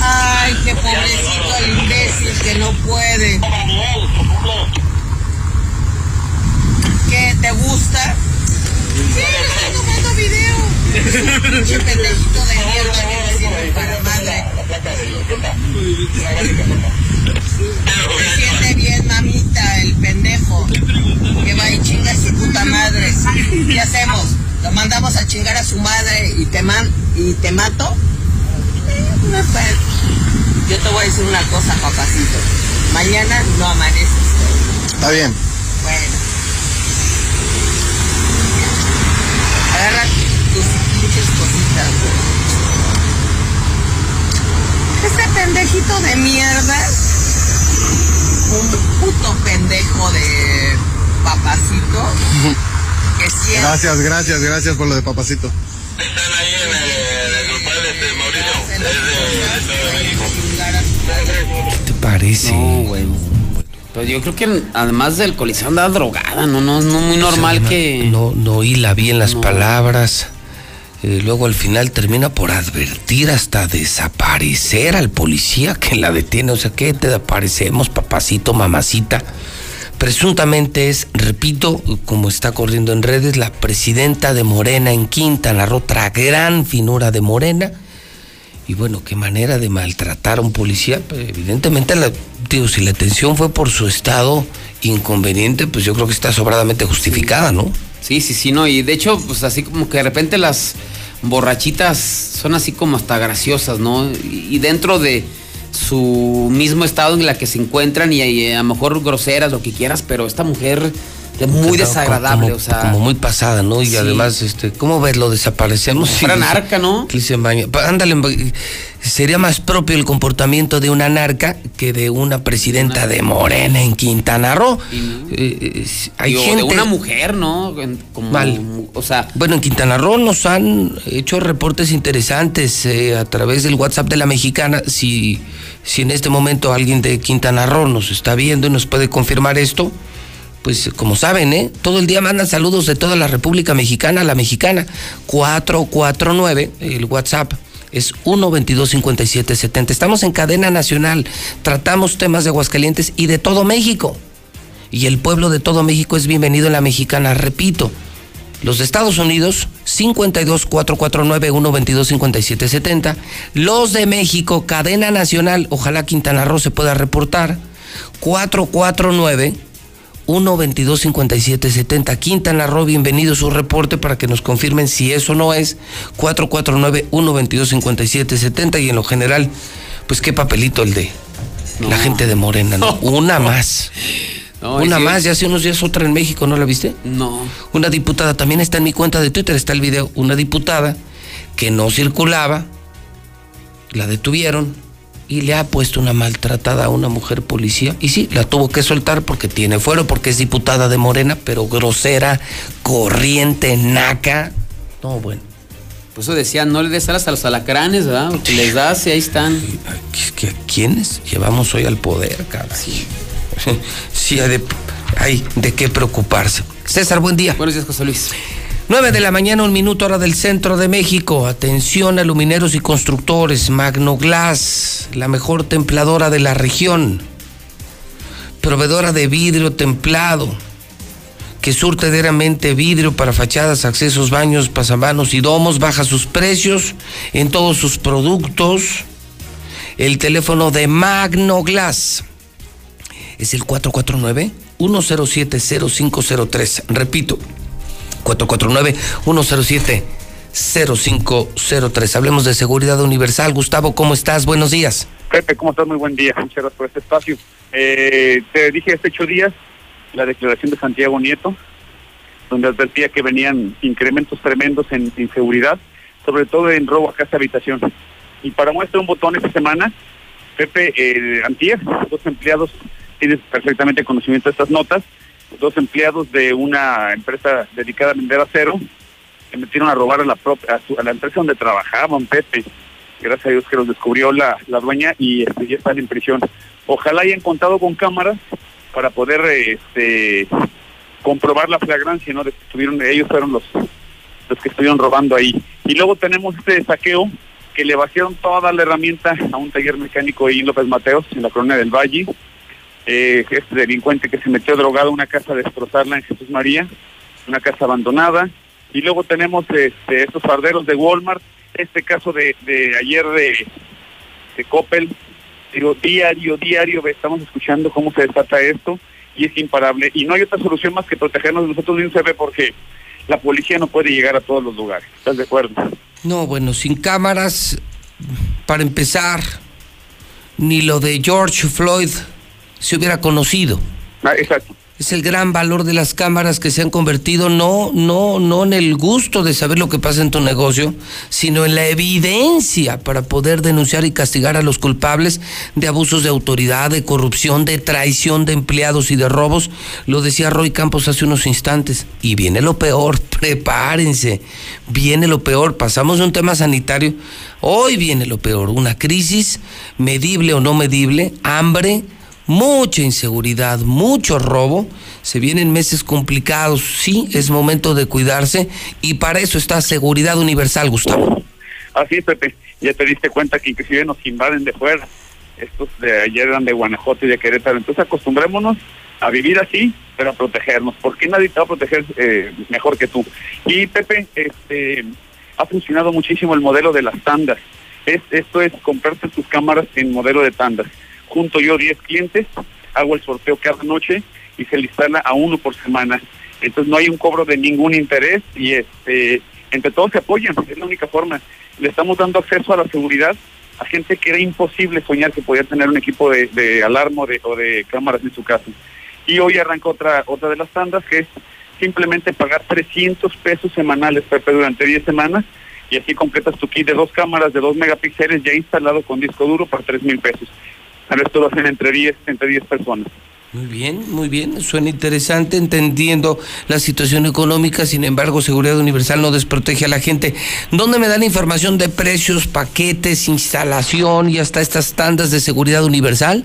Ay, qué pobrecito el imbécil que no puede. ¿Qué te gusta? Sí, le estoy tomando video. Pinche pendejito de mierda que no sirve para madre. Se siente bien, mamita, el pendejo. Que va y chinga a su puta madre. ¿Qué hacemos? ¿Lo mandamos a chingar a su madre y te, man y te mato? Eh, no, pues, Yo te voy a decir una cosa, papacito. Mañana no amaneces. Está bien. Bueno. Agarra tus pinches cositas, güey. Este pendejito de mierda, un puto pendejo de papacito, que sí. Gracias, gracias, gracias por lo de papacito. ¿Qué te parece? No, güey. Pero yo creo que además del alcoholizado andaba drogada, no, no, no muy normal que. No, no oí la bien las No. palabras. Eh, luego al final termina por advertir hasta desaparecer al policía que la detiene. O sea, que te desaparecemos, papacito, mamacita. Presuntamente es, repito, como está corriendo en redes, la presidenta de Morena en Quintana Roo, otra gran finura de Morena. Y bueno, qué manera de maltratar a un policía. Pues, evidentemente, la, digo, si la atención fue por su estado inconveniente, pues yo creo que está sobradamente justificada, ¿no? Sí, sí, sí, no. Y de hecho, pues así como que de repente las borrachitas son así como hasta graciosas, ¿no? Y dentro de su mismo estado en la que se encuentran y, y a lo mejor groseras, lo que quieras, pero esta mujer es muy Claro, desagradable, como, o sea. como muy pasada, ¿no? Y Sí. además, este, ¿cómo ves? Lo desaparecemos. Fuera narca, ¿no? Que se baña. Pa- Ándale, ba- sería más propio el comportamiento de una narca que de una presidenta de Morena en Quintana Roo. Eh, eh, hay Digo, gente. de una mujer, ¿no? Como, Mal. O sea, Bueno, en Quintana Roo nos han hecho reportes interesantes eh, a través del WhatsApp de la mexicana. Si, si en este momento alguien de Quintana Roo nos está viendo y nos puede confirmar esto, pues como saben, ¿eh? todo el día mandan saludos de toda la República Mexicana a la mexicana. 449, el WhatsApp. Es 1225770. Estamos en cadena nacional. Tratamos temas de Aguascalientes y de todo México. Y el pueblo de todo México es bienvenido en la mexicana. Repito, los de Estados Unidos, 52 449 122 5770. Los de México, cadena nacional, ojalá Quintana Roo se pueda reportar, 449 122 5770. Quintana Roo, bienvenido a su reporte para que nos confirmen si eso no es. 449 122 5770. Y en lo general, pues qué papelito el de la gente de Morena, ¿no? <laughs> Una más. No, Una sí. más, ya hace unos días otra en México, ¿no la viste? no. Una diputada, también está en mi cuenta de Twitter, está el video, una diputada que no circulaba, la detuvieron y le ha puesto una maltratada a una mujer policía. Y sí, la tuvo que soltar porque tiene fuero, porque es diputada de Morena, pero grosera, corriente, naca. No, bueno. Por eso decía, no le des alas a los alacranes, ¿verdad? Porque les das y ahí están. ¿Qué- ¿Quiénes llevamos hoy al poder, cara? Sí, <laughs> sí hay, de, hay de qué preocuparse. César, buen día. Buenos días, José Luis. 9 de la mañana, un minuto hora del centro de México. Atención alumineros y constructores. Magnoglass, la mejor templadora de la región. Proveedora de vidrio templado. Que surte diariamente vidrio para fachadas, accesos, baños, pasamanos y domos. Baja sus precios en todos sus productos. El teléfono de Magnoglass es el 449-107-0503. Repito, 449-107-0503. Hablemos de seguridad universal. Gustavo, ¿cómo estás? Buenos días. Pepe, ¿cómo estás? Muy buen día. Muchas gracias por este espacio. Eh, te dije hace ocho días la declaración de Santiago Nieto, donde advertía que venían incrementos tremendos en inseguridad, sobre todo en robo a casa habitación. Y para muestra un botón esta semana, Pepe, eh, Antier, dos empleados, tienes perfectamente conocimiento de estas notas, dos empleados de una empresa dedicada a vender acero, se metieron a robar a la, a, su- a la empresa donde trabajaban, Pepe. Gracias a Dios que los descubrió la, la dueña y este, ya están en prisión. Ojalá hayan contado con cámaras para poder este, comprobar la flagrancia, ¿no? De ellos fueron los, los que estuvieron robando ahí. Y luego tenemos este saqueo que le vaciaron toda la herramienta a un taller mecánico ahí en López Mateos, en la colonia del Valle. Eh, este delincuente que se metió drogado a una casa a destrozarla en Jesús María, una casa abandonada. Y luego tenemos este, estos farderos de Walmart, este caso de, de ayer de, de Coppel, digo, diario, diario estamos escuchando cómo se desata esto y es imparable. Y no hay otra solución más que protegernos de nosotros mismos, porque la policía no puede llegar a todos los lugares. ¿Estás de acuerdo? No, bueno, sin cámaras, para empezar, ni lo de George Floyd se hubiera conocido. Ah, exacto. Es el gran valor de las cámaras que se han convertido no, no, no en el gusto de saber lo que pasa en tu negocio, sino en la evidencia para poder denunciar y castigar a los culpables de abusos de autoridad, de corrupción, de traición de empleados y de robos. Lo decía Roy Campos hace unos instantes. Y viene lo peor, <laughs> prepárense. Viene lo peor. Pasamos de un tema sanitario. Hoy viene lo peor. Una crisis medible o no medible, hambre mucha inseguridad, mucho robo. Se vienen meses complicados, sí, es momento de cuidarse y para eso está Seguridad Universal, Gustavo. Así es, Pepe. Ya te diste cuenta que inclusive nos invaden de fuera. Estos de ayer eran de Guanajuato y de Querétaro. Entonces acostumbrémonos a vivir así, pero a protegernos. porque nadie te va a proteger eh, mejor que tú? Y Pepe, este, ha funcionado muchísimo el modelo de las tandas. Es, esto es comprarte tus cámaras en modelo de tandas junto yo 10 clientes, hago el sorteo cada noche y se le instala a uno por semana. Entonces no hay un cobro de ningún interés y este entre todos se apoyan, es la única forma. Le estamos dando acceso a la seguridad a gente que era imposible soñar que podía tener un equipo de, de alarma o de cámaras en su casa. Y hoy arranca otra, otra de las tandas que es simplemente pagar 300 pesos semanales, Pepe, durante 10 semanas y así completas tu kit de dos cámaras de 2 megapíxeles ya instalado con disco duro por 3 mil pesos. Esto lo hacen entre 10, entre 10 personas. Muy bien, muy bien, suena interesante, entendiendo la situación económica, sin embargo, Seguridad Universal no desprotege a la gente. ¿Dónde me dan información de precios, paquetes, instalación y hasta estas tandas de Seguridad Universal?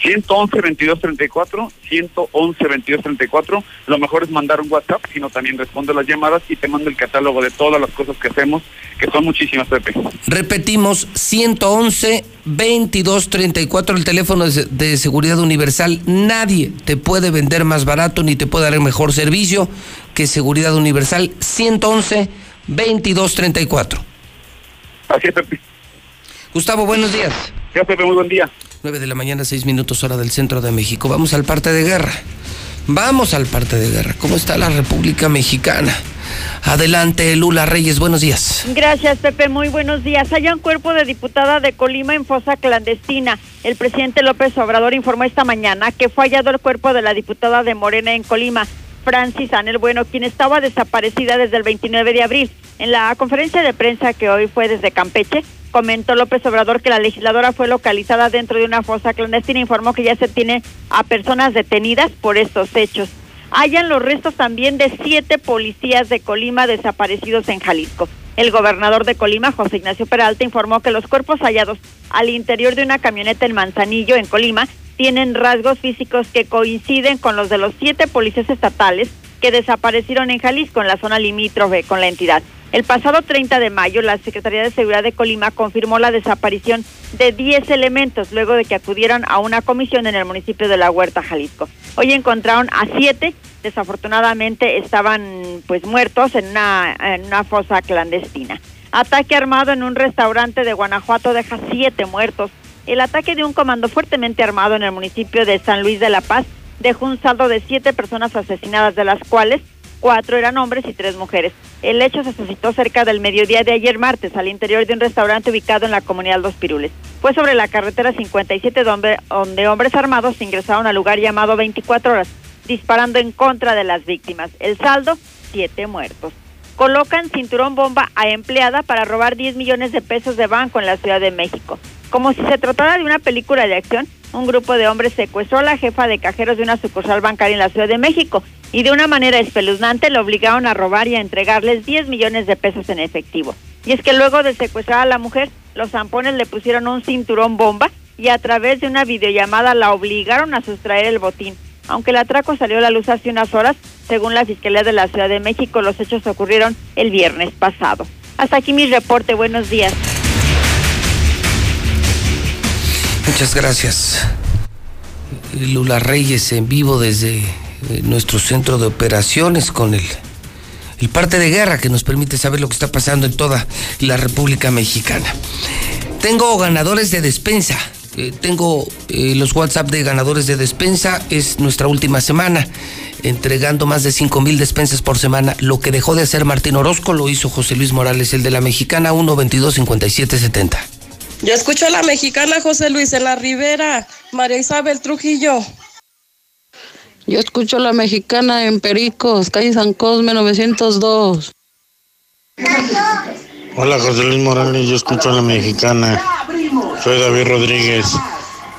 111 2234 111 2234 Lo mejor es mandar un WhatsApp, sino también respondo las llamadas y te mando el catálogo de todas las cosas que hacemos, que son muchísimas, Pepe. Repetimos, 111 2234 el teléfono de, de Seguridad Universal. Nadie te puede vender más barato ni te puede dar el mejor servicio que Seguridad Universal. 111 2234 Así es, Pepe. Gustavo, buenos días. Gracias, Pepe, muy buen día. 9 de la mañana, 6 minutos hora del centro de México. Vamos al parte de guerra. Vamos al parte de guerra. ¿Cómo está la República Mexicana? Adelante, Lula Reyes, buenos días. Gracias, Pepe, muy buenos días. Hay un cuerpo de diputada de Colima en fosa clandestina. El presidente López Obrador informó esta mañana que fue hallado el cuerpo de la diputada de Morena en Colima. Francis Anel Bueno, quien estaba desaparecida desde el 29 de abril. En la conferencia de prensa que hoy fue desde Campeche, comentó López Obrador que la legisladora fue localizada dentro de una fosa clandestina. Informó que ya se tiene a personas detenidas por estos hechos. Hayan los restos también de siete policías de Colima desaparecidos en Jalisco. El gobernador de Colima, José Ignacio Peralta, informó que los cuerpos hallados al interior de una camioneta en Manzanillo, en Colima, tienen rasgos físicos que coinciden con los de los siete policías estatales que desaparecieron en Jalisco, en la zona limítrofe con la entidad. El pasado 30 de mayo, la Secretaría de Seguridad de Colima confirmó la desaparición de 10 elementos luego de que acudieron a una comisión en el municipio de La Huerta, Jalisco. Hoy encontraron a siete, desafortunadamente estaban pues muertos en una, en una fosa clandestina. Ataque armado en un restaurante de Guanajuato deja siete muertos. El ataque de un comando fuertemente armado en el municipio de San Luis de la Paz dejó un saldo de siete personas asesinadas, de las cuales cuatro eran hombres y tres mujeres. El hecho se suscitó cerca del mediodía de ayer martes al interior de un restaurante ubicado en la comunidad Los Pirules. Fue sobre la carretera 57 donde, donde hombres armados ingresaron al lugar llamado 24 horas, disparando en contra de las víctimas. El saldo, siete muertos. Colocan cinturón bomba a empleada para robar 10 millones de pesos de banco en la Ciudad de México. Como si se tratara de una película de acción, un grupo de hombres secuestró a la jefa de cajeros de una sucursal bancaria en la Ciudad de México y de una manera espeluznante lo obligaron a robar y a entregarles 10 millones de pesos en efectivo. Y es que luego de secuestrar a la mujer, los zampones le pusieron un cinturón bomba y a través de una videollamada la obligaron a sustraer el botín. Aunque el atraco salió a la luz hace unas horas, según la Fiscalía de la Ciudad de México, los hechos ocurrieron el viernes pasado. Hasta aquí mi reporte. Buenos días. Muchas gracias. Lula Reyes en vivo desde eh, nuestro centro de operaciones con el, el parte de guerra que nos permite saber lo que está pasando en toda la República Mexicana. Tengo ganadores de despensa. Eh, tengo eh, los WhatsApp de ganadores de despensa. Es nuestra última semana, entregando más de 5 mil despensas por semana. Lo que dejó de hacer Martín Orozco lo hizo José Luis Morales, el de la Mexicana, 1 22 57 70. Yo escucho a la mexicana José Luis en la Ribera, María Isabel Trujillo. Yo escucho la mexicana en Pericos, calle San Cosme 902. Hola José Luis Morales, yo escucho a la mexicana. Soy David Rodríguez.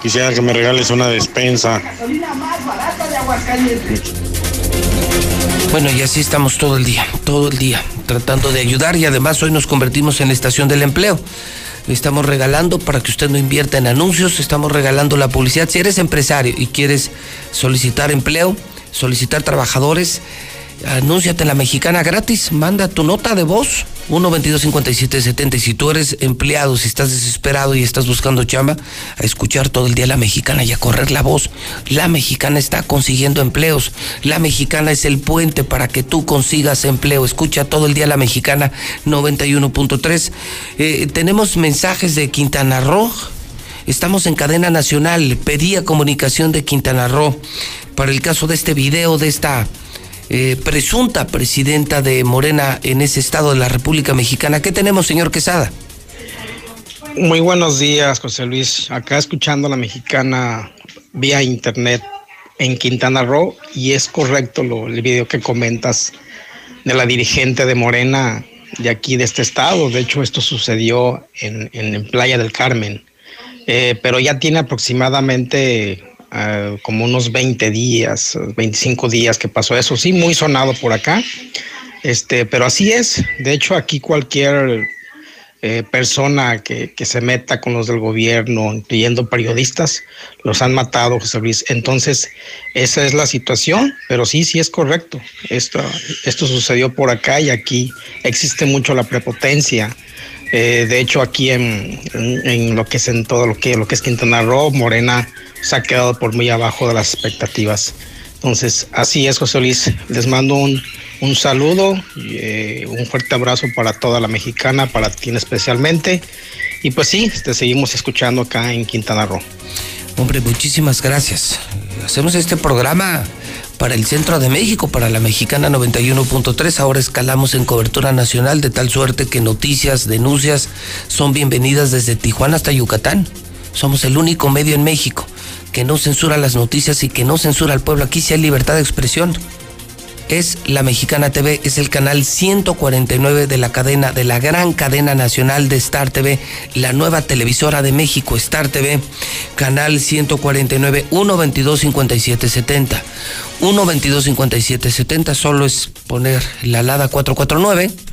Quisiera que me regales una despensa. Bueno, y así estamos todo el día, todo el día, tratando de ayudar y además hoy nos convertimos en la estación del empleo. Estamos regalando para que usted no invierta en anuncios, estamos regalando la publicidad. Si eres empresario y quieres solicitar empleo, solicitar trabajadores, anúnciate en la mexicana gratis, manda tu nota de voz 1 22 57 70 y si tú eres empleado, si estás desesperado y estás buscando chamba, a escuchar todo el día la mexicana y a correr la voz. La mexicana está consiguiendo empleos. La mexicana es el puente para que tú consigas empleo. Escucha todo el día la mexicana 91.3. Eh, tenemos mensajes de Quintana Roo. Estamos en cadena nacional. Pedía comunicación de Quintana Roo para el caso de este video, de esta eh, presunta presidenta de Morena en ese estado de la República Mexicana. ¿Qué tenemos, señor Quesada? Muy buenos días, José Luis. Acá escuchando a la mexicana vía internet en Quintana Roo y es correcto lo, el video que comentas de la dirigente de Morena de aquí, de este estado. De hecho, esto sucedió en, Playa del Carmen, eh, pero ya tiene aproximadamente uh, como unos 20 días, 25 días que pasó eso. Sí, muy sonado por acá. Este, pero así es. De hecho, aquí cualquier eh, persona que, que, se meta con los del gobierno, incluyendo periodistas, los han matado, José Luis. Entonces, esa es la situación, pero sí, sí es correcto. Esto, esto sucedió por acá y aquí existe mucho la prepotencia. Eh, de hecho, aquí en, en, lo que es en todo lo que, lo que es Quintana Roo, Morena se ha quedado por muy abajo de las expectativas. Entonces, así es, José Luis. Les mando un, un saludo, eh, un fuerte abrazo para toda la mexicana, para ti especialmente. Y pues sí, te seguimos escuchando acá en Quintana Roo. Hombre, muchísimas gracias. Hacemos este programa para el centro de México, para la mexicana 91.3. Ahora escalamos en cobertura nacional de tal suerte que noticias, denuncias son bienvenidas desde Tijuana hasta Yucatán. Somos el único medio en México que no censura las noticias y que no censura al pueblo. Aquí sí hay libertad de expresión. Es la Mexicana TV, es el canal 149 de la cadena, de la gran cadena nacional de Star TV, la nueva televisora de México, Star TV, canal 149, 122 5770. 122 5770, solo es poner la Lada 449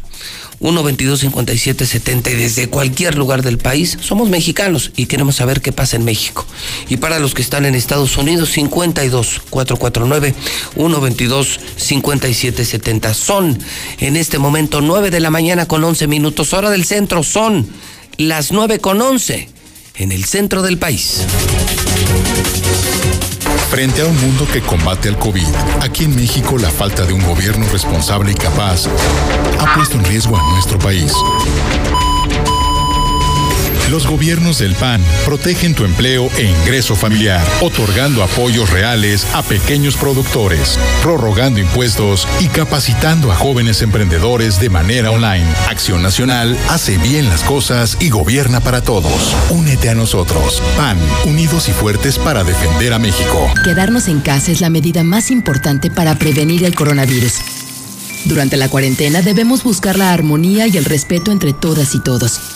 122-5770 y desde cualquier lugar del país. Somos mexicanos y queremos saber qué pasa en México. Y para los que están en Estados Unidos, 52-449-122-5770. Son en este momento 9 de la mañana con 11 minutos. Hora del centro son las 9 con 11 en el centro del país. Frente a un mundo que combate al COVID, aquí en México la falta de un gobierno responsable y capaz ha puesto en riesgo a nuestro país. Los gobiernos del PAN protegen tu empleo e ingreso familiar, otorgando apoyos reales a pequeños productores, prorrogando impuestos y capacitando a jóvenes emprendedores de manera online. Acción Nacional hace bien las cosas y gobierna para todos. Únete a nosotros. PAN, unidos y fuertes para defender a México. Quedarnos en casa es la medida más importante para prevenir el coronavirus. Durante la cuarentena debemos buscar la armonía y el respeto entre todas y todos.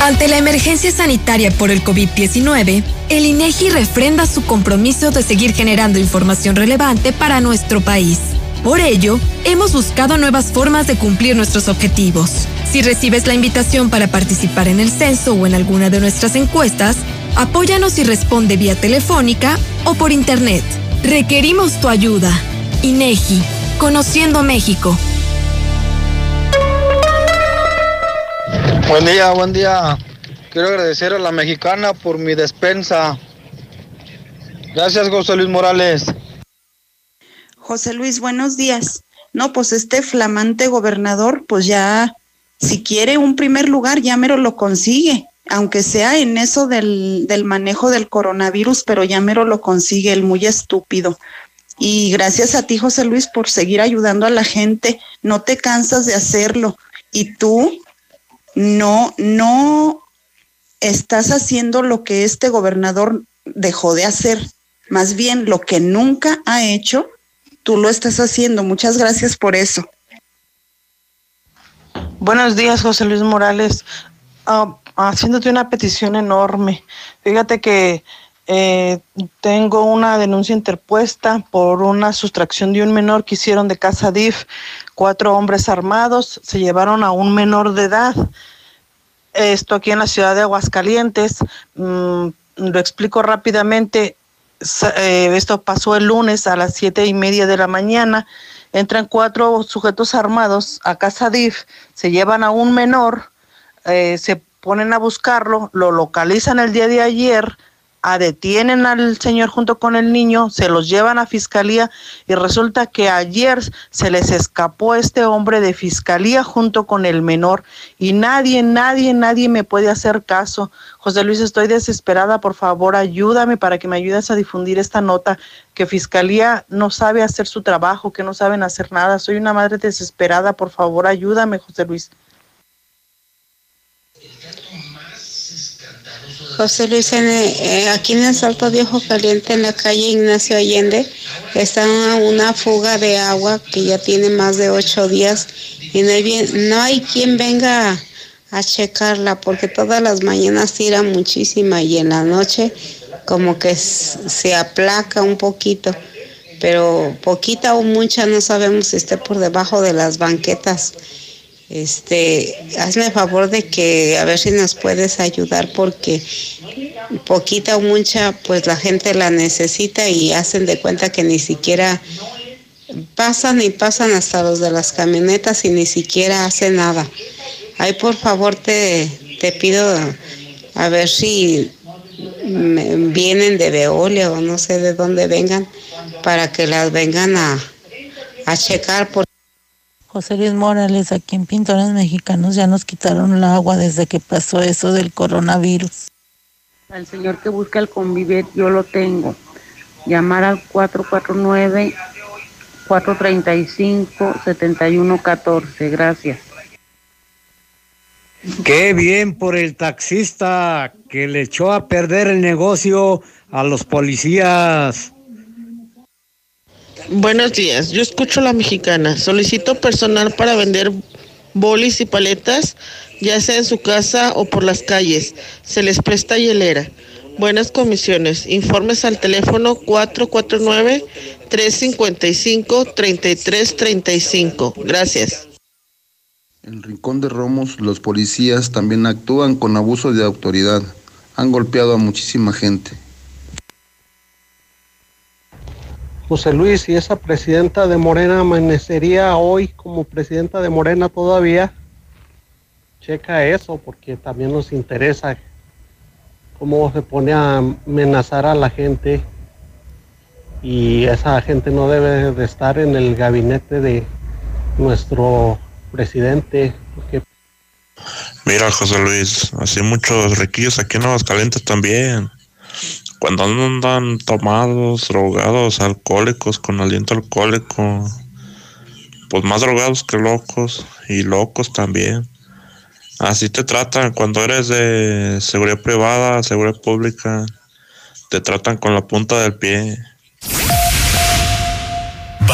Ante la emergencia sanitaria por el COVID-19, el INEGI refrenda su compromiso de seguir generando información relevante para nuestro país. Por ello, hemos buscado nuevas formas de cumplir nuestros objetivos. Si recibes la invitación para participar en el censo o en alguna de nuestras encuestas, Apóyanos y responde vía telefónica o por internet. Requerimos tu ayuda. INEGI, Conociendo México. Buen día, buen día. Quiero agradecer a la mexicana por mi despensa. Gracias, José Luis Morales. José Luis, buenos días. No, pues este flamante gobernador, pues ya, si quiere un primer lugar, ya mero lo consigue, aunque sea en eso del, del manejo del coronavirus, pero ya mero lo consigue, el muy estúpido. Y gracias a ti, José Luis, por seguir ayudando a la gente. No te cansas de hacerlo. Y tú no, no estás haciendo lo que este gobernador dejó de hacer. Más bien lo que nunca ha hecho, tú lo estás haciendo. Muchas gracias por eso. Buenos días, José Luis Morales. Ah, haciéndote una petición enorme. Fíjate que eh, tengo una denuncia interpuesta por una sustracción de un menor que hicieron de casa DIF. Cuatro hombres armados se llevaron a un menor de edad. Esto aquí en la ciudad de Aguascalientes. Mm, lo explico rápidamente. Eh, esto pasó el lunes a las siete y media de la mañana. Entran cuatro sujetos armados a casa DIF, se llevan a un menor, eh, se ponen a buscarlo, lo localizan el día de ayer a detienen al señor junto con el niño, se los llevan a fiscalía y resulta que ayer se les escapó este hombre de fiscalía junto con el menor y nadie, nadie, nadie me puede hacer caso. José Luis, estoy desesperada, por favor, ayúdame para que me ayudes a difundir esta nota, que fiscalía no sabe hacer su trabajo, que no saben hacer nada. Soy una madre desesperada, por favor, ayúdame, José Luis. José Luis, eh, aquí en el Salto Viejo Caliente, en la calle Ignacio Allende, está una fuga de agua que ya tiene más de ocho días y no hay, bien, no hay quien venga a, checarla porque todas las mañanas tira muchísima y en la noche como que se aplaca un poquito, pero poquita o mucha no sabemos si esté por debajo de las banquetas este, hazme favor de que a ver si nos puedes ayudar porque poquita o mucha, pues la gente la necesita y hacen de cuenta que ni siquiera pasan y pasan hasta los de las camionetas y ni siquiera hacen nada. Ahí por favor te, te pido a ver si vienen de Veolia o no sé de dónde vengan para que las vengan a, a checar. Por José Luis Morales, aquí en Pintores Mexicanos ya nos quitaron el agua desde que pasó eso del coronavirus. Al señor que busca el convivet, yo lo tengo. Llamar al 449-435-7114. Gracias. Qué bien por el taxista que le echó a perder el negocio a los policías. Buenos días, yo escucho la mexicana. Solicito personal para vender bolis y paletas, ya sea en su casa o por las calles. Se les presta hielera. Buenas comisiones. Informes al teléfono 449-355-3335. Gracias. En Rincón de Romos, los policías también actúan con abuso de autoridad. Han golpeado a muchísima gente. José Luis, si esa presidenta de Morena amanecería hoy como presidenta de Morena todavía, checa eso porque también nos interesa cómo se pone a amenazar a la gente y esa gente no debe de estar en el gabinete de nuestro presidente. Mira, José Luis, así muchos riquillos aquí en Aguascalientes también cuando andan tomados, drogados, alcohólicos, con aliento alcohólico, pues más drogados que locos y locos también. Así te tratan cuando eres de seguridad privada, seguridad pública, te tratan con la punta del pie.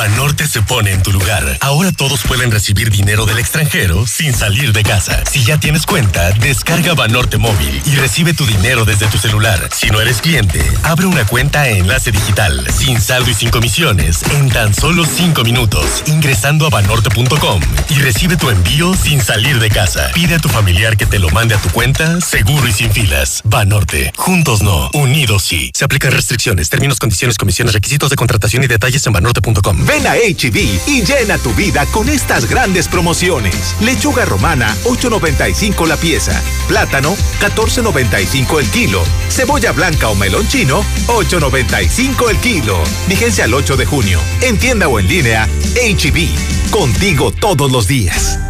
Banorte se pone en tu lugar. Ahora todos pueden recibir dinero del extranjero sin salir de casa. Si ya tienes cuenta, descarga Banorte móvil y recibe tu dinero desde tu celular. Si no eres cliente, abre una cuenta en Enlace Digital, sin saldo y sin comisiones, en tan solo 5 minutos, ingresando a banorte.com y recibe tu envío sin salir de casa. Pide a tu familiar que te lo mande a tu cuenta, seguro y sin filas. Banorte. Juntos no, unidos sí. Se aplican restricciones, términos, condiciones, comisiones, requisitos de contratación y detalles en banorte.com. Ven a HB y llena tu vida con estas grandes promociones. Lechuga romana, 8.95 la pieza. Plátano, 14.95 el kilo. Cebolla blanca o melón chino, 8.95 el kilo. Vigencia al 8 de junio. En tienda o en línea, HB. Contigo todos los días.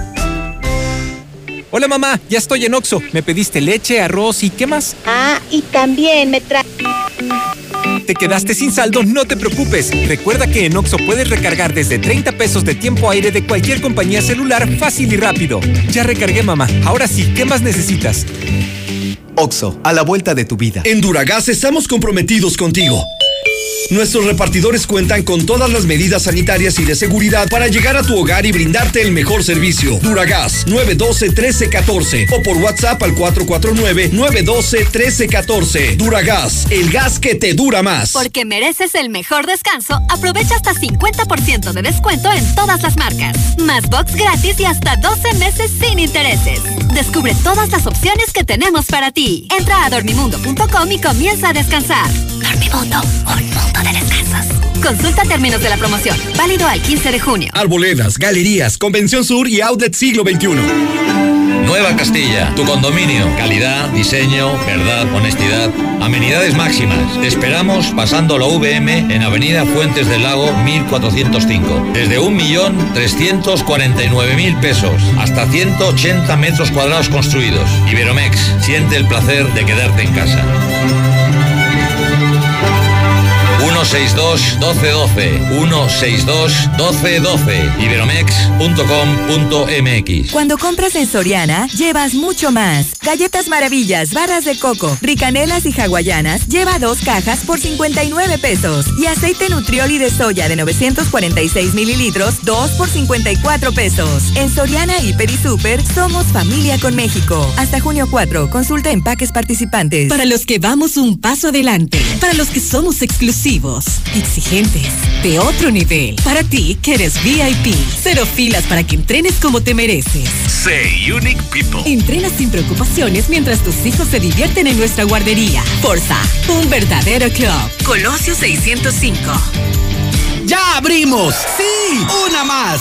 Hola mamá, ya estoy en Oxo. Me pediste leche, arroz y ¿qué más? Ah, y también me trae. ¿Te quedaste sin saldo? No te preocupes. Recuerda que en Oxo puedes recargar desde 30 pesos de tiempo aire de cualquier compañía celular fácil y rápido. Ya recargué mamá. Ahora sí, ¿qué más necesitas? Oxo, a la vuelta de tu vida. En Duragas estamos comprometidos contigo. Nuestros repartidores cuentan con todas las medidas sanitarias y de seguridad para llegar a tu hogar y brindarte el mejor servicio. Duragas 912-1314 o por WhatsApp al 449-912-1314. Duragas, el gas que te dura más. Porque mereces el mejor descanso, aprovecha hasta 50% de descuento en todas las marcas. Más box gratis y hasta 12 meses sin intereses. Descubre todas las opciones que tenemos para ti. Entra a dormimundo.com y comienza a descansar. Dormimundo, un mundo de descansos. Consulta términos de la promoción. Válido al 15 de junio. Arboledas, galerías, Convención Sur y Outlet Siglo XXI. Nueva Castilla, tu condominio. Calidad, diseño, verdad, honestidad. Amenidades máximas. Te esperamos pasando la VM en Avenida Fuentes del Lago 1405. Desde 1.349.000 pesos hasta 180 metros cuadrados construidos. Iberomex, siente el placer de quedarte en casa. 162 1212 162 1212 iberomex.com.mx Cuando compras en Soriana, llevas mucho más. Galletas maravillas, barras de coco, ricanelas y hawaianas, lleva dos cajas por 59 pesos. Y aceite nutrioli de soya de 946 mililitros, dos por 54 pesos. En Soriana, Hiper y Super, somos familia con México. Hasta junio 4, consulta empaques participantes. Para los que vamos un paso adelante, para los que somos exclusivos exigentes, de otro nivel. Para ti, que eres VIP. Cero filas para que entrenes como te mereces. Say Unique People. Entrena sin preocupaciones mientras tus hijos se divierten en nuestra guardería. Forza, un verdadero club. Colosio 605. ¡Ya abrimos! ¡Sí! ¡Una más!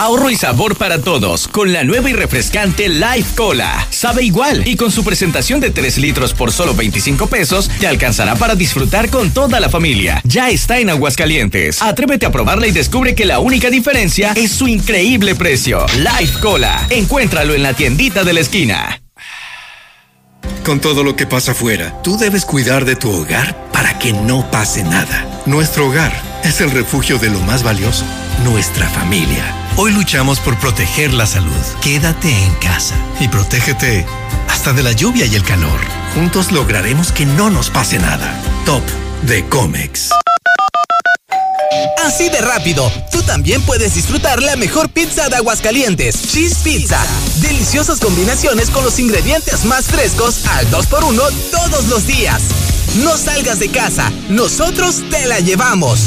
Ahorro y sabor para todos con la nueva y refrescante Life Cola. Sabe igual y con su presentación de 3 litros por solo 25 pesos te alcanzará para disfrutar con toda la familia. Ya está en Aguascalientes. Atrévete a probarla y descubre que la única diferencia es su increíble precio. Life Cola. Encuéntralo en la tiendita de la esquina. Con todo lo que pasa afuera, tú debes cuidar de tu hogar para que no pase nada. Nuestro hogar es el refugio de lo más valioso, nuestra familia. Hoy luchamos por proteger la salud. Quédate en casa y protégete hasta de la lluvia y el calor. Juntos lograremos que no nos pase nada. Top de Comex. Así de rápido, tú también puedes disfrutar la mejor pizza de Aguascalientes, Cheese Pizza. Deliciosas combinaciones con los ingredientes más frescos al 2x1 todos los días. No salgas de casa, nosotros te la llevamos.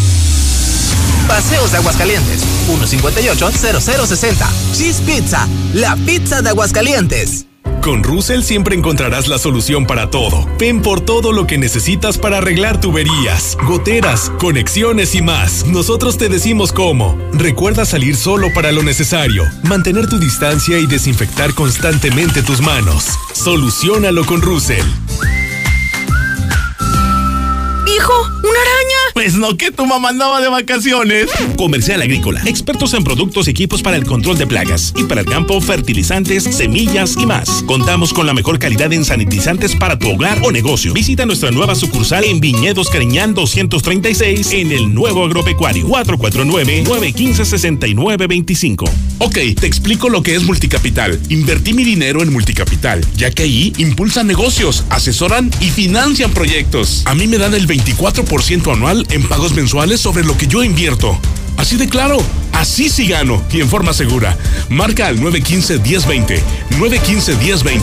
Paseos de Aguascalientes, 158-0060. Cheese Pizza, la pizza de Aguascalientes. Con Russell siempre encontrarás la solución para todo. Ven por todo lo que necesitas para arreglar tuberías, goteras, conexiones y más. Nosotros te decimos cómo. Recuerda salir solo para lo necesario, mantener tu distancia y desinfectar constantemente tus manos. Solucionalo con Russell. ¡Hijo! ¡Una araña! Pues no que tu mamá andaba de vacaciones. Comercial Agrícola. Expertos en productos y equipos para el control de plagas. Y para el campo, fertilizantes, semillas y más. Contamos con la mejor calidad en sanitizantes para tu hogar o negocio. Visita nuestra nueva sucursal en Viñedos Cariñán 236 en el nuevo agropecuario. 449-915-6925. Ok, te explico lo que es Multicapital. Invertí mi dinero en Multicapital, ya que ahí impulsan negocios, asesoran y financian proyectos. A mí me dan el 24% anual en pagos mensuales sobre lo que yo invierto. Así de claro, así sí gano y en forma segura. Marca al 915-1020. 915-1020.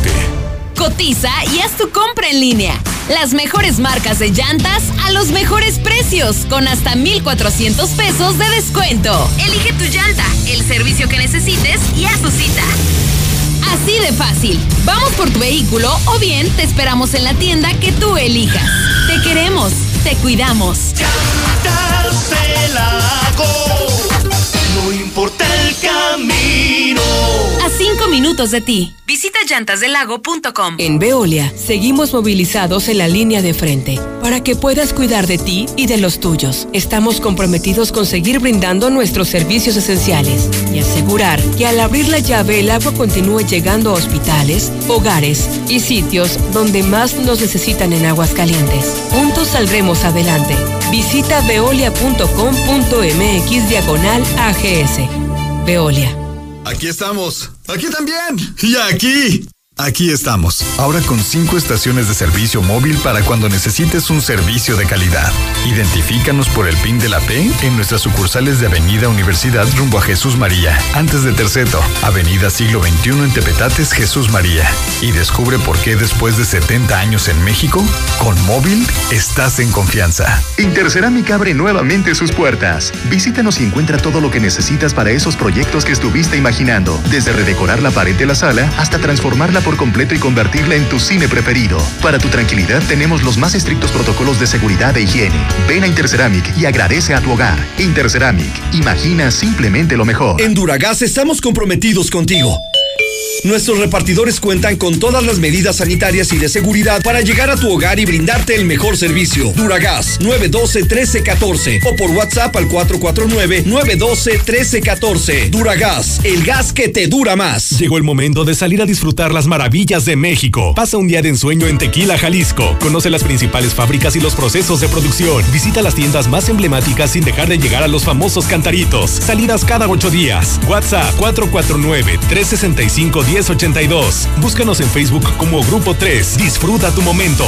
Cotiza y haz tu compra en línea. Las mejores marcas de llantas a los mejores precios, con hasta 1,400 pesos de descuento. Elige tu llanta, el servicio que necesites y haz tu cita. Así de fácil. Vamos por tu vehículo o bien te esperamos en la tienda que tú elijas. Te queremos, te cuidamos. No importa el camino. A cinco minutos de ti. Visita llantasdelago.com. En Veolia seguimos movilizados en la línea de frente para que puedas cuidar de ti y de los tuyos. Estamos comprometidos con seguir brindando nuestros servicios esenciales y asegurar que al abrir la llave el agua continúe llegando a hospitales, hogares y sitios donde más nos necesitan en aguas calientes. Juntos saldremos adelante. Visita veolia.com.mx diagonal AGS. Veolia. Aquí estamos. Aquí también. Y aquí. Aquí estamos, ahora con cinco estaciones de servicio móvil para cuando necesites un servicio de calidad. Identifícanos por el PIN de la P en nuestras sucursales de Avenida Universidad rumbo a Jesús María, antes de Terceto, Avenida Siglo XXI en Tepetates, Jesús María. Y descubre por qué después de 70 años en México, con móvil estás en confianza. Intercerámica abre nuevamente sus puertas. Visítanos y encuentra todo lo que necesitas para esos proyectos que estuviste imaginando, desde redecorar la pared de la sala hasta transformarla por completo y convertirla en tu cine preferido. Para tu tranquilidad tenemos los más estrictos protocolos de seguridad e higiene. Ven a Interceramic y agradece a tu hogar. Interceramic, imagina simplemente lo mejor. En Duragas estamos comprometidos contigo. Nuestros repartidores cuentan con todas las medidas sanitarias y de seguridad para llegar a tu hogar y brindarte el mejor servicio. Duragas 912-1314 o por WhatsApp al 449-912-1314. Duragas, el gas que te dura más. Llegó el momento de salir a disfrutar las maravillas de México. Pasa un día de ensueño en Tequila, Jalisco. Conoce las principales fábricas y los procesos de producción. Visita las tiendas más emblemáticas sin dejar de llegar a los famosos cantaritos. Salidas cada ocho días. WhatsApp 449 365 1082. Búscanos en Facebook como Grupo 3. Disfruta tu momento.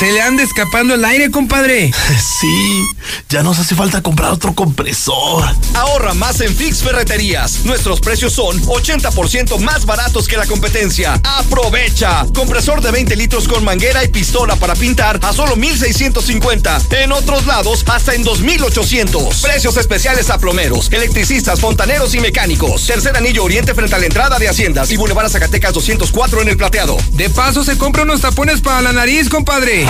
Se le anda escapando el aire, compadre. <laughs> Sí, ya nos hace falta comprar otro compresor. Ahorra más en Fix Ferreterías. Nuestros precios son 80% más baratos que la competencia. Aprovecha. Compresor de 20 litros con manguera y pistola para pintar a solo 1650. En otros lados, hasta en 2800. Precios especiales a plomeros, electricistas, fontaneros y mecánicos. Tercer anillo oriente frente a la entrada de Haciendas y Boulevard Zacatecas 204 en el plateado. De paso se compra unos tapones para la nariz, compadre.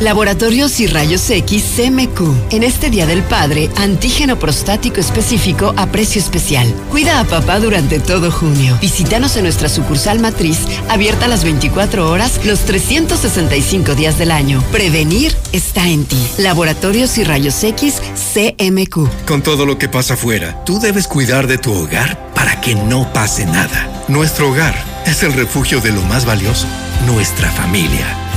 Laboratorios y Rayos X CMQ. En este Día del Padre, antígeno prostático específico a precio especial. Cuida a papá durante todo junio. Visítanos en nuestra sucursal matriz, abierta las 24 horas, los 365 días del año. Prevenir está en ti. Laboratorios y Rayos X CMQ. Con todo lo que pasa afuera, tú debes cuidar de tu hogar para que no pase nada. Nuestro hogar es el refugio de lo más valioso, nuestra familia.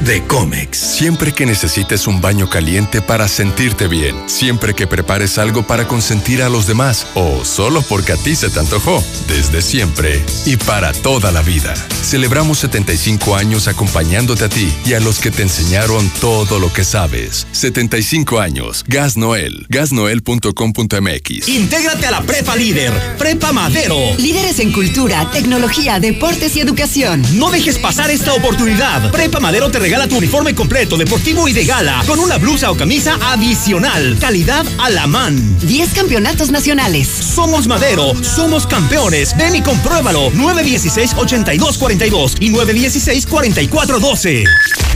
de Comex. Siempre que necesites un baño caliente para sentirte bien, siempre que prepares algo para consentir a los demás o solo porque a ti se te antojó, desde siempre y para toda la vida. Celebramos 75 años acompañándote a ti y a los que te enseñaron todo lo que sabes. 75 años. Gas Noel. Gasnoel.com.mx. Intégrate a la Prepa Líder. Prepa Madero. Líderes en cultura, tecnología, deportes y educación. No dejes pasar esta oportunidad. Prepa Madero te regala tu uniforme completo, deportivo y de gala, con una blusa o camisa adicional. Calidad a la man. 10 campeonatos nacionales. Somos Madero, somos campeones. Ven y compruébalo. 916-8242 y 916-4412.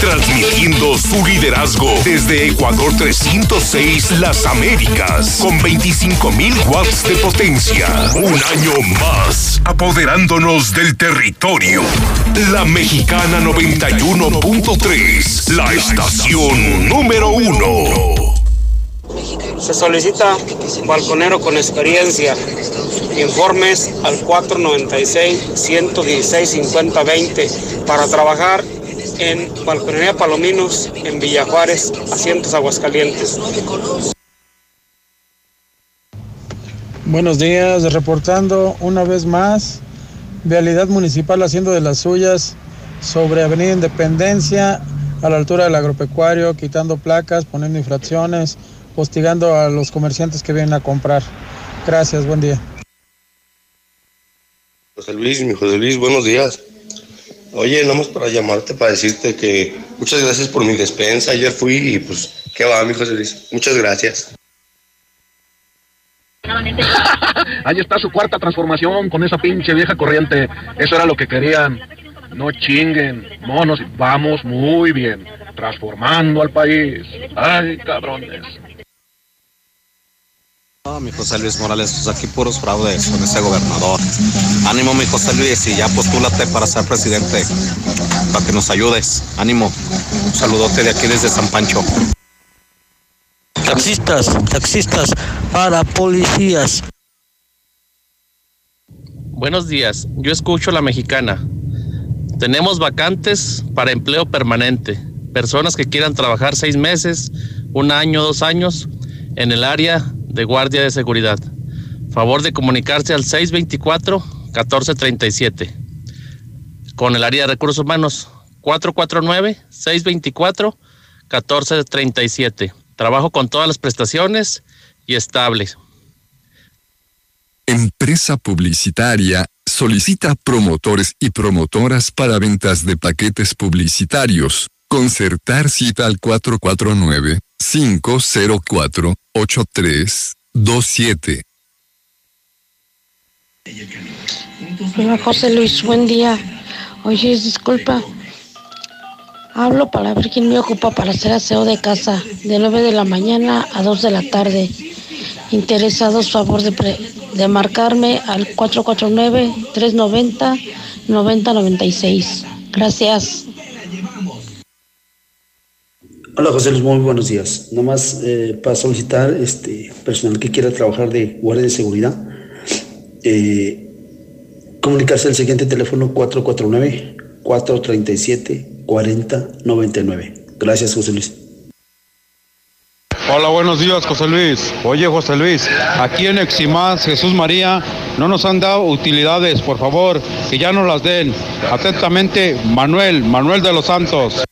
Transmitiendo su liderazgo desde Ecuador 306 Las Américas con 25.000 watts de potencia. Un año más, apoderándonos del territorio. La Mexicana 91.3, la estación número uno. Se solicita balconero con experiencia. Informes al 496-116-5020 para trabajar en Balconería Palominos en Villa Juárez, Asientos Aguascalientes. Buenos días, reportando una vez más, Vialidad Municipal haciendo de las suyas sobre Avenida Independencia a la altura del agropecuario, quitando placas, poniendo infracciones, hostigando a los comerciantes que vienen a comprar. Gracias, buen día. José Luis, mi José Luis, buenos días. Oye, nomás para llamarte, para decirte que muchas gracias por mi despensa. Ayer fui y pues, ¿qué va, mi José Luis? Muchas gracias. <laughs> Ahí está su cuarta transformación con esa pinche vieja corriente. Eso era lo que querían. No chinguen, monos. Vamos muy bien. Transformando al país. Ay, cabrones. No, mi José Luis Morales, pues aquí puros fraudes con ese gobernador. Ánimo, mi José Luis, y ya postúlate para ser presidente, para que nos ayudes. Ánimo. Un saludote de aquí desde San Pancho. Taxistas, taxistas para policías. Buenos días, yo escucho la mexicana. Tenemos vacantes para empleo permanente. Personas que quieran trabajar seis meses, un año, dos años en el área de guardia de seguridad. Favor de comunicarse al 624-1437. Con el área de recursos humanos, 449-624-1437. Trabajo con todas las prestaciones y estable. Empresa publicitaria solicita promotores y promotoras para ventas de paquetes publicitarios. Concertar cita al 449-504-8327. Hola José Luis, buen día. Oye, disculpa. Hablo para ver quién me ocupa para hacer aseo de casa de 9 de la mañana a 2 de la tarde. Interesados, favor de, pre- de marcarme al 449-390-9096. Gracias. Hola José Luis, muy buenos días. Nomás eh, para solicitar este personal que quiera trabajar de guardia de seguridad, eh, comunicarse al siguiente teléfono 449-437-4099. Gracias José Luis. Hola, buenos días, José Luis. Oye, José Luis, aquí en Eximás, Jesús María, no nos han dado utilidades, por favor, que ya nos las den. Atentamente, Manuel, Manuel de los Santos.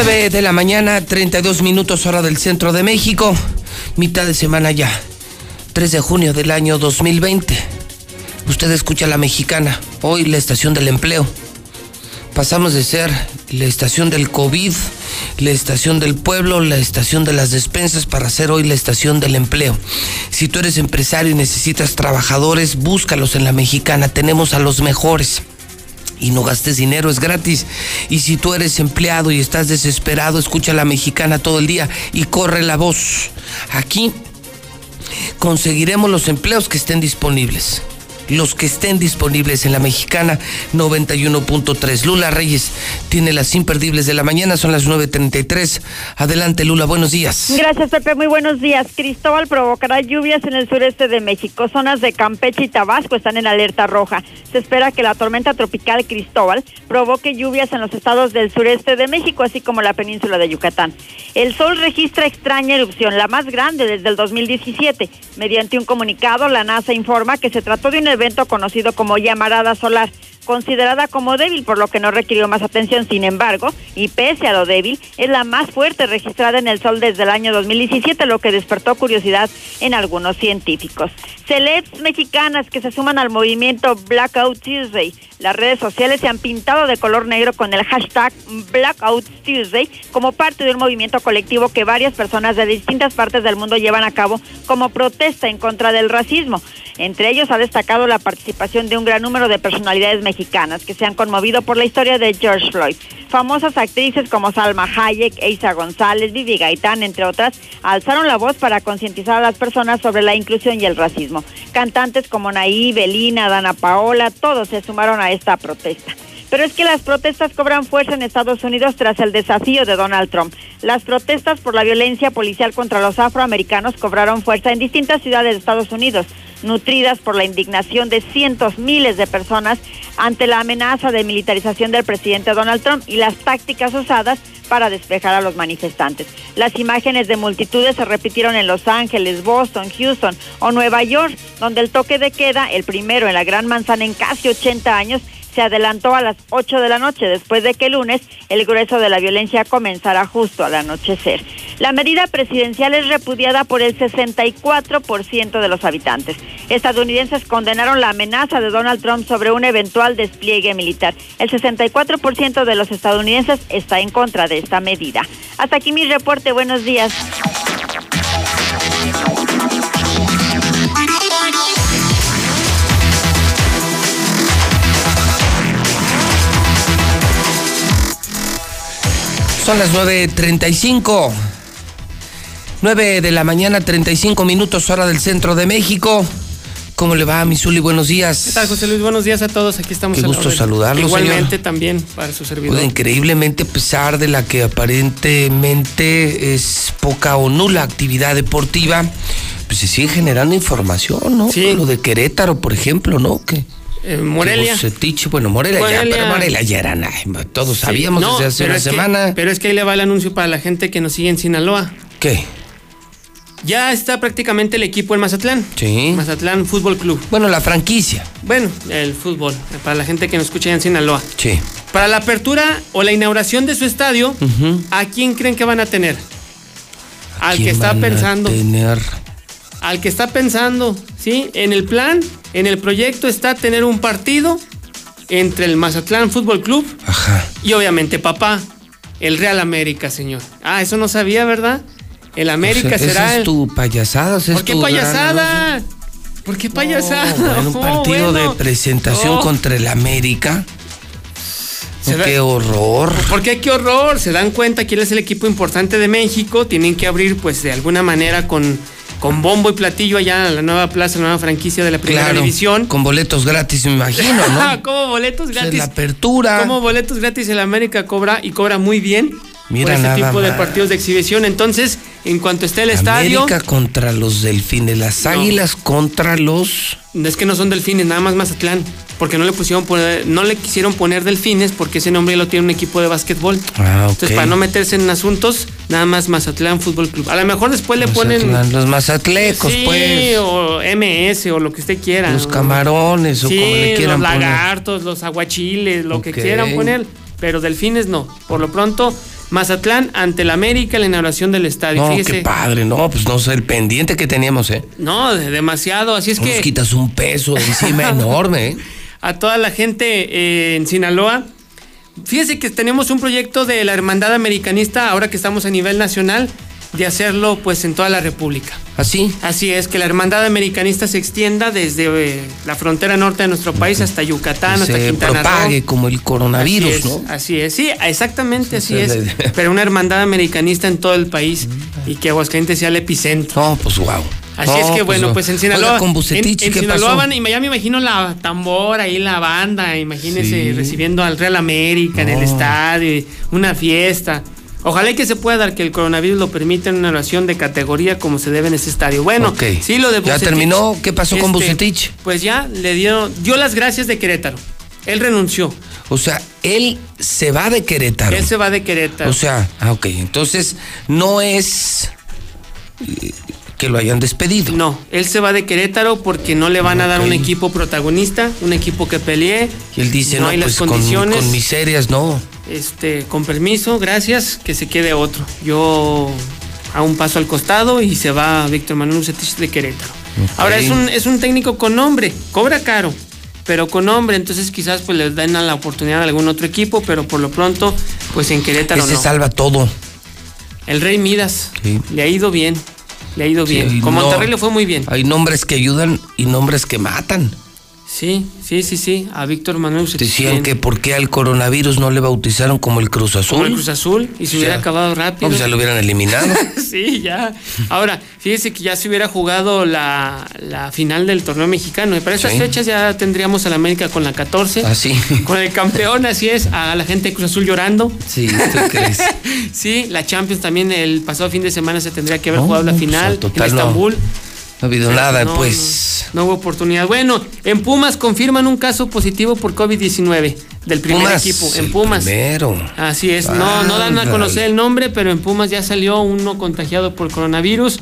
Nueve de la mañana, 32 minutos hora del centro de México. Mitad de semana ya. 3 de junio del año 2020. Usted escucha la mexicana. Hoy la estación del empleo. Pasamos de ser la estación del COVID la estación del pueblo, la estación de las despensas para hacer hoy la estación del empleo. Si tú eres empresario y necesitas trabajadores, búscalos en la mexicana, tenemos a los mejores. Y no gastes dinero, es gratis. Y si tú eres empleado y estás desesperado, escucha a la mexicana todo el día y corre la voz. Aquí conseguiremos los empleos que estén disponibles los que estén disponibles en la mexicana 91.3. Lula Reyes tiene las imperdibles de la mañana, son las 9.33. Adelante Lula, buenos días. Gracias Pepe, muy buenos días. Cristóbal provocará lluvias en el sureste de México. Zonas de Campeche y Tabasco están en alerta roja. Se espera que la tormenta tropical Cristóbal provoque lluvias en los estados del sureste de México, así como la península de Yucatán. El sol registra extraña erupción, la más grande desde el 2017. Mediante un comunicado, la NASA informa que se trató de un evento conocido como llamarada solar considerada como débil, por lo que no requirió más atención. Sin embargo, y pese a lo débil, es la más fuerte registrada en el Sol desde el año 2017, lo que despertó curiosidad en algunos científicos. Celebs mexicanas que se suman al movimiento Blackout Tuesday. Las redes sociales se han pintado de color negro con el hashtag Blackout Tuesday como parte de un movimiento colectivo que varias personas de distintas partes del mundo llevan a cabo como protesta en contra del racismo. Entre ellos ha destacado la participación de un gran número de personalidades mexicanas que se han conmovido por la historia de George Floyd. Famosas actrices como Salma Hayek, Eisa González, Vivi Gaitán, entre otras, alzaron la voz para concientizar a las personas sobre la inclusión y el racismo. Cantantes como Naí, Belina, Dana Paola, todos se sumaron a esta protesta. Pero es que las protestas cobran fuerza en Estados Unidos tras el desafío de Donald Trump. Las protestas por la violencia policial contra los afroamericanos cobraron fuerza en distintas ciudades de Estados Unidos nutridas por la indignación de cientos miles de personas ante la amenaza de militarización del presidente Donald Trump y las tácticas usadas para despejar a los manifestantes. Las imágenes de multitudes se repitieron en Los Ángeles, Boston, Houston o Nueva York, donde el toque de queda, el primero en la Gran Manzana en casi 80 años, se adelantó a las 8 de la noche después de que el lunes el grueso de la violencia comenzara justo al anochecer. La medida presidencial es repudiada por el 64% de los habitantes. Estadounidenses condenaron la amenaza de Donald Trump sobre un eventual despliegue militar. El 64% de los estadounidenses está en contra de esta medida. Hasta aquí mi reporte. Buenos días. Son las 9.35. 9 de la mañana, 35 minutos, hora del centro de México. ¿Cómo le va, Misuli? Buenos días. ¿Qué tal, José Luis? Buenos días a todos. Aquí estamos. Qué gusto orden. saludarlo, Igualmente señor. también para su servidor. Oiga, increíblemente, a pesar de la que aparentemente es poca o nula actividad deportiva, pues se sigue generando información, ¿no? Sí. Lo de Querétaro, por ejemplo, ¿no? Que, Morelia. que Bucetich, bueno, Morelia, ya, Morelia. pero Morelia ya era nada. Todos Sí. sabíamos No, desde hace una que- semana. pero es que ahí le va el anuncio para la gente que nos sigue en Sinaloa. ¿Qué? Ya está prácticamente el equipo en Mazatlán. Sí. Mazatlán Fútbol Club. Bueno, la franquicia. Bueno, el fútbol, para la gente que nos escucha en Sinaloa. Sí. Para la apertura o la inauguración de su estadio. ¿a quién creen que van a tener? Al que ¿Quién está a pensando. tener? Al que está pensando, ¿sí? En el plan, en el proyecto está tener un partido entre el Mazatlán Fútbol Club y obviamente papá, el Real América, señor. Ah, eso no sabía, ¿verdad? El América O sea, será esa el... es tu payasada. esa ¿Por es qué tu payasada? ¿Por qué payasada? Bueno, un <laughs> Oh, partido bueno. de presentación Oh. contra el América. Da- Qué horror. ¿Por qué qué horror? Se dan cuenta que él es el equipo importante de México. Tienen que abrir, pues, de alguna manera con, con bombo y platillo allá en la nueva plaza, la nueva franquicia de la primera Claro, división. Con boletos gratis, me imagino, ¿no? <laughs> ¿Cómo boletos gratis? la apertura. Como boletos gratis el América cobra y cobra muy bien Mira por nada tipo de partidos de exhibición. Entonces, en cuanto esté el estadio, América contra los delfines, las águilas contra los. es que no son delfines, nada más Mazatlán, porque no le pusieron poner- no le quisieron poner delfines porque ese nombre lo tiene un equipo de básquetbol. Ah, ok. Entonces, para no meterse en asuntos, nada más Mazatlán Fútbol Club. A lo mejor después le ponen los mazatlecos, sí, pues. o MS o lo que usted quiera. Los camarones, o sí, como le quieran los poner. lagartos, los aguachiles, lo que quieran poner, pero delfines no. Por lo pronto, Mazatlán ante el América la inauguración del estadio. No, Fíjese. qué padre, no, pues no sé, el pendiente que teníamos, ¿eh? No, de- demasiado. Así es Nos que quitas un peso de encima <laughs> enorme, ¿eh? a toda la gente eh, en Sinaloa, Fíjese que tenemos un proyecto de la Hermandad Americanista, ahora que estamos a nivel nacional, de hacerlo pues en toda la República. ¿Así? Así es, que la Hermandad Americanista se extienda desde eh, la frontera norte de nuestro país hasta Yucatán, hasta se Quintana propague como el coronavirus, así es, ¿no? Así es, sí, exactamente así es. <laughs> Pero una hermandad americanista en todo el país y que Aguascalientes sea el epicentro. No, pues wow. Así No, es que bueno, no. pues en Sinaloa. Oiga, con Bucetich, en ¿qué Sinaloa pasó? van, y ya me imagino la tambora ahí, la banda, imagínese Sí. recibiendo al Real América en el estadio, una fiesta. Ojalá y que se pueda dar que el coronavirus lo permita en una oración de categoría como se debe en ese estadio. Bueno, sí lo de ¿Ya Bucetich, terminó? ¿Qué pasó con este, Bucetich? Pues ya le dio, dio las gracias de Querétaro. Él renunció. O sea, él se va de Querétaro. Él se va de Querétaro. O sea, ah, ok. Entonces, no es eh, que lo hayan despedido. No, él se va de Querétaro porque no le van a dar un equipo protagonista, un equipo que pelee. Y él dice, no, hay pues las con, condiciones. con miserias, no. Este, con permiso, gracias, que se quede otro. Yo a un paso al costado y se va Víctor Manuel Bucetich de Querétaro. Ahora es un, es un técnico con nombre, cobra caro, pero con nombre, entonces quizás pues les den a la oportunidad a algún otro equipo, pero por lo pronto, pues en Querétaro no. salva todo. El Rey Midas, Sí. le ha ido bien, le ha ido Sí, bien. Con no- Monterrey le fue muy bien. Hay nombres que ayudan y nombres que matan. Sí, sí, sí, sí, a Víctor Manuel. Decían que por qué al coronavirus no le bautizaron como el Cruz Azul. Como el Cruz Azul y se hubiera acabado rápido. No, pues ya lo hubieran eliminado. <laughs> sí, ya. Ahora, fíjese que ya se hubiera jugado la, la final del torneo mexicano. Y para estas Sí. fechas ya tendríamos a la América con la 14. Así. Con el campeón, así es, a la gente de Cruz Azul llorando. Sí, ¿tú crees? <laughs> Sí, la Champions también el pasado fin de semana se tendría que haber No, jugado la pues, final al total en. Estambul. No ha habido Pero nada, no, pues. No, no hubo oportunidad. Bueno, en Pumas confirman un caso positivo por COVID-19 del primer Pumas, equipo. En Pumas. Primero. Así es, no, no dan a conocer el nombre, pero en Pumas ya salió uno contagiado por coronavirus.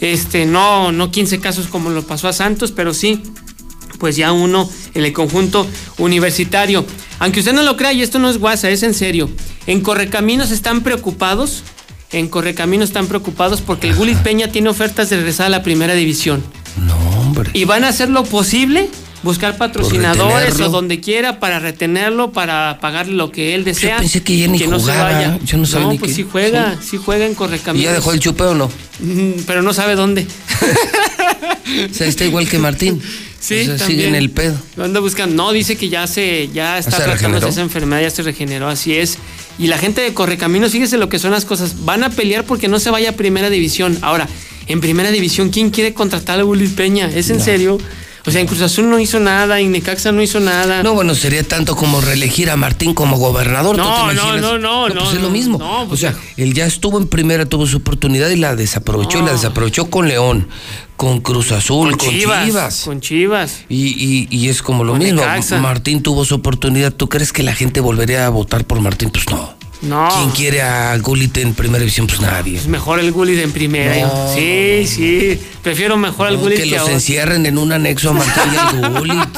Este, no, no 15 casos como lo pasó a Santos, pero sí, pues ya uno en el conjunto universitario. Aunque usted no lo crea, y esto no es guasa, es en serio. En Correcaminos están preocupados. En Correcaminos están preocupados porque el Gulit Peña tiene ofertas de regresar a la primera división. No, hombre. Y van a hacer lo posible, buscar patrocinadores o donde quiera para retenerlo, para pagarle lo que él desea. Yo pensé que ya ni no se jugaba, vaya. yo no sabía ni pues que- sí juega, sí, juega en ¿Y Correcaminos. ya dejó el chupe o no? Mm, Pero no sabe dónde. <laughs> O sea, está igual que Martín. Sí, O sea, también. sigue en el pedo. Lo anda buscando. No, dice que ya se, ya está regeneró? esa enfermedad, ya se regeneró, así es. Y la gente de Correcaminos, fíjese lo que son las cosas. Van a pelear porque no se vaya a primera división. Ahora, en primera división, ¿quién quiere contratar a Willy Peña? ¿Es en serio? O sea, en Cruz Azul no hizo nada, en Necaxa no hizo nada. No, bueno, sería tanto como reelegir a Martín como gobernador. ¿tú No, no, imaginas? no, no, pues no, es lo no, mismo. no, pues o sea, él ya estuvo en primera, tuvo su oportunidad y la desaprovechó. Y la desaprovechó con León, con Cruz Azul, con, Chivas. Con Chivas. Y, y- y es como lo mismo. Martín tuvo su oportunidad. ¿Tú crees que la gente volvería a votar por Martín? Pues no. No. ¿Quién quiere a Gullit en primera división? Pues nadie. Es mejor el Gullit en primera. No. Sí, sí. Prefiero mejor al No, Gullit que que, los encierren en un anexo a Martín y al Gullit. <laughs>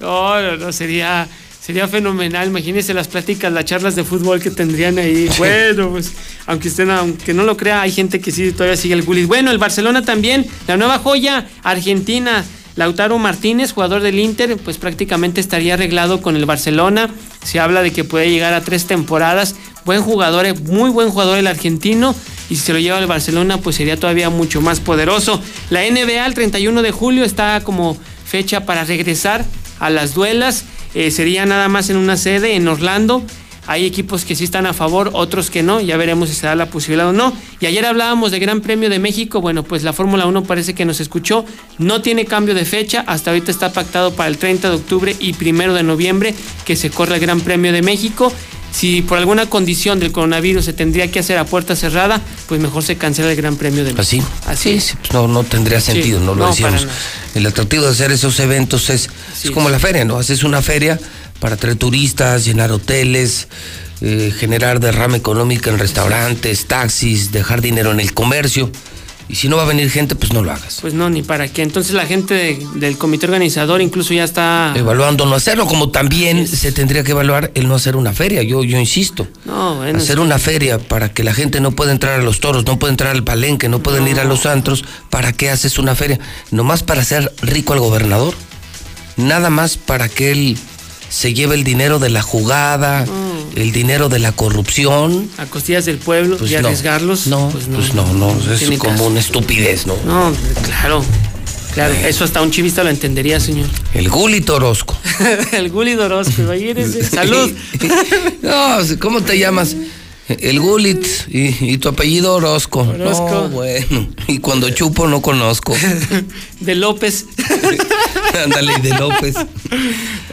No, no, no, sería, sería fenomenal. Imagínense las pláticas, las charlas de fútbol que tendrían ahí. Bueno, pues, aunque usted no, aunque no lo crea, hay gente que sí todavía sigue el Gullit. Bueno, el Barcelona también, la nueva joya, Argentina. Lautaro Martínez, jugador del Inter, pues prácticamente estaría arreglado con el Barcelona. Se habla de que puede llegar a tres temporadas. Buen jugador, eh, muy buen jugador el argentino. Y si se lo lleva al Barcelona, pues sería todavía mucho más poderoso. La NBA el 31 de julio está como fecha para regresar a las duelas. Eh, sería nada más en una sede en Orlando. Hay equipos que sí están a favor, otros que no. Ya veremos si se da la posibilidad o no. Y ayer hablábamos de Gran Premio de México. Bueno, pues la Fórmula 1 parece que nos escuchó. No tiene cambio de fecha. Hasta ahorita está pactado para el 30 de octubre y 1 de noviembre que se corre el Gran Premio de México. Si por alguna condición del coronavirus se tendría que hacer a puerta cerrada, pues mejor se cancela el Gran Premio de México. Así. Así. pues no, no tendría Sí, sentido, no lo no, decíamos. El atractivo de hacer esos eventos es, es como la feria, ¿no? Haces una feria para traer turistas, llenar hoteles, eh, generar derrama económica en restaurantes, taxis, dejar dinero en el comercio. Y si no va a venir gente, pues no lo hagas. Pues no, ni para qué. Entonces la gente de- del comité organizador incluso ya está... Evaluando no hacerlo, como también se tendría que evaluar el no hacer una feria, yo, yo insisto. No, bueno, hacer es- una feria para que la gente no pueda entrar a los toros, no pueda entrar al palenque, no pueden ir a los antros. ¿Para qué haces una feria? Nomás para hacer rico al gobernador. Nada más para que él se lleva el dinero de la jugada, el dinero de la corrupción. A costillas del pueblo Pues y no. arriesgarlos. No, pues pues no, no, es como caso. una estupidez, ¿no? No, claro. Claro, eso hasta un chivista lo entendería, señor. El Gulito Orozco. <laughs> el Guli Dorosco, imagínese. <laughs> Salud. <laughs> No, ¿cómo te llamas? El Gulit y, y tu apellido Orozco. Orozco. No, bueno. Y cuando chupo no conozco. De López. <laughs> Ándale, y de López.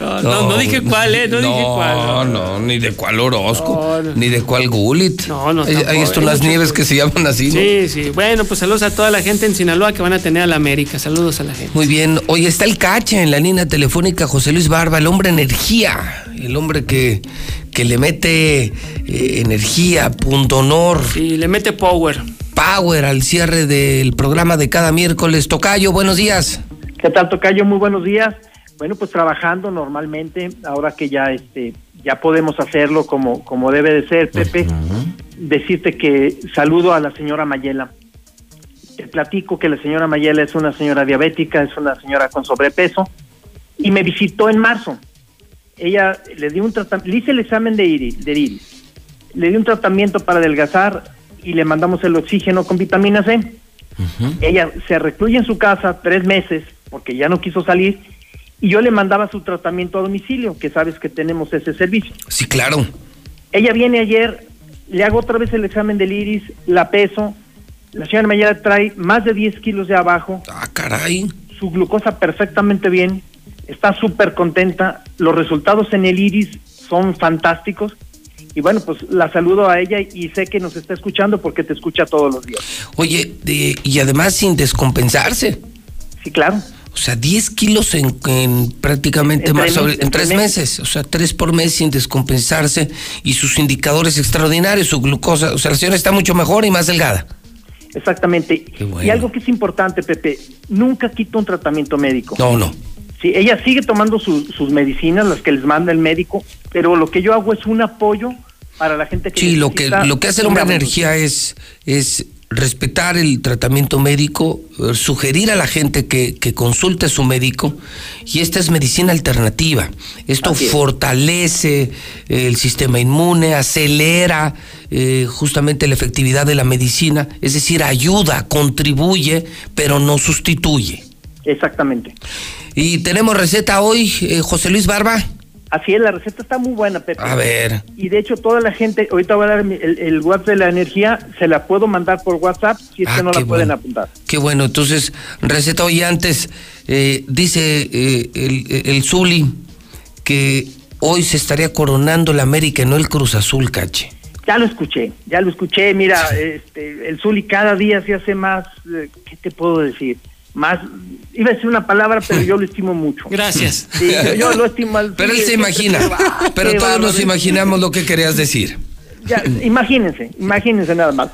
No, no, no dije cuál, ¿eh? No, dije cuál. No, no, ni de cuál Orozco, No, no. ni de cuál Gulit. No, no, Hay, hay esto unas nieves que se llaman así, ¿no? Sí, sí. Bueno, pues saludos a toda la gente en Sinaloa que van a tener a la América. Saludos a la gente. Muy bien. Hoy está el cacha en la línea telefónica José Luis Barba, el hombre energía, el hombre que, que le mete eh, energía, punto honor. Sí, le mete power. Power al cierre del programa de cada miércoles. Tocayo, buenos días. ¿Qué tal, Tocayo? Muy buenos días. Bueno, pues trabajando normalmente, ahora que ya este ya podemos hacerlo como, como debe de ser, Pepe, decirte que saludo a la señora Mayela. Te platico que la señora Mayela es una señora diabética, es una señora con sobrepeso, y me visitó en marzo. Ella le dio un tratamiento, le hice el examen de iris, de iris, le di un tratamiento para adelgazar y le mandamos el oxígeno con vitamina C. Ella se recluye en su casa tres meses porque ya no quiso salir y yo le mandaba su tratamiento a domicilio, que sabes que tenemos ese servicio. Sí, claro. Ella viene ayer, le hago otra vez el examen del iris, la peso, la señora Mayela trae más de 10 kilos de abajo. Ah, caray. Su glucosa perfectamente bien, está súper contenta, los resultados en el iris son fantásticos. Y bueno, pues la saludo a ella y sé que nos está escuchando porque te escucha todos los días. Oye, de- y además sin descompensarse. Sí, claro. O sea, 10 kilos en, en prácticamente En más tres sobre- en tres meses. O sea, tres por mes sin descompensarse y sus indicadores extraordinarios, su glucosa. O sea, la señora está mucho mejor y más delgada. Exactamente. Y algo que es importante, Pepe, nunca quita un tratamiento médico. No, no. Sí, ella sigue tomando su- sus medicinas, las que les manda el médico, pero lo que yo hago es un apoyo para la gente que Sí, lo que, lo que hace el hombre una energía es, es respetar el tratamiento médico, eh, sugerir a la gente que, que consulte a su médico y esta es medicina alternativa. Esto es. fortalece eh, el sistema inmune, acelera eh, justamente la efectividad de la medicina, es decir, ayuda, contribuye, pero no sustituye. Exactamente. Y tenemos receta hoy, eh, José Luis Barba. Así es, la receta está muy buena, Pepe. A ver. Y de hecho, toda la gente, ahorita voy a dar el, el WhatsApp de la energía, se la puedo mandar por WhatsApp si es Ah, que no la pueden apuntar. Qué bueno, entonces, receta hoy antes, eh, dice eh, el, el Zuli que hoy se estaría coronando la América y no el Cruz Azul, cache. Ya lo escuché, ya lo escuché. Mira, este, el Zuli cada día se hace más, eh, ¿qué te puedo decir? Más, iba a decir una palabra, pero yo lo estimo mucho. Gracias. Sí, yo, yo lo estimo al Pero él se imagina, "Ah, pero qué todos nos bárbaro". imaginamos lo que querías decir. Ya, imagínense, imagínense nada más.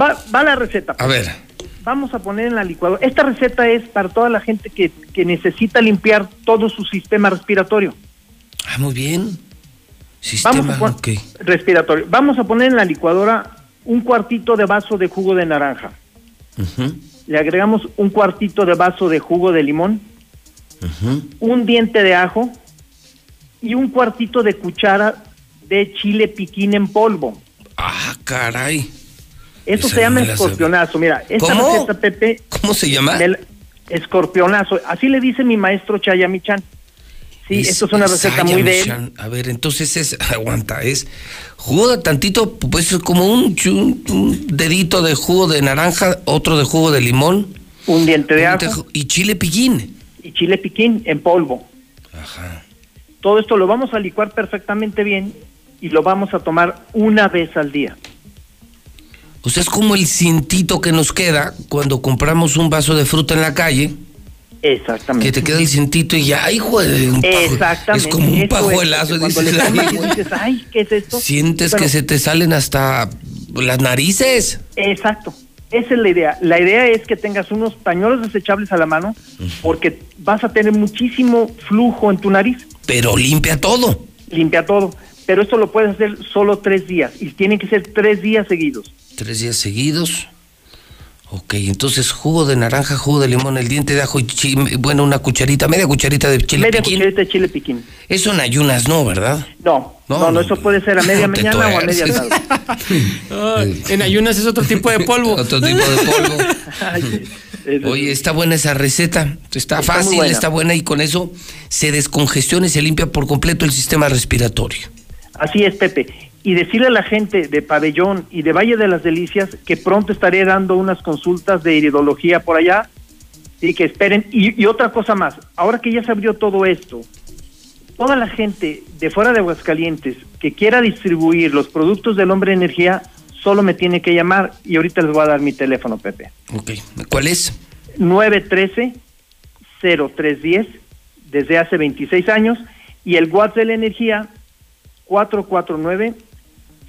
Va, va la receta. A ver, Vamos a poner en la licuadora. Esta receta es para toda la gente que, que necesita limpiar todo su sistema respiratorio. ah, muy bien. Sistema, Vamos a pon- ok. respiratorio. Vamos a poner en la licuadora un cuartito de vaso de jugo de naranja. Ujú, Le agregamos un cuartito de vaso de jugo de limón, un diente de ajo y un cuartito de cuchara de chile piquín en polvo. Ah, caray. Eso Esa se llama escorpionazo. Mira, esta ¿Cómo? receta, Pepe. ¿Cómo se llama? del escorpionazo. Así le dice mi maestro Chayamichan. Sí, Es- esto es una receta muy de él. A ver, entonces es, <laughs> aguanta, es jugo de tantito, pues es como un, dedito de jugo de naranja, otro de jugo de limón. Un diente de ajo. diente Y chile piquín. y chile piquín en polvo. Ajá. Todo esto lo vamos a licuar perfectamente bien y lo vamos a tomar una vez al día. O sea, es como el cintito que nos queda cuando compramos un vaso de fruta en la calle, Exactamente. que te queda el cintito y ya, ay, joder, un Exactamente. es como un pajuelazo. dices, le ay, ¿qué es esto? sientes Bueno, que se te salen hasta las narices. Exacto. Esa es la idea. La idea es que tengas unos pañuelos desechables a la mano porque vas a tener muchísimo flujo en tu nariz. Pero limpia todo. Limpia todo. Pero esto lo puedes hacer solo tres días y tienen que ser tres días seguidos. Tres días seguidos. Ok, entonces jugo de naranja, jugo de limón, el diente de ajo y chi- bueno, una cucharita, media cucharita de chile Media piquín. cucharita de chile piquín. Eso en ayunas no, ¿verdad? No, No, no, no, eso puede ser a media no mañana o a media tarde. <laughs> En ayunas es otro tipo de polvo. <laughs> Otro tipo de polvo. <laughs> Oye, está buena esa receta. Está, fácil, buena. está buena y con eso se descongestiona y se limpia por completo el sistema respiratorio. Así es, Pepe. Y decirle a la gente de Pabellón y de Valle de las Delicias que pronto estaré dando unas consultas de iridología por allá y que esperen. Y, y otra cosa más, ahora que ya se abrió todo esto, toda la gente de fuera de Aguascalientes que quiera distribuir los productos del hombre de energía, solo me tiene que llamar y ahorita les voy a dar mi teléfono, Pepe. Ok, ¿cuál es? 913-0310 desde hace 26 años y el WhatsApp de la energía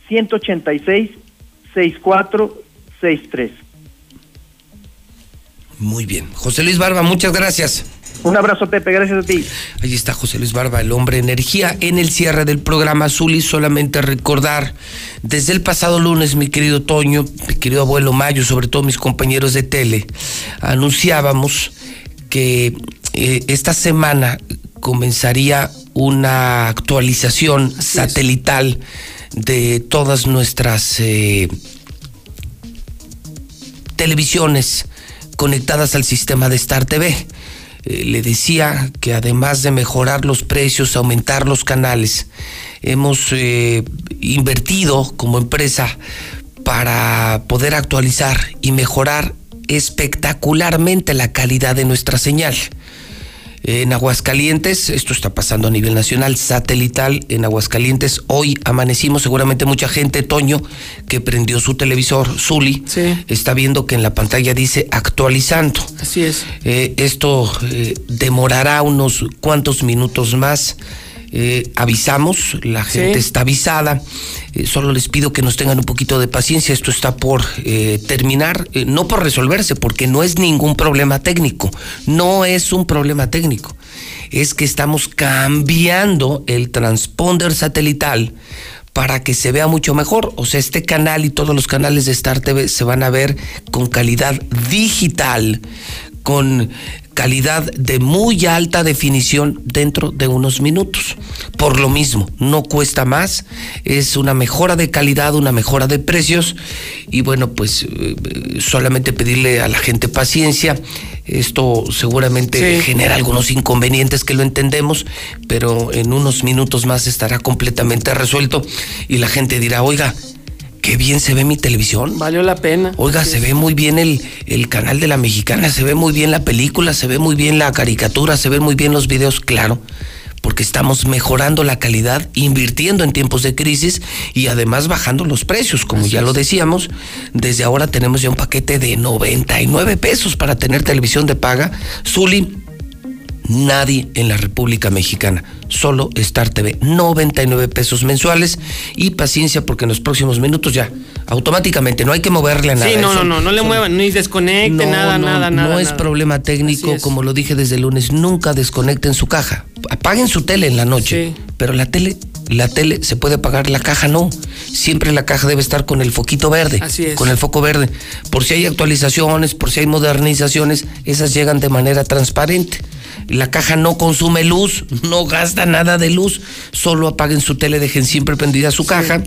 449-186-6463. Muy bien. José Luis Barba, muchas gracias. Un abrazo, Pepe, gracias a ti. Ahí está José Luis Barba, el hombre energía. En el cierre del programa Zuli, solamente recordar, desde el pasado lunes, mi querido Toño, mi querido abuelo Mayo, sobre todo mis compañeros de tele, anunciábamos que eh, esta semana comenzaría una actualización satelital de todas nuestras eh, televisiones conectadas al sistema de Star TV. Eh, le decía que además de mejorar los precios, aumentar los canales, hemos eh, invertido como empresa para poder actualizar y mejorar espectacularmente la calidad de nuestra señal. En Aguascalientes, esto está pasando a nivel nacional, satelital, en Aguascalientes, hoy amanecimos, seguramente mucha gente, Toño, que prendió su televisor, Zuli, está viendo que en la pantalla dice actualizando. Así es. Eh, esto eh, demorará unos cuantos minutos más. Eh, avisamos, la gente Sí. está avisada. Eh, solo les pido que nos tengan un poquito de paciencia. Esto está por eh, terminar, no por resolverse, porque no es ningún problema técnico. No es un problema técnico. Es que estamos cambiando el transponder satelital para que se vea mucho mejor. O sea, este canal y todos los canales de Star TV se van a ver con calidad digital, con calidad de muy alta definición dentro de unos minutos. Por lo mismo, no cuesta más, es una mejora de calidad, una mejora de precios y bueno, pues eh, solamente pedirle a la gente paciencia. Esto seguramente Sí. genera algunos inconvenientes que lo entendemos, pero en unos minutos más estará completamente resuelto y la gente dirá, oiga, qué bien se ve mi televisión. Valió la pena. Oiga, se ve muy bien el, el canal de la mexicana, se ve muy bien la película, se ve muy bien la caricatura, se ven muy bien los videos, claro, porque estamos mejorando la calidad, invirtiendo en tiempos de crisis y además bajando los precios, como ya lo decíamos. Desde ahora tenemos ya un paquete de 99 pesos para tener televisión de paga. Zuli, nadie en la República Mexicana, solo Star TV, 99 pesos mensuales y paciencia porque en los próximos minutos ya, automáticamente, no hay que moverle a nada. Sí, no, Eso- no, no, no le muevan, ni desconecte, no, nada, no, nada, no nada. es nada. problema técnico, es. como lo dije desde el lunes, nunca desconecten su caja. Apaguen su tele en la noche, pero la tele, la tele se puede apagar, la caja no. Siempre la caja debe estar con el foquito verde, Así es. con el foco verde. Por si hay actualizaciones, por si hay modernizaciones, esas llegan de manera transparente. La caja no consume luz, <laughs> no gasta nada de luz, solo apaguen su tele, dejen siempre prendida su caja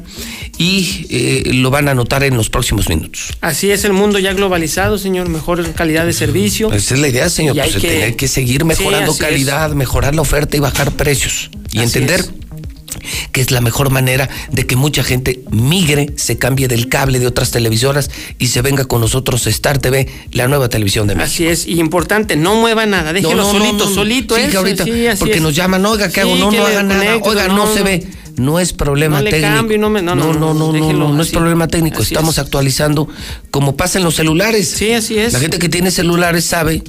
y eh, lo van a notar en los próximos minutos. Así es el mundo ya globalizado, señor. Mejor calidad de servicio. Esa es la idea, señor, Y pues hay que- tener que seguir mejorando Sí, calidad, mejorar la oferta y bajar precios. Y Así entender es. Que es la mejor manera de que mucha gente migre, se cambie del cable de otras televisoras y se venga con nosotros Star TV, la nueva televisión de México. Así es, y importante, no mueva nada, déjelo No, no, solito, no, solito Sí, eso, que ahorita, sí, porque es. nos llaman, oiga, ¿qué hago? No, no haga nada, oiga, no, se ve. No es problema No le técnico. no me- no, no, no, no, es problema técnico. Estamos es. actualizando como pasa en los celulares. Sí, así es. La gente que tiene celulares sabe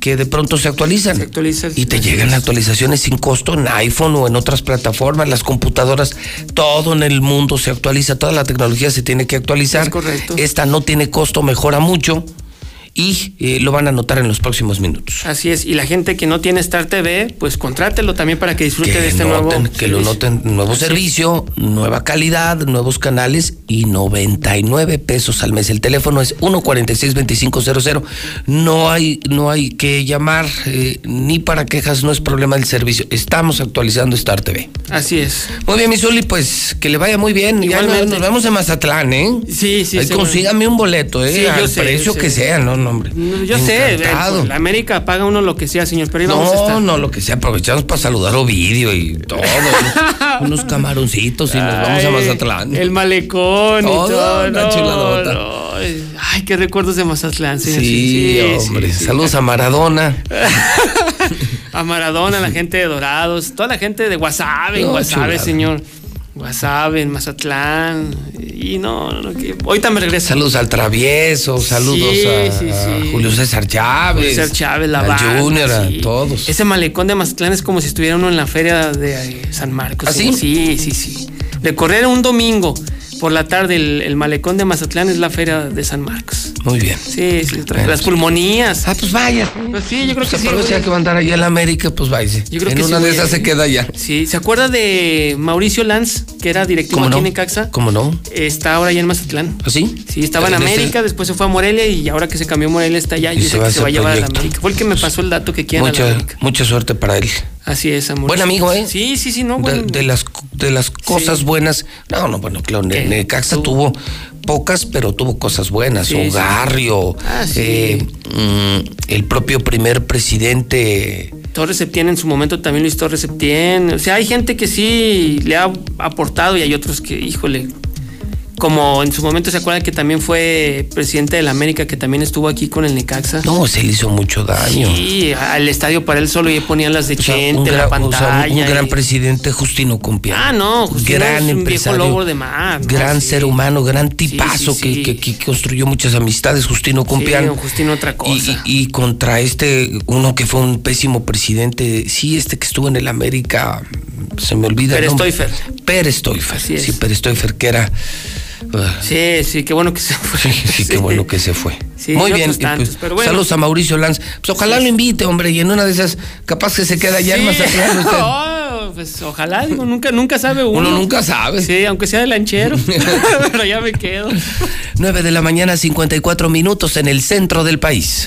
que de pronto se actualizan. y te llegan actualizaciones sin costo en iPhone o en otras plataformas, las computadoras, todo en el mundo se actualiza, toda la tecnología se tiene que actualizar. Es correcto. Esta no tiene costo, mejora mucho y eh, lo van a notar en los próximos minutos. Así es, y la gente que no tiene Star TV, pues contrátelo también para que disfrute de este nuevo. Que lo noten, nuevo servicio, nueva calidad, nuevos canales y 99 pesos al mes. El teléfono es 146-2500. No hay, no hay que llamar eh, ni para quejas, no es problema del servicio. Estamos actualizando Star TV. Así es. Muy bien, Misuli, pues que le vaya muy bien. Ya nos, nos vemos en Mazatlán, ¿eh? Sí, sí, Ahí consígame un boleto, ¿eh? Sí, al sé, precio que sea, no, no, hombre. Yo sé, Encantado. la América paga uno lo que sea, señor, pero ahí vamos a No, estar. no, lo que sea, aprovechamos para saludar Ovidio y todo. unos, <laughs> unos camaroncitos y nos vamos a Mazatlán. El malecón y Todo, todo. una no, chuladota. no. Ay, qué recuerdos de Mazatlán, señor. Sí, hombre. sí. Saludos a Maradona. <laughs> A Maradona, la gente de Dorados, toda la gente de Guasave, No, Guasave, señor. Guasave, en Mazatlán. Y no, no, que ahorita me regreso. Saludos al Travieso, saludos Sí, a, sí, a sí. Julio César Chávez. Julio César Chávez, la al Junior, a todos. Ese malecón de Mazatlán es como si estuviera uno en la feria de eh, San Marcos. ¿Ah, sí? Sí, sí, sí. De correr un domingo por la tarde el, el malecón de Mazatlán es la feria de San Marcos. Muy bien. Sí, sí, trae las pulmonías. Ah, pues vaya. Pues sí, yo creo Pues que sí. aprovecha voy a- que va a andar allá en la América, pues. Yo creo en que sí una de esas se queda allá. Sí, ¿se acuerda de Mauricio Lanz, que era directivo ¿Cómo aquí no? en Necaxa? ¿Cómo no? Está ahora allá en Mazatlán. ¿Ah, sí? Sí, estaba en América, después se fue a Morelia y ahora que se cambió a Morelia está allá y, dice va que se va a llevar a la. América. Fue el que me pasó el dato que quieren a la Mucha, América. mucha suerte para él. Así es, amor. Buen amigo, ¿eh? Sí, sí, sí, no, De, bueno. de las, de las cosas buenas. No, no, bueno, claro. Necaxa tuvo pocas, pero tuvo cosas buenas. Sí, sí. Ogarrio, Ah, sí. eh, mm, el propio primer presidente. Torres Septién en su momento también Luis Torres Septién. O sea, hay gente que sí le ha aportado y hay otros que, híjole, como en su momento se acuerdan que también fue presidente de la América, que también estuvo aquí con el Necaxa. No, se le hizo mucho daño. Sí, al estadio para él solo y ponían las de O sea, Chente, la gran, o sea, pantalla. un- gran y- presidente, Justino Compián. Ah, no, Justino gran es un viejo empresario, lobo de mar, ¿no? gran Sí. ser humano, gran tipazo sí, sí. Que, que- que construyó muchas amistades, Justino Compián. Justino otra cosa. y- y contra este, uno que fue un pésimo presidente, sí, este que estuvo en el América, se me olvida. el Pérez nombre. Stoifer. Pérez Stoifer, Así es. sí, Pérez Stoifer, que era. Ah, Sí, sí, qué bueno que se fue. Sí, sí, qué bueno que se fue. Sí, Muy bien, y pues, tantos, pero bueno. saludos a Mauricio Lanz. Pues ojalá lo invite, hombre, y en una de esas, capaz que se queda allá en. Mazatlán. <laughs> usted. Oh, pues ojalá, digo, nunca, nunca sabe uno. Uno nunca sabe. Sí, aunque sea de lanchero. <laughs> pero ya me quedo. 9 de la mañana, 54 minutos en el centro del país.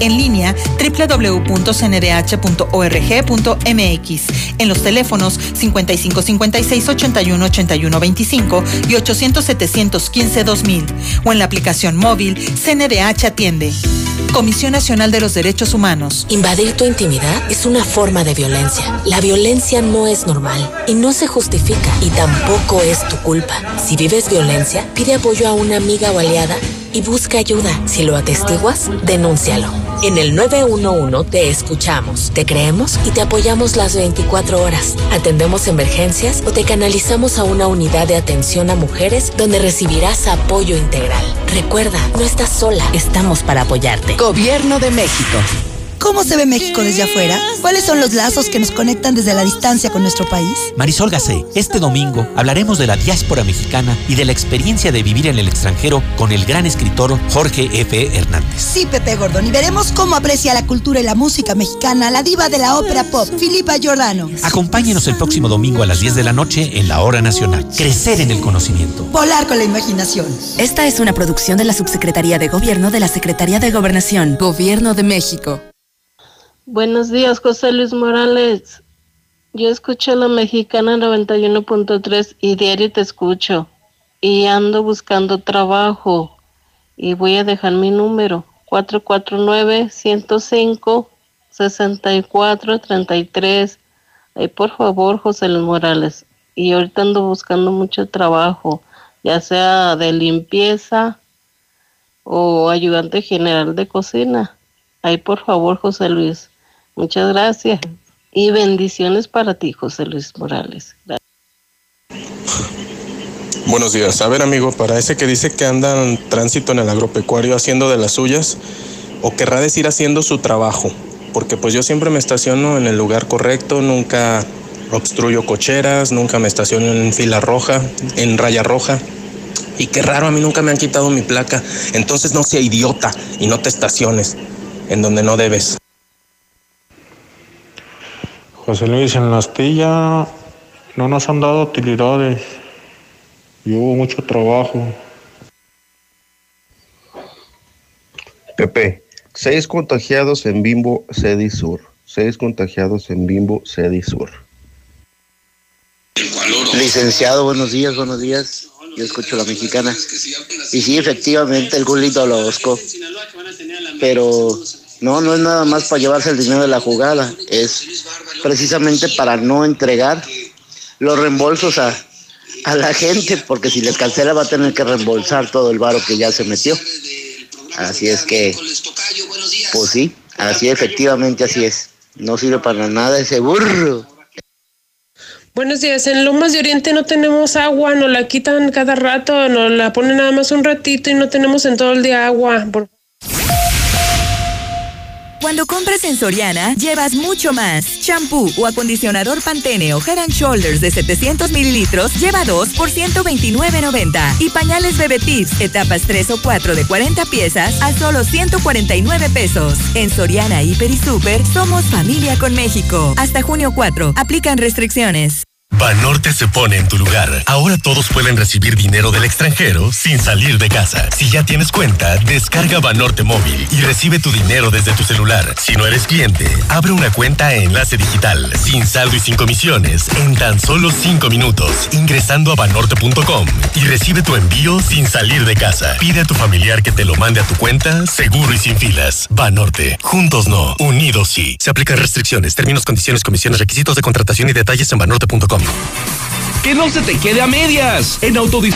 En línea www.cndh.org.mx, en los teléfonos 5556 81 81 25 y 800 715 2000 o en la aplicación móvil CNDH Atiende. Comisión Nacional de los Derechos Humanos. Invadir tu intimidad es una forma de violencia. La violencia no es normal y no se justifica y tampoco es tu culpa. Si vives violencia, pide apoyo a una amiga o aliada y busca ayuda. Si lo atestiguas, denúncialo. En el 911 te escuchamos, te creemos y te apoyamos las 24 horas. Atendemos emergencias o te canalizamos a una unidad de atención a mujeres donde recibirás apoyo integral. Recuerda, no estás sola, estamos para apoyarte. Gobierno de México. ¿Cómo se ve México desde afuera? ¿Cuáles son los lazos que nos conectan desde la distancia con nuestro país? Marisol Gacé, este domingo hablaremos de la diáspora mexicana y de la experiencia de vivir en el extranjero con el gran escritor Jorge F. Hernández. Sí, Pepe Gordon, y veremos cómo aprecia la cultura y la música mexicana la diva de la ópera pop, Filipa Giordano. Acompáñenos el próximo domingo a las 10 de la noche en la Hora Nacional. Crecer en el conocimiento. Volar con la imaginación. Esta es una producción de la Subsecretaría de Gobierno de la Secretaría de Gobernación, Gobierno de México. Buenos días, José Luis Morales. Yo escucho la mexicana 91.3 y diario te escucho. Y ando buscando trabajo. Y voy a dejar mi número. 449-105-6433. Ay, por favor, José Luis Morales. Y ahorita ando buscando mucho trabajo, ya sea de limpieza o ayudante general de cocina. Ay, por favor, José Luis. Muchas gracias. Y bendiciones para ti, José Luis Morales. Buenos días. A ver, amigo, para ese que dice que anda en tránsito en el agropecuario haciendo de las suyas, o querrá decir haciendo su trabajo, porque pues yo siempre me estaciono en el lugar correcto, nunca obstruyo cocheras, nunca me estaciono en fila roja, en raya roja. Y qué raro, a mí nunca me han quitado mi placa. Entonces no sea idiota y no te estaciones en donde no debes. José Luis, en la astilla no nos han dado utilidades y hubo mucho trabajo. Pepe, seis contagiados en Bimbo, Sur. Seis contagiados en Bimbo, Sur. Licenciado, buenos días, buenos días. Yo escucho la mexicana. Y sí, efectivamente, el gulito lo buscó. Pero no, no es nada más para llevarse el dinero de la jugada. Es precisamente para no entregar los reembolsos a, a la gente, porque si les cancela va a tener que reembolsar todo el varo que ya se metió. Así es que, pues sí, así efectivamente así es. No sirve para nada ese burro. Buenos días. En Lomas de Oriente no tenemos agua, nos la quitan cada rato, nos la ponen nada más un ratito y no tenemos en todo el día agua. Cuando compras en Soriana, llevas mucho más. Shampoo o acondicionador Pantene o Head and Shoulders de 700 mililitros, lleva 2 por 129.90. Y pañales Bebe Tips, etapas 3 o 4 de 40 piezas a solo 149 pesos. En Soriana, Hiper y Super, somos familia con México. Hasta junio 4, aplican restricciones. Banorte se pone en tu lugar. Ahora todos pueden recibir dinero del extranjero sin salir de casa. Si ya tienes cuenta, descarga Banorte móvil y recibe tu dinero desde tu celular. Si no eres cliente, abre una cuenta a enlace digital, sin saldo y sin comisiones, en tan solo 5 minutos, ingresando a banorte.com y recibe tu envío sin salir de casa. Pide a tu familiar que te lo mande a tu cuenta, seguro y sin filas. Banorte. Juntos no, unidos sí. Se aplican restricciones, términos, condiciones, comisiones, requisitos de contratación y detalles en banorte.com. Que no se te quede a medias. En Autodis